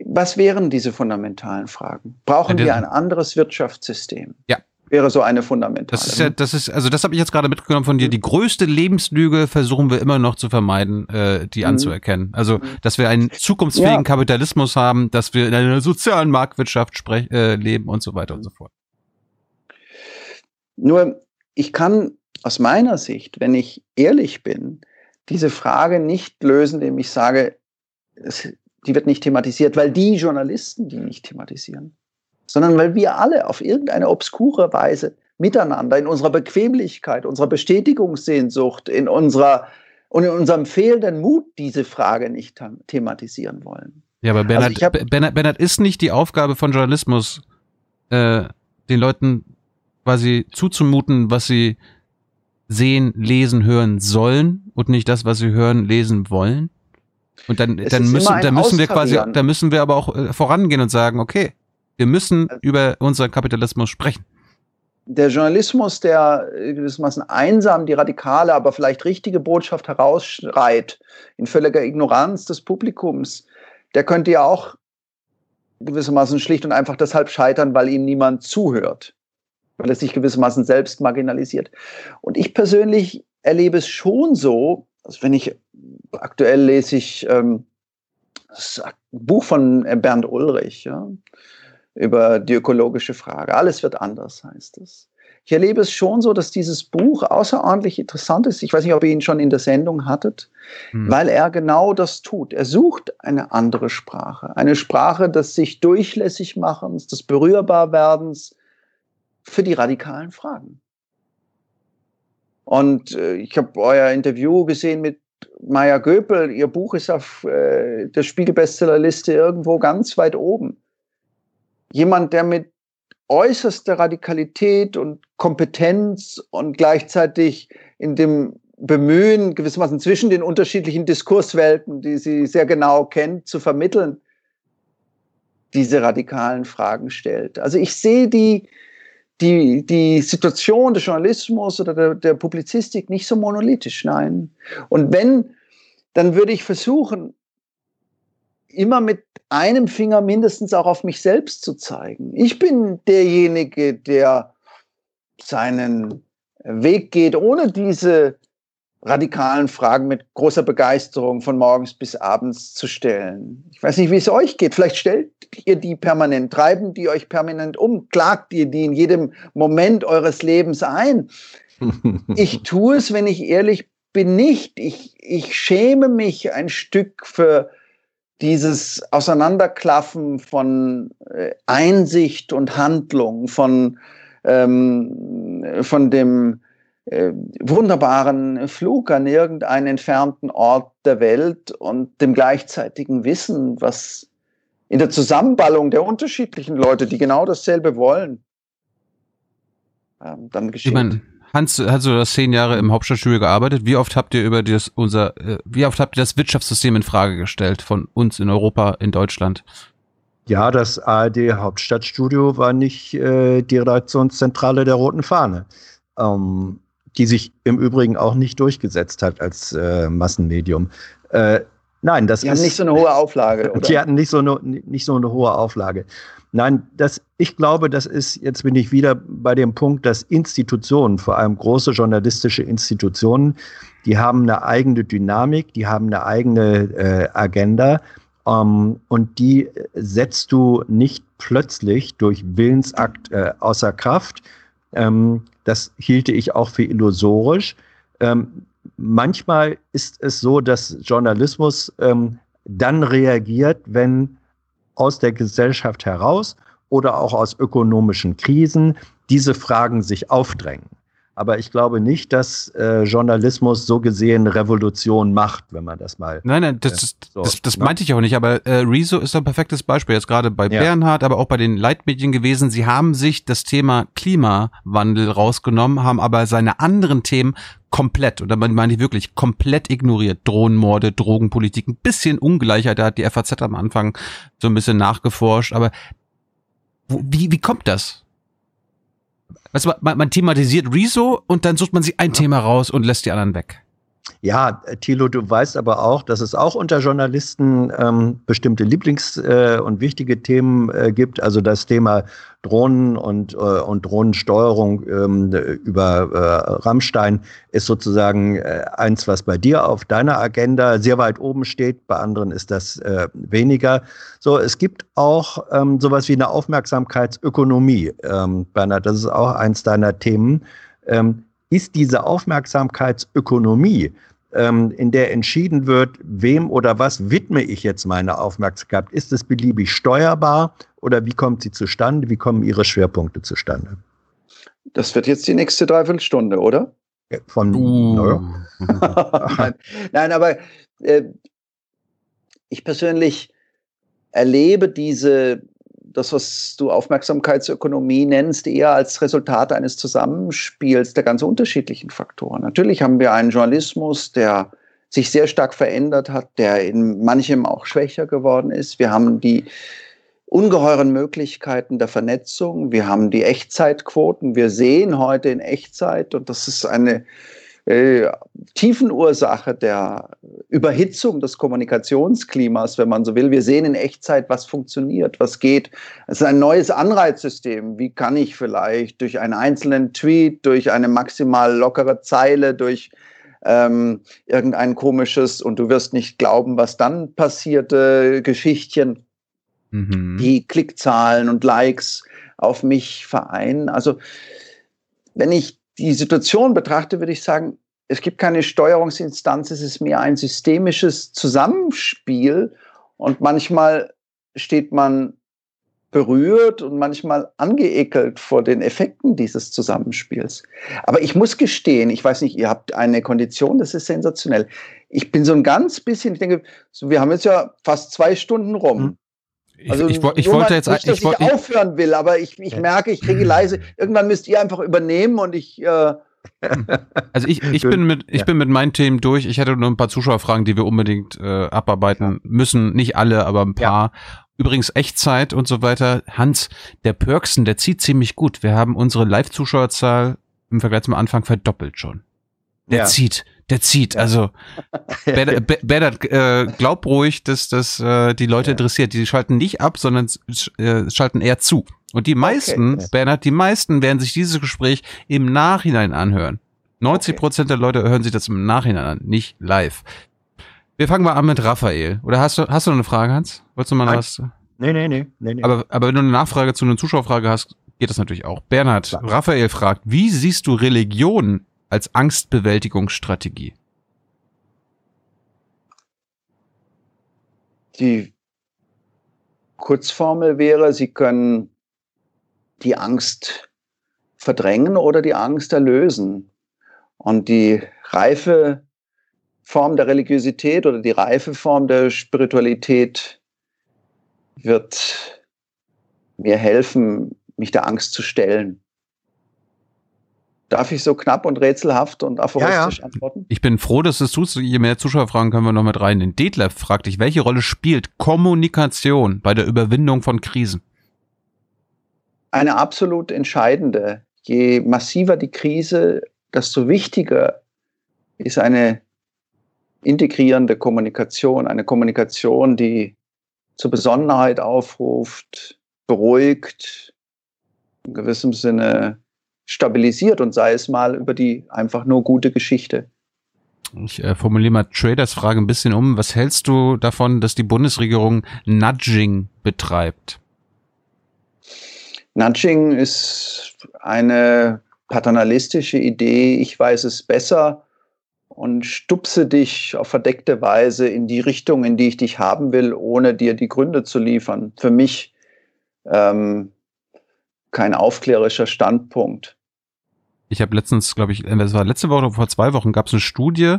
Was wären diese fundamentalen Fragen? Brauchen wir ein anderes Wirtschaftssystem? Ja wäre so eine fundamentale. Das ist ja, das ist, also das habe ich jetzt gerade mitgenommen von dir. Die größte Lebenslüge versuchen wir immer noch zu vermeiden, äh, die mhm. anzuerkennen. Also, dass wir einen zukunftsfähigen ja. Kapitalismus haben, dass wir in einer sozialen Marktwirtschaft sprech, äh, leben und so weiter und so fort. Nur, ich kann aus meiner Sicht, wenn ich ehrlich bin, diese Frage nicht lösen, indem ich sage, es, die wird nicht thematisiert, weil die Journalisten die nicht thematisieren sondern weil wir alle auf irgendeine obskure Weise miteinander in unserer Bequemlichkeit, unserer Bestätigungssehnsucht, in unserer und in unserem fehlenden Mut diese Frage nicht thematisieren wollen. Ja, aber Bernhard, also hab, Bernhard, Bernhard, ist nicht die Aufgabe von Journalismus, äh, den Leuten quasi zuzumuten, was sie sehen, lesen, hören sollen und nicht das, was sie hören, lesen wollen? Und dann, dann müssen, dann müssen wir quasi, dann müssen wir aber auch äh, vorangehen und sagen, okay, wir müssen über unseren Kapitalismus sprechen. Der Journalismus, der gewissermaßen einsam die radikale, aber vielleicht richtige Botschaft herausschreit, in völliger Ignoranz des Publikums, der könnte ja auch gewissermaßen schlicht und einfach deshalb scheitern, weil ihm niemand zuhört, weil er sich gewissermaßen selbst marginalisiert. Und ich persönlich erlebe es schon so, also wenn ich aktuell lese ich ähm, das Buch von Bernd Ulrich, ja, über die ökologische Frage. Alles wird anders, heißt es. Ich erlebe es schon so, dass dieses Buch außerordentlich interessant ist. Ich weiß nicht, ob ihr ihn schon in der Sendung hattet, hm. weil er genau das tut. Er sucht eine andere Sprache. Eine Sprache des sich durchlässig machens, des Berührbarwerdens für die radikalen Fragen. Und äh, ich habe euer Interview gesehen mit Maya Göpel. Ihr Buch ist auf äh, der Spiegelbestsellerliste irgendwo ganz weit oben jemand, der mit äußerster Radikalität und Kompetenz und gleichzeitig in dem Bemühen, gewissermaßen zwischen den unterschiedlichen Diskurswelten, die sie sehr genau kennt, zu vermitteln, diese radikalen Fragen stellt. Also ich sehe die, die, die Situation des Journalismus oder der, der Publizistik nicht so monolithisch, nein. Und wenn, dann würde ich versuchen, immer mit einem Finger mindestens auch auf mich selbst zu zeigen. Ich bin derjenige, der seinen Weg geht, ohne diese radikalen Fragen mit großer Begeisterung von morgens bis abends zu stellen. Ich weiß nicht, wie es euch geht. Vielleicht stellt ihr die permanent, treiben die euch permanent um, klagt ihr die in jedem Moment eures Lebens ein. [LAUGHS] ich tue es, wenn ich ehrlich bin, nicht. Ich, ich schäme mich ein Stück für dieses Auseinanderklaffen von äh, Einsicht und Handlung, von, ähm, von dem äh, wunderbaren Flug an irgendeinen entfernten Ort der Welt und dem gleichzeitigen Wissen, was in der Zusammenballung der unterschiedlichen Leute, die genau dasselbe wollen, ähm, dann geschieht. Ich meine, Hans, hast du das zehn Jahre im Hauptstadtstudio gearbeitet? Wie oft habt ihr über das, unser, äh, wie oft habt ihr das Wirtschaftssystem in Frage gestellt von uns in Europa, in Deutschland? Ja, das ARD Hauptstadtstudio war nicht äh, die Redaktionszentrale der Roten Fahne, ähm, die sich im Übrigen auch nicht durchgesetzt hat als äh, Massenmedium. Äh, nein, das die ist. Die nicht so eine hohe Auflage, [LAUGHS] oder? Die hatten nicht so eine, nicht so eine hohe Auflage. Nein, das, ich glaube, das ist, jetzt bin ich wieder bei dem Punkt, dass Institutionen, vor allem große journalistische Institutionen, die haben eine eigene Dynamik, die haben eine eigene äh, Agenda ähm, und die setzt du nicht plötzlich durch Willensakt äh, außer Kraft. Ähm, das hielte ich auch für illusorisch. Ähm, manchmal ist es so, dass Journalismus ähm, dann reagiert, wenn aus der Gesellschaft heraus oder auch aus ökonomischen Krisen diese Fragen sich aufdrängen. Aber ich glaube nicht, dass äh, Journalismus so gesehen Revolution macht, wenn man das mal. Nein, nein, das, äh, so, das, das ne? meinte ich auch nicht. Aber äh, Rezo ist ein perfektes Beispiel. Jetzt gerade bei ja. Bernhard, aber auch bei den Leitmedien gewesen. Sie haben sich das Thema Klimawandel rausgenommen, haben aber seine anderen Themen komplett, und damit meine ich wirklich komplett ignoriert. Drohnenmorde, Drogenpolitik, ein bisschen Ungleichheit, da hat die FAZ am Anfang so ein bisschen nachgeforscht. Aber wo, wie, wie kommt das? Weißt du, man, man thematisiert Rezo und dann sucht man sich ein. Thema raus und lässt die anderen weg. Ja, Thilo, du weißt aber auch, dass es auch unter Journalisten ähm, bestimmte Lieblings- äh, und wichtige Themen äh, gibt. Also das Thema Drohnen und, äh, und Drohnensteuerung ähm, über äh, Rammstein ist sozusagen äh, eins, was bei dir auf deiner Agenda sehr weit oben steht. Bei anderen ist das äh, weniger. So, es gibt auch ähm, sowas wie eine Aufmerksamkeitsökonomie, ähm, Bernhard. Das ist auch eins deiner Themen. Ähm, ist diese Aufmerksamkeitsökonomie, ähm, in der entschieden wird, wem oder was widme ich jetzt meine Aufmerksamkeit, ist es beliebig steuerbar oder wie kommt sie zustande? Wie kommen Ihre Schwerpunkte zustande? Das wird jetzt die nächste Dreiviertelstunde, oder? Von, uh. [LAUGHS] Nein. Nein, aber äh, ich persönlich erlebe diese das, was du Aufmerksamkeitsökonomie nennst, eher als Resultat eines Zusammenspiels der ganz unterschiedlichen Faktoren. Natürlich haben wir einen Journalismus, der sich sehr stark verändert hat, der in manchem auch schwächer geworden ist. Wir haben die ungeheuren Möglichkeiten der Vernetzung. Wir haben die Echtzeitquoten. Wir sehen heute in Echtzeit, und das ist eine äh, Tiefenursache der Überhitzung des Kommunikationsklimas, wenn man so will. Wir sehen in Echtzeit, was funktioniert, was geht. Es ist ein neues Anreizsystem. Wie kann ich vielleicht durch einen einzelnen Tweet, durch eine maximal lockere Zeile, durch ähm, irgendein komisches und du wirst nicht glauben, was dann passierte, Geschichtchen, mhm. die Klickzahlen und Likes auf mich vereinen. Also wenn ich die Situation betrachte, würde ich sagen, es gibt keine Steuerungsinstanz, es ist mehr ein systemisches Zusammenspiel und manchmal steht man berührt und manchmal angeekelt vor den Effekten dieses Zusammenspiels. Aber ich muss gestehen, ich weiß nicht, ihr habt eine Kondition, das ist sensationell. Ich bin so ein ganz bisschen, ich denke, wir haben jetzt ja fast zwei Stunden rum. Also ich, ich, ich wollte jetzt nicht, dass ich, ich, aufhören will, aber ich, ich merke, ich kriege leise. [LAUGHS] Irgendwann müsst ihr einfach übernehmen und ich. Äh [LAUGHS] also ich, ich bin mit ich bin mit meinen Themen durch. Ich hätte nur ein paar Zuschauerfragen, die wir unbedingt äh, abarbeiten müssen. Nicht alle, aber ein paar. Ja. Übrigens Echtzeit und so weiter. Hans, der Perksen, der zieht ziemlich gut. Wir haben unsere Live-Zuschauerzahl im Vergleich zum Anfang verdoppelt schon. Der ja. zieht der zieht. Also [LAUGHS] Bernhard, äh, glaub ruhig, dass das äh, die Leute interessiert. Die schalten nicht ab, sondern äh, schalten eher zu. Und die meisten, okay. Bernhard, die meisten werden sich dieses Gespräch im Nachhinein anhören. 90 Prozent okay. der Leute hören sich das im Nachhinein an, nicht live. Wir fangen mal an mit Raphael. Oder hast du, hast du noch eine Frage, Hans? Wolltest du mal Nein. was? Nee, nee, nee, nee, nee. Aber, aber wenn du eine Nachfrage zu einer Zuschauerfrage hast, geht das natürlich auch. Bernhard, Klar. Raphael fragt, wie siehst du Religion als Angstbewältigungsstrategie? Die Kurzformel wäre, Sie können die Angst verdrängen oder die Angst erlösen. Und die reife Form der Religiosität oder die reife Form der Spiritualität wird mir helfen, mich der Angst zu stellen. Darf ich so knapp und rätselhaft und aphoristisch ja, ja. antworten? Ich bin froh, dass du es tust. Je mehr Zuschauerfragen können wir noch mit rein. Den Detlef fragt dich, welche Rolle spielt Kommunikation bei der Überwindung von Krisen? Eine absolut entscheidende. Je massiver die Krise, desto wichtiger ist eine integrierende Kommunikation, eine Kommunikation, die zur Besonnenheit aufruft, beruhigt, in gewissem Sinne stabilisiert und sei es mal über die einfach nur gute Geschichte. Ich äh, formuliere mal Traders Frage ein bisschen um. Was hältst du davon, dass die Bundesregierung Nudging betreibt? Nudging ist eine paternalistische Idee. Ich weiß es besser und stupse dich auf verdeckte Weise in die Richtung, in die ich dich haben will, ohne dir die Gründe zu liefern. Für mich ähm, kein aufklärischer Standpunkt. Ich habe letztens, glaube ich, es war letzte Woche oder vor zwei Wochen, gab es eine Studie,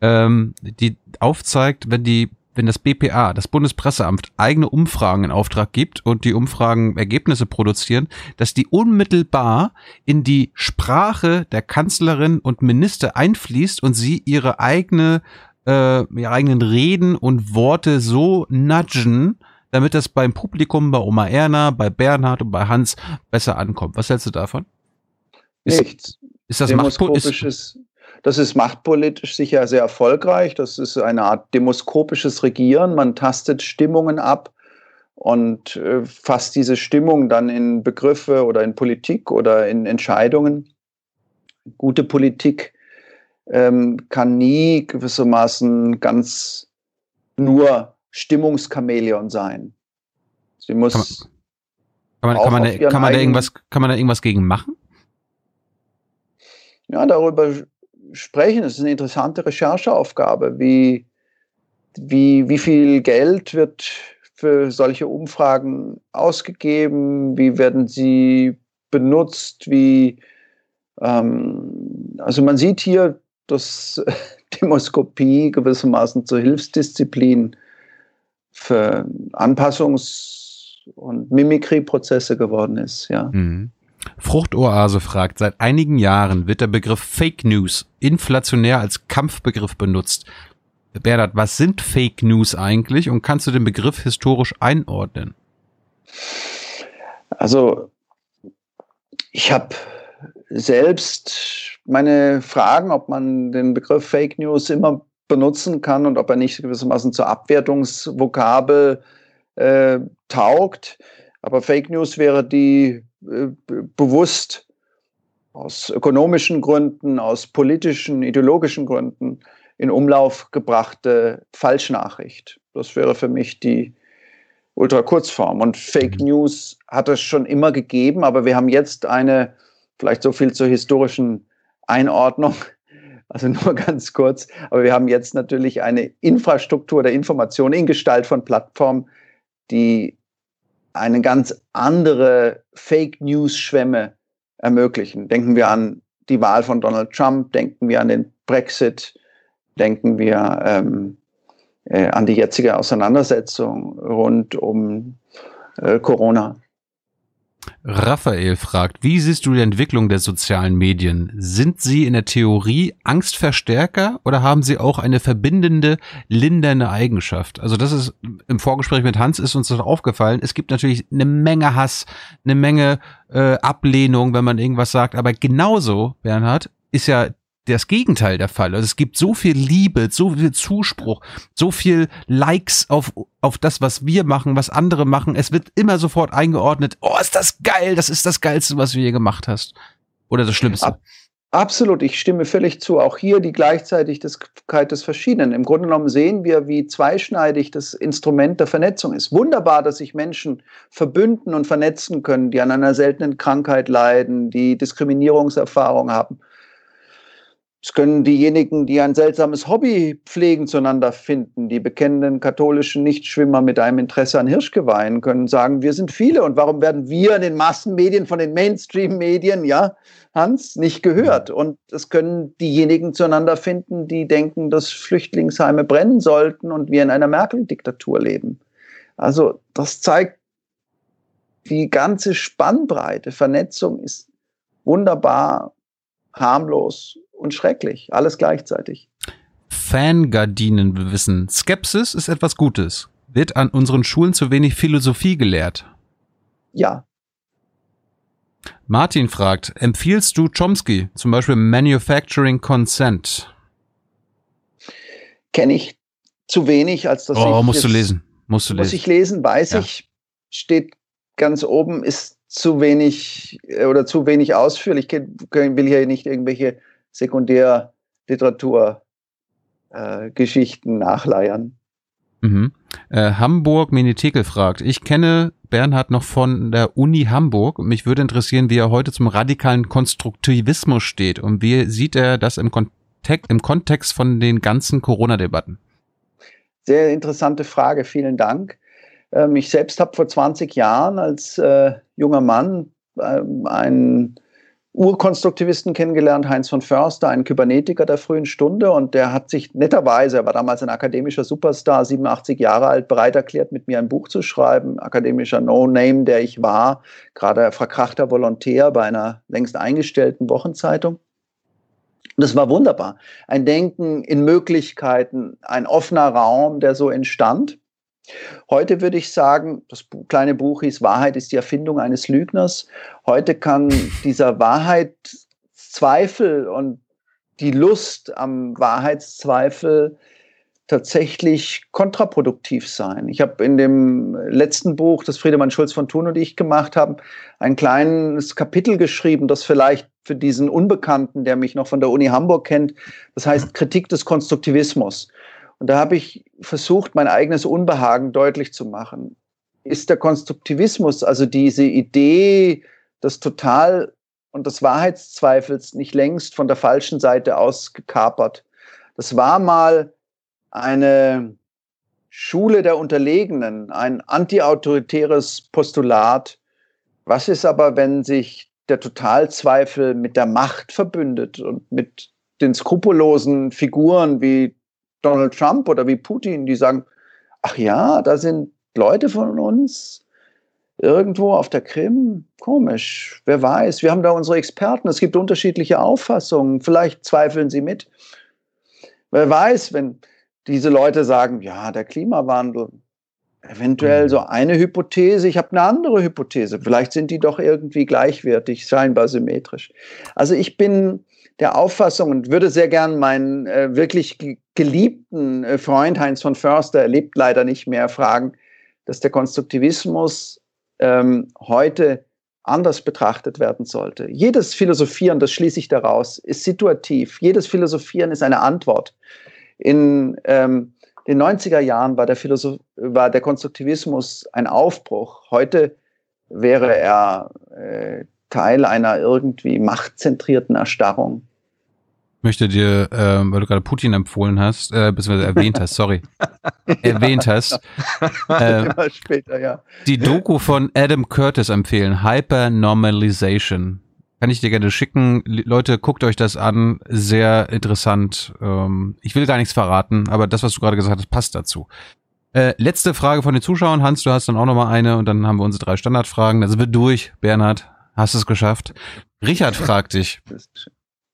ähm, die aufzeigt, wenn die wenn das BPA, das Bundespresseamt, eigene Umfragen in Auftrag gibt und die Umfragen Ergebnisse produzieren, dass die unmittelbar in die Sprache der Kanzlerin und Minister einfließt und sie ihre eigene, äh, ihre eigenen Reden und Worte so nudgen, damit das beim Publikum, bei Oma Erna, bei Bernhard und bei Hans besser ankommt. Was hältst du davon? Ist, Nichts. Ist das Demoskopisches, das ist machtpolitisch sicher sehr erfolgreich. Das ist eine Art demoskopisches Regieren. Man tastet Stimmungen ab und äh, fasst diese Stimmung dann in Begriffe oder in Politik oder in Entscheidungen. Gute Politik ähm, kann nie gewissermaßen ganz nur Stimmungschamäleon sein. Sie muss. Kann man, kann man, kann man, kann man da irgendwas, kann man da irgendwas gegen machen? Ja, darüber sprechen. Das ist eine interessante Rechercheaufgabe. Wie, wie, wie viel Geld wird für solche Umfragen ausgegeben? Wie werden sie benutzt? Wie, ähm, also man sieht hier, dass [LAUGHS] Demoskopie gewissermaßen zur Hilfsdisziplin für Anpassungs- und Mimikry-Prozesse geworden ist, ja. Mhm. Fruchtoase fragt, seit einigen Jahren wird der Begriff Fake News inflationär als Kampfbegriff benutzt. Bernhard, was sind Fake News eigentlich und kannst du den Begriff historisch einordnen? Also, ich habe selbst meine Fragen, ob man den Begriff Fake News immer benutzen kann und ob er nicht gewissermaßen zur Abwertungsvokabel äh, taugt. Aber Fake News wäre die äh, bewusst aus ökonomischen Gründen, aus politischen, ideologischen Gründen in Umlauf gebrachte Falschnachricht. Das wäre für mich die Ultrakurzform. Und Fake mhm. News hat es schon immer gegeben, aber wir haben jetzt eine, vielleicht so viel zur historischen Einordnung, also [LAUGHS] nur ganz kurz, aber wir haben jetzt natürlich eine Infrastruktur der Information in Gestalt von Plattformen, die eine ganz andere Fake News-Schwämme ermöglichen. Denken wir an die Wahl von Donald Trump, denken wir an den Brexit, denken wir ähm, äh, an die jetzige Auseinandersetzung rund um äh, Corona. Raphael fragt, wie siehst du die Entwicklung der sozialen Medien? Sind sie in der Theorie Angstverstärker oder haben sie auch eine verbindende, lindernde Eigenschaft? Also das ist im Vorgespräch mit Hans ist uns das aufgefallen. Es gibt natürlich eine Menge Hass, eine Menge äh, Ablehnung, wenn man irgendwas sagt. Aber genauso, Bernhard, ist ja das Gegenteil der Fall. Also es gibt so viel Liebe, so viel Zuspruch, so viel Likes auf, auf das, was wir machen, was andere machen. Es wird immer sofort eingeordnet, oh, ist das geil, das ist das Geilste, was du je gemacht hast. Oder das Schlimmste. Ab, absolut, ich stimme völlig zu. Auch hier die Gleichzeitigkeit des Verschiedenen. Im Grunde genommen sehen wir, wie zweischneidig das Instrument der Vernetzung ist. Wunderbar, dass sich Menschen verbünden und vernetzen können, die an einer seltenen Krankheit leiden, die Diskriminierungserfahrung haben. Es können diejenigen, die ein seltsames Hobby pflegen, zueinander finden. Die bekennenden katholischen Nichtschwimmer mit einem Interesse an Hirschgeweihen können sagen, wir sind viele. Und warum werden wir in den Massenmedien, von den Mainstream-Medien, ja, Hans, nicht gehört? Und es können diejenigen zueinander finden, die denken, dass Flüchtlingsheime brennen sollten und wir in einer Merkel-Diktatur leben. Also das zeigt die ganze Spannbreite. Vernetzung ist wunderbar, harmlos und schrecklich. Alles gleichzeitig. Fangardinen wissen, Skepsis ist etwas Gutes. Wird an unseren Schulen zu wenig Philosophie gelehrt? Ja. Martin fragt, empfiehlst du Chomsky, zum Beispiel Manufacturing Consent? Kenne ich zu wenig, als dass oh, ich. musst du lesen. Musst du muss lesen. ich lesen, weiß Ja. ich. Steht ganz oben, ist zu wenig äh, oder zu wenig ausführlich. Ich will hier nicht irgendwelche Sekundärliteratur äh, nachleiern. Mhm. Äh, Hamburg Minitekel fragt, ich kenne Bernhard noch von der Uni Hamburg. Mich würde interessieren, wie er heute zum radikalen Konstruktivismus steht und wie sieht er das im, Kontek im Kontext von den ganzen Corona-Debatten? Sehr interessante Frage, vielen Dank. Ähm, ich selbst habe vor 20 Jahren als äh, junger Mann ähm, einen Urkonstruktivisten kennengelernt, Heinz von Förster, einen Kybernetiker der frühen Stunde. Und der hat sich netterweise, er war damals ein akademischer Superstar, 87 Jahre alt, bereit erklärt, mit mir ein Buch zu schreiben. Akademischer No-Name, der ich war, gerade verkrachter Volontär bei einer längst eingestellten Wochenzeitung. Und das war wunderbar. Ein Denken in Möglichkeiten, ein offener Raum, der so entstand. Heute würde ich sagen, das kleine Buch hieß Wahrheit ist die Erfindung eines Lügners. Heute kann dieser Wahrheitszweifel und die Lust am Wahrheitszweifel tatsächlich kontraproduktiv sein. Ich habe in dem letzten Buch, das Friedemann Schulz von Thun und ich gemacht haben, ein kleines Kapitel geschrieben, das vielleicht für diesen Unbekannten, der mich noch von der Uni Hamburg kennt, das heißt Kritik des Konstruktivismus. Und da habe ich versucht, mein eigenes Unbehagen deutlich zu machen. Ist der Konstruktivismus, also diese Idee des Total- und des Wahrheitszweifels nicht längst von der falschen Seite aus gekapert? Das war mal eine Schule der Unterlegenen, ein antiautoritäres Postulat. Was ist aber, wenn sich der Totalzweifel mit der Macht verbündet und mit den skrupellosen Figuren wie Donald Trump oder wie Putin, die sagen, ach ja, da sind Leute von uns irgendwo auf der Krim. Komisch, wer weiß. Wir haben da unsere Experten. Es gibt unterschiedliche Auffassungen. Vielleicht zweifeln sie mit. Wer weiß, wenn diese Leute sagen, ja, der Klimawandel, eventuell so eine Hypothese, ich habe eine andere Hypothese. Vielleicht sind die doch irgendwie gleichwertig, scheinbar symmetrisch. Also ich bin der Auffassung und würde sehr gern meinen äh, wirklich ge- geliebten äh, Freund Heinz von Förster, er lebt leider nicht mehr, fragen, dass der Konstruktivismus ähm, heute anders betrachtet werden sollte. Jedes Philosophieren, das schließe ich daraus, ist situativ. Jedes Philosophieren ist eine Antwort. In ähm, den 90er Jahren war der, war der Konstruktivismus ein Aufbruch. Heute wäre er äh, Teil einer irgendwie machtzentrierten Erstarrung. Ich möchte dir, ähm, weil du gerade Putin empfohlen hast, äh, beziehungsweise erwähnt hast, sorry, [LAUGHS] erwähnt hast, [LAUGHS] äh, später, ja. die Doku von Adam Curtis empfehlen, Hypernormalization. Kann ich dir gerne schicken. Leute, guckt euch das an. Sehr interessant. Ähm, ich will gar nichts verraten, aber das, was du gerade gesagt hast, passt dazu. Äh, letzte Frage von den Zuschauern. Hans, du hast dann auch noch mal eine und dann haben wir unsere drei Standardfragen. Da sind wir durch. Bernhard, hast es geschafft. Richard fragt dich.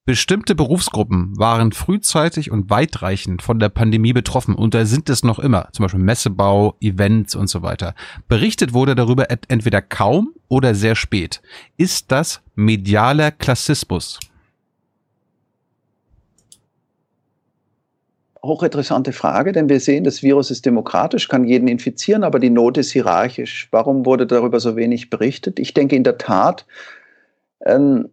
Bestimmte Berufsgruppen waren frühzeitig und weitreichend von der Pandemie betroffen und da sind es noch immer, zum Beispiel Messebau, Events und so weiter. Berichtet wurde darüber entweder kaum oder sehr spät. Ist das medialer Klassismus? Hochinteressante Frage, denn wir sehen, das Virus ist demokratisch, kann jeden infizieren, aber die Not ist hierarchisch. Warum wurde darüber so wenig berichtet? Ich denke in der Tat, ähm,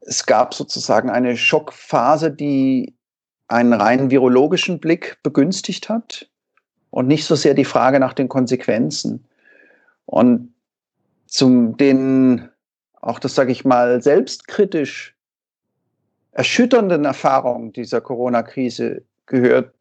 es gab sozusagen eine Schockphase, die einen rein virologischen Blick begünstigt hat und nicht so sehr die Frage nach den Konsequenzen. Und zum den, auch das sage ich mal, selbstkritisch erschütternden Erfahrungen dieser Corona-Krise gehört,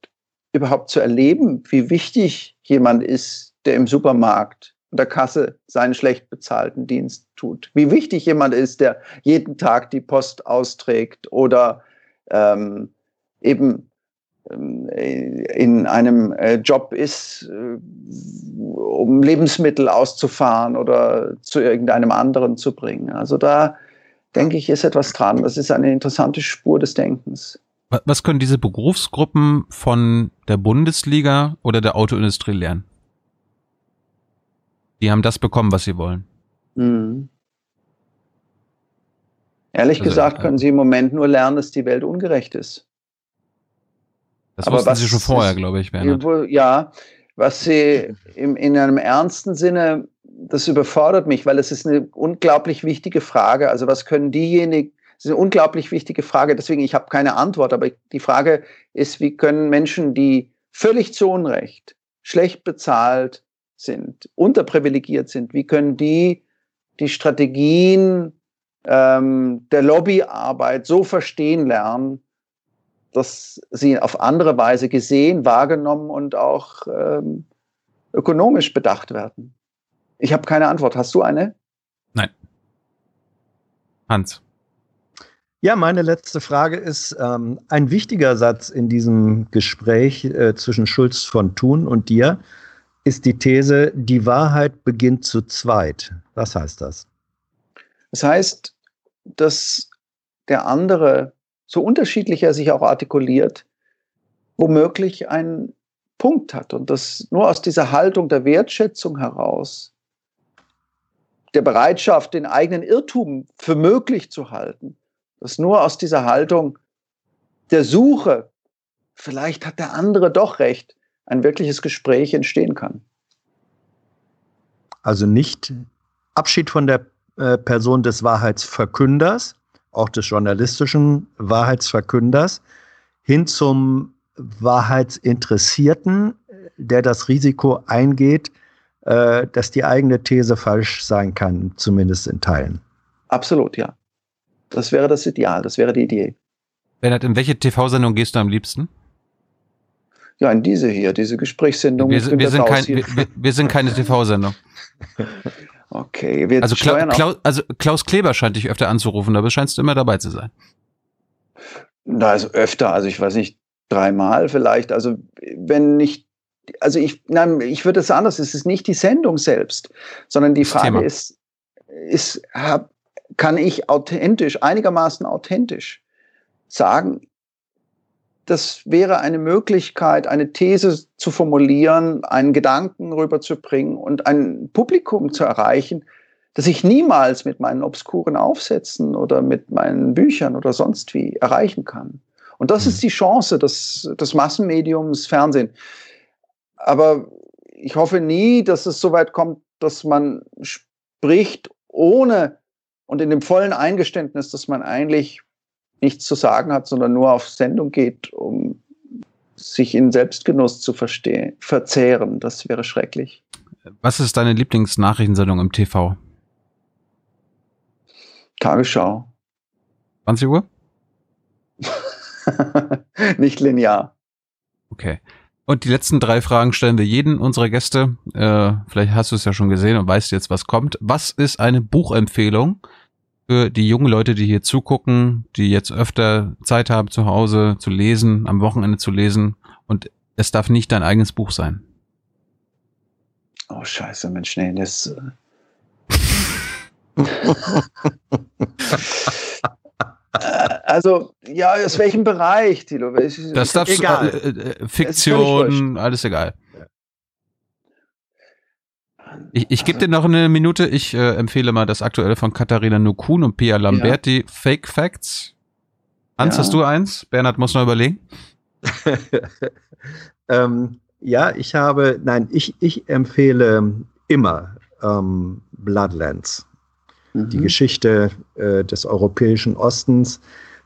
überhaupt zu erleben, wie wichtig jemand ist, der im Supermarkt an der Kasse seinen schlecht bezahlten Dienst tut. Wie wichtig jemand ist, der jeden Tag die Post austrägt oder ähm, eben ähm, in einem äh, Job ist, äh, um Lebensmittel auszufahren oder zu irgendeinem anderen zu bringen. Also da denke ich, ist etwas dran. Das ist eine interessante Spur des Denkens. Was können diese Berufsgruppen von der Bundesliga oder der Autoindustrie lernen? Die haben das bekommen, was sie wollen. Mhm. Ehrlich also, gesagt können sie im Moment nur lernen, dass die Welt ungerecht ist. Das Aber wussten sie schon vorher, glaube ich. Bernhard. Ja, was sie im, in einem ernsten Sinne, das überfordert mich, weil es ist eine unglaublich wichtige Frage. Also was können diejenigen, das ist eine unglaublich wichtige Frage, deswegen ich habe keine Antwort, aber die Frage ist, wie können Menschen, die völlig zu Unrecht, schlecht bezahlt sind, unterprivilegiert sind, wie können die die Strategien ähm, der Lobbyarbeit so verstehen lernen, dass sie auf andere Weise gesehen, wahrgenommen und auch ähm, ökonomisch bedacht werden? Ich habe keine Antwort. Hast du eine? Nein. Hans. Ja, meine letzte Frage ist ähm, ein wichtiger Satz in diesem Gespräch äh, zwischen Schulz von Thun und dir ist die These, die Wahrheit beginnt zu zweit. Was heißt das? Das heißt, dass der andere, so unterschiedlich er sich auch artikuliert, womöglich einen Punkt hat und dass nur aus dieser Haltung der Wertschätzung heraus, der Bereitschaft, den eigenen Irrtum für möglich zu halten, dass nur aus dieser Haltung der Suche, vielleicht hat der andere doch recht, ein wirkliches Gespräch entstehen kann. Also nicht Abschied von der äh, Person des Wahrheitsverkünders, auch des journalistischen Wahrheitsverkünders, hin zum Wahrheitsinteressierten, der das Risiko eingeht, äh, dass die eigene These falsch sein kann, zumindest in Teilen. Absolut, ja. Das wäre das Ideal, das wäre die Idee. Bernhard, in welche TV-Sendung gehst du am liebsten? Ja, in diese hier, diese Gesprächssendung. Wir, wir, sind, kein, wir, wir sind keine TV-Sendung. [LAUGHS] Okay, wir also, Kla Klaus, also Klaus Kleber scheint dich öfter anzurufen, aber scheinst du immer dabei zu sein. Da ist öfter, also ich weiß nicht, dreimal vielleicht. Also wenn nicht, also ich, nein, ich würde es anders, es ist nicht die Sendung selbst, sondern die Frage Thema. ist, ist, hab, kann ich authentisch, einigermaßen authentisch sagen, das wäre eine Möglichkeit, eine These zu formulieren, einen Gedanken rüberzubringen und ein Publikum zu erreichen, das ich niemals mit meinen obskuren Aufsätzen oder mit meinen Büchern oder sonst wie erreichen kann. Und das ist mhm. die Chance des, des Massenmediums Fernsehen. Aber ich hoffe nie, dass es so weit kommt, dass man spricht ohne und in dem vollen Eingeständnis, dass man eigentlich nichts zu sagen hat, sondern nur auf Sendung geht, um sich in Selbstgenuss zu verstehen, verzehren. Das wäre schrecklich. Was ist deine Lieblingsnachrichtensendung im TV? Tagesschau. 20 Uhr? [LAUGHS] Nicht linear. Okay. Und die letzten drei Fragen stellen wir jeden unserer Gäste. Äh, vielleicht hast du es ja schon gesehen und weißt jetzt, was kommt. Was ist eine Buchempfehlung, für die jungen Leute, die hier zugucken, die jetzt öfter Zeit haben zu Hause zu lesen, am Wochenende zu lesen und es darf nicht dein eigenes Buch sein. Oh scheiße, Mensch, nee, das... also, ja, aus welchem Bereich, Tilo? Das darfst egal. Äh, äh, Fiktion, alles egal. Ich, ich gebe dir noch eine Minute. Ich äh, empfehle mal das aktuelle von Katharina Nukun und Pia Lamberti, ja. Fake Facts. Hans, ja. hast du eins? Bernhard muss noch überlegen. [LAUGHS] ähm, ja, ich habe, nein, ich, ich empfehle immer ähm, Bloodlands. Mhm. Die Geschichte äh, des europäischen Ostens,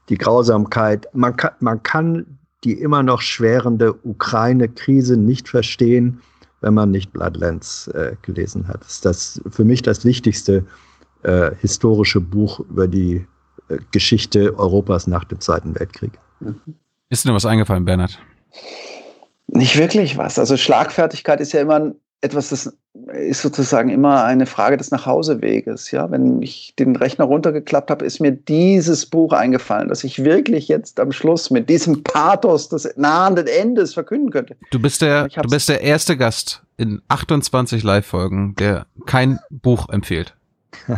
die Grausamkeit. Man kann, man kann die immer noch schwerende Ukraine-Krise nicht verstehen wenn man nicht Bloodlands äh, gelesen hat. Das ist das für mich das wichtigste äh, historische Buch über die äh, Geschichte Europas nach dem Zweiten Weltkrieg. Ist dir noch was eingefallen, Bernhard? Nicht wirklich was. Also Schlagfertigkeit ist ja immer ein etwas, das ist sozusagen immer eine Frage des Nachhauseweges. Ja, wenn ich den Rechner runtergeklappt habe, ist mir dieses Buch eingefallen, das ich wirklich jetzt am Schluss mit diesem Pathos des nahenden Endes verkünden könnte. Du bist der, du bist der erste Gast in 28 Live-Folgen, der kein Buch empfiehlt.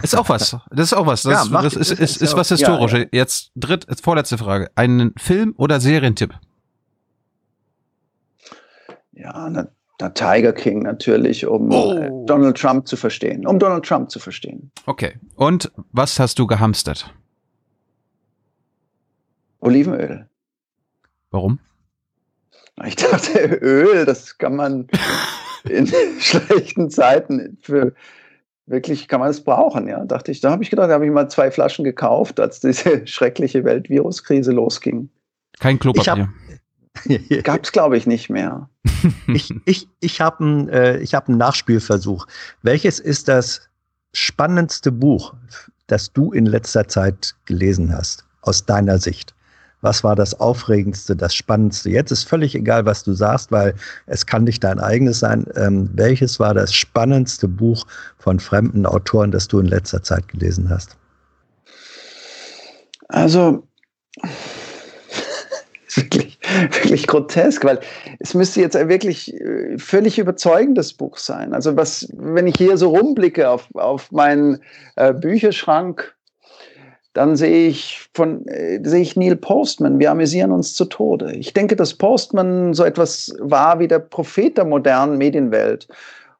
Ist auch was. Das ist auch was. Das, ja, das ist, ist, ist, ist was Historisches. Ja, ja. Jetzt dritt, vorletzte Frage. Einen Film oder Serientipp? Ja, na, na, Tiger King natürlich, um äh, oh. Donald Trump zu verstehen. Um Donald Trump zu verstehen. Okay. Und was hast du gehamstert? Olivenöl. Warum? Ich dachte, [LAUGHS] Öl, das kann man in [LAUGHS] schlechten Zeiten für wirklich kann man es brauchen, ja. Dachte ich, da habe ich gedacht, da habe ich mal zwei Flaschen gekauft, als diese [LAUGHS] schreckliche Weltviruskrise losging. Kein Klopapier. [LAUGHS] Gab es, glaube ich, nicht mehr. [LAUGHS] ich ich, ich habe einen äh, hab Nachspielversuch. Welches ist das spannendste Buch, das du in letzter Zeit gelesen hast, aus deiner Sicht? Was war das Aufregendste, das Spannendste? Jetzt ist völlig egal, was du sagst, weil es kann nicht dein eigenes sein. Ähm, welches war das spannendste Buch von fremden Autoren, das du in letzter Zeit gelesen hast? Also, [LAUGHS] wirklich, wirklich grotesk, weil es müsste jetzt ein wirklich äh, völlig überzeugendes Buch sein. Also was, wenn ich hier so rumblicke auf, auf meinen äh, Bücherschrank, dann sehe ich von äh, sehe ich Neil Postman. Wir amüsieren uns zu Tode. Ich denke, dass Postman so etwas war wie der Prophet der modernen Medienwelt.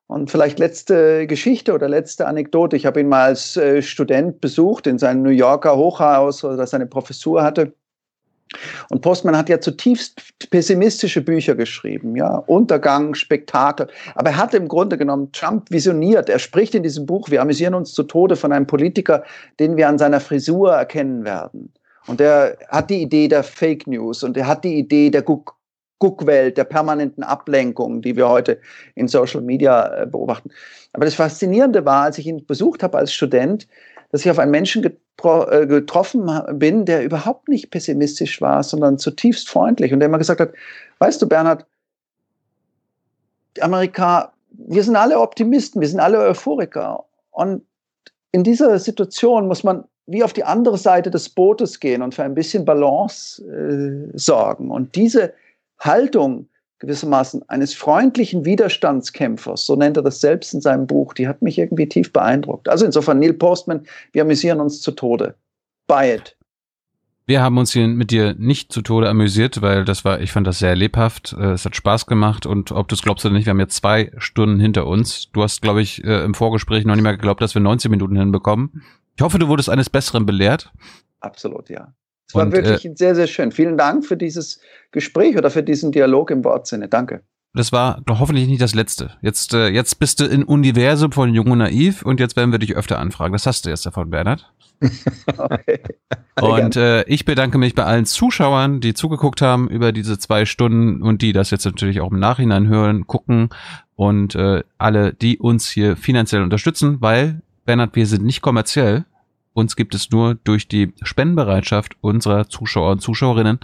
Und vielleicht letzte Geschichte oder letzte Anekdote. Ich habe ihn mal als äh, Student besucht in seinem New Yorker Hochhaus, wo er seine Professur hatte. Und Postman hat ja zutiefst pessimistische Bücher geschrieben, ja, Untergang, Spektakel. Aber er hat im Grunde genommen Trump visioniert. Er spricht in diesem Buch, wir amüsieren uns zu Tode von einem Politiker, den wir an seiner Frisur erkennen werden. Und er hat die Idee der Fake News und er hat die Idee der Guck Guckwelt, der permanenten Ablenkung, die wir heute in Social Media äh, beobachten. Aber das Faszinierende war, als ich ihn besucht habe als Student, dass ich auf einen Menschen getroffen bin, der überhaupt nicht pessimistisch war, sondern zutiefst freundlich und der immer gesagt hat, weißt du, Bernhard, Amerika, wir sind alle Optimisten, wir sind alle Euphoriker. Und in dieser Situation muss man wie auf die andere Seite des Bootes gehen und für ein bisschen Balance äh, sorgen. Und diese Haltung gewissermaßen eines freundlichen Widerstandskämpfers, so nennt er das selbst in seinem Buch, die hat mich irgendwie tief beeindruckt. Also insofern Neil Postman, wir amüsieren uns zu Tode. Buy it. Wir haben uns hier mit dir nicht zu Tode amüsiert, weil das war, ich fand das sehr lebhaft. Äh, es hat Spaß gemacht und ob du es glaubst oder nicht, wir haben jetzt zwei Stunden hinter uns. Du hast, glaube ich, äh, im Vorgespräch noch nicht mehr geglaubt, dass wir 19 Minuten hinbekommen. Ich hoffe, du wurdest eines Besseren belehrt. Absolut, ja. Es war und, wirklich äh, sehr, sehr schön. Vielen Dank für dieses Gespräch oder für diesen Dialog im Wortsinne. Danke. Das war doch hoffentlich nicht das letzte. Jetzt, äh, jetzt bist du in Universum von Jung und Naiv und jetzt werden wir dich öfter anfragen. Das hast du jetzt davon, Bernhard. [LAUGHS] okay. Und äh, ich bedanke mich bei allen Zuschauern, die zugeguckt haben über diese zwei Stunden und die das jetzt natürlich auch im Nachhinein hören, gucken und äh, alle, die uns hier finanziell unterstützen, weil, Bernhard, wir sind nicht kommerziell. Uns gibt es nur durch die Spendenbereitschaft unserer Zuschauer und Zuschauerinnen.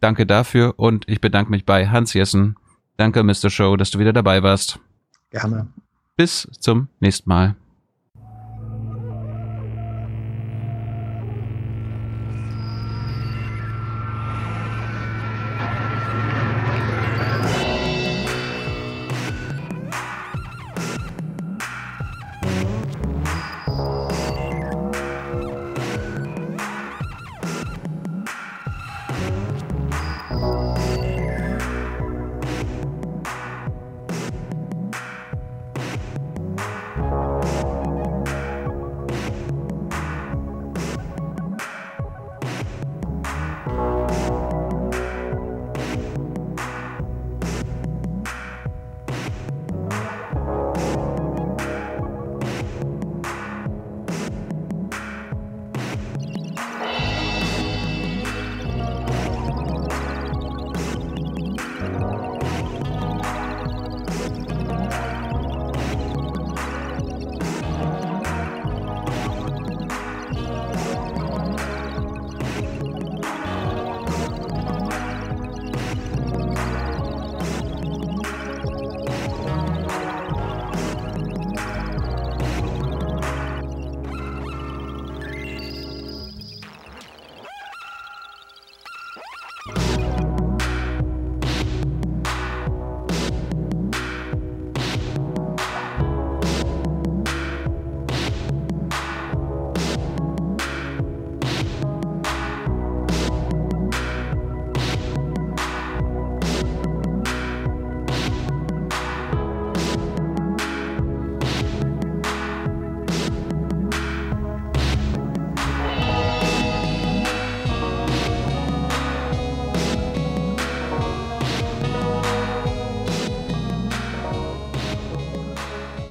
Danke dafür und ich bedanke mich bei Hans Jessen. Danke, Mr. Show, dass du wieder dabei warst. Gerne. Bis zum nächsten Mal.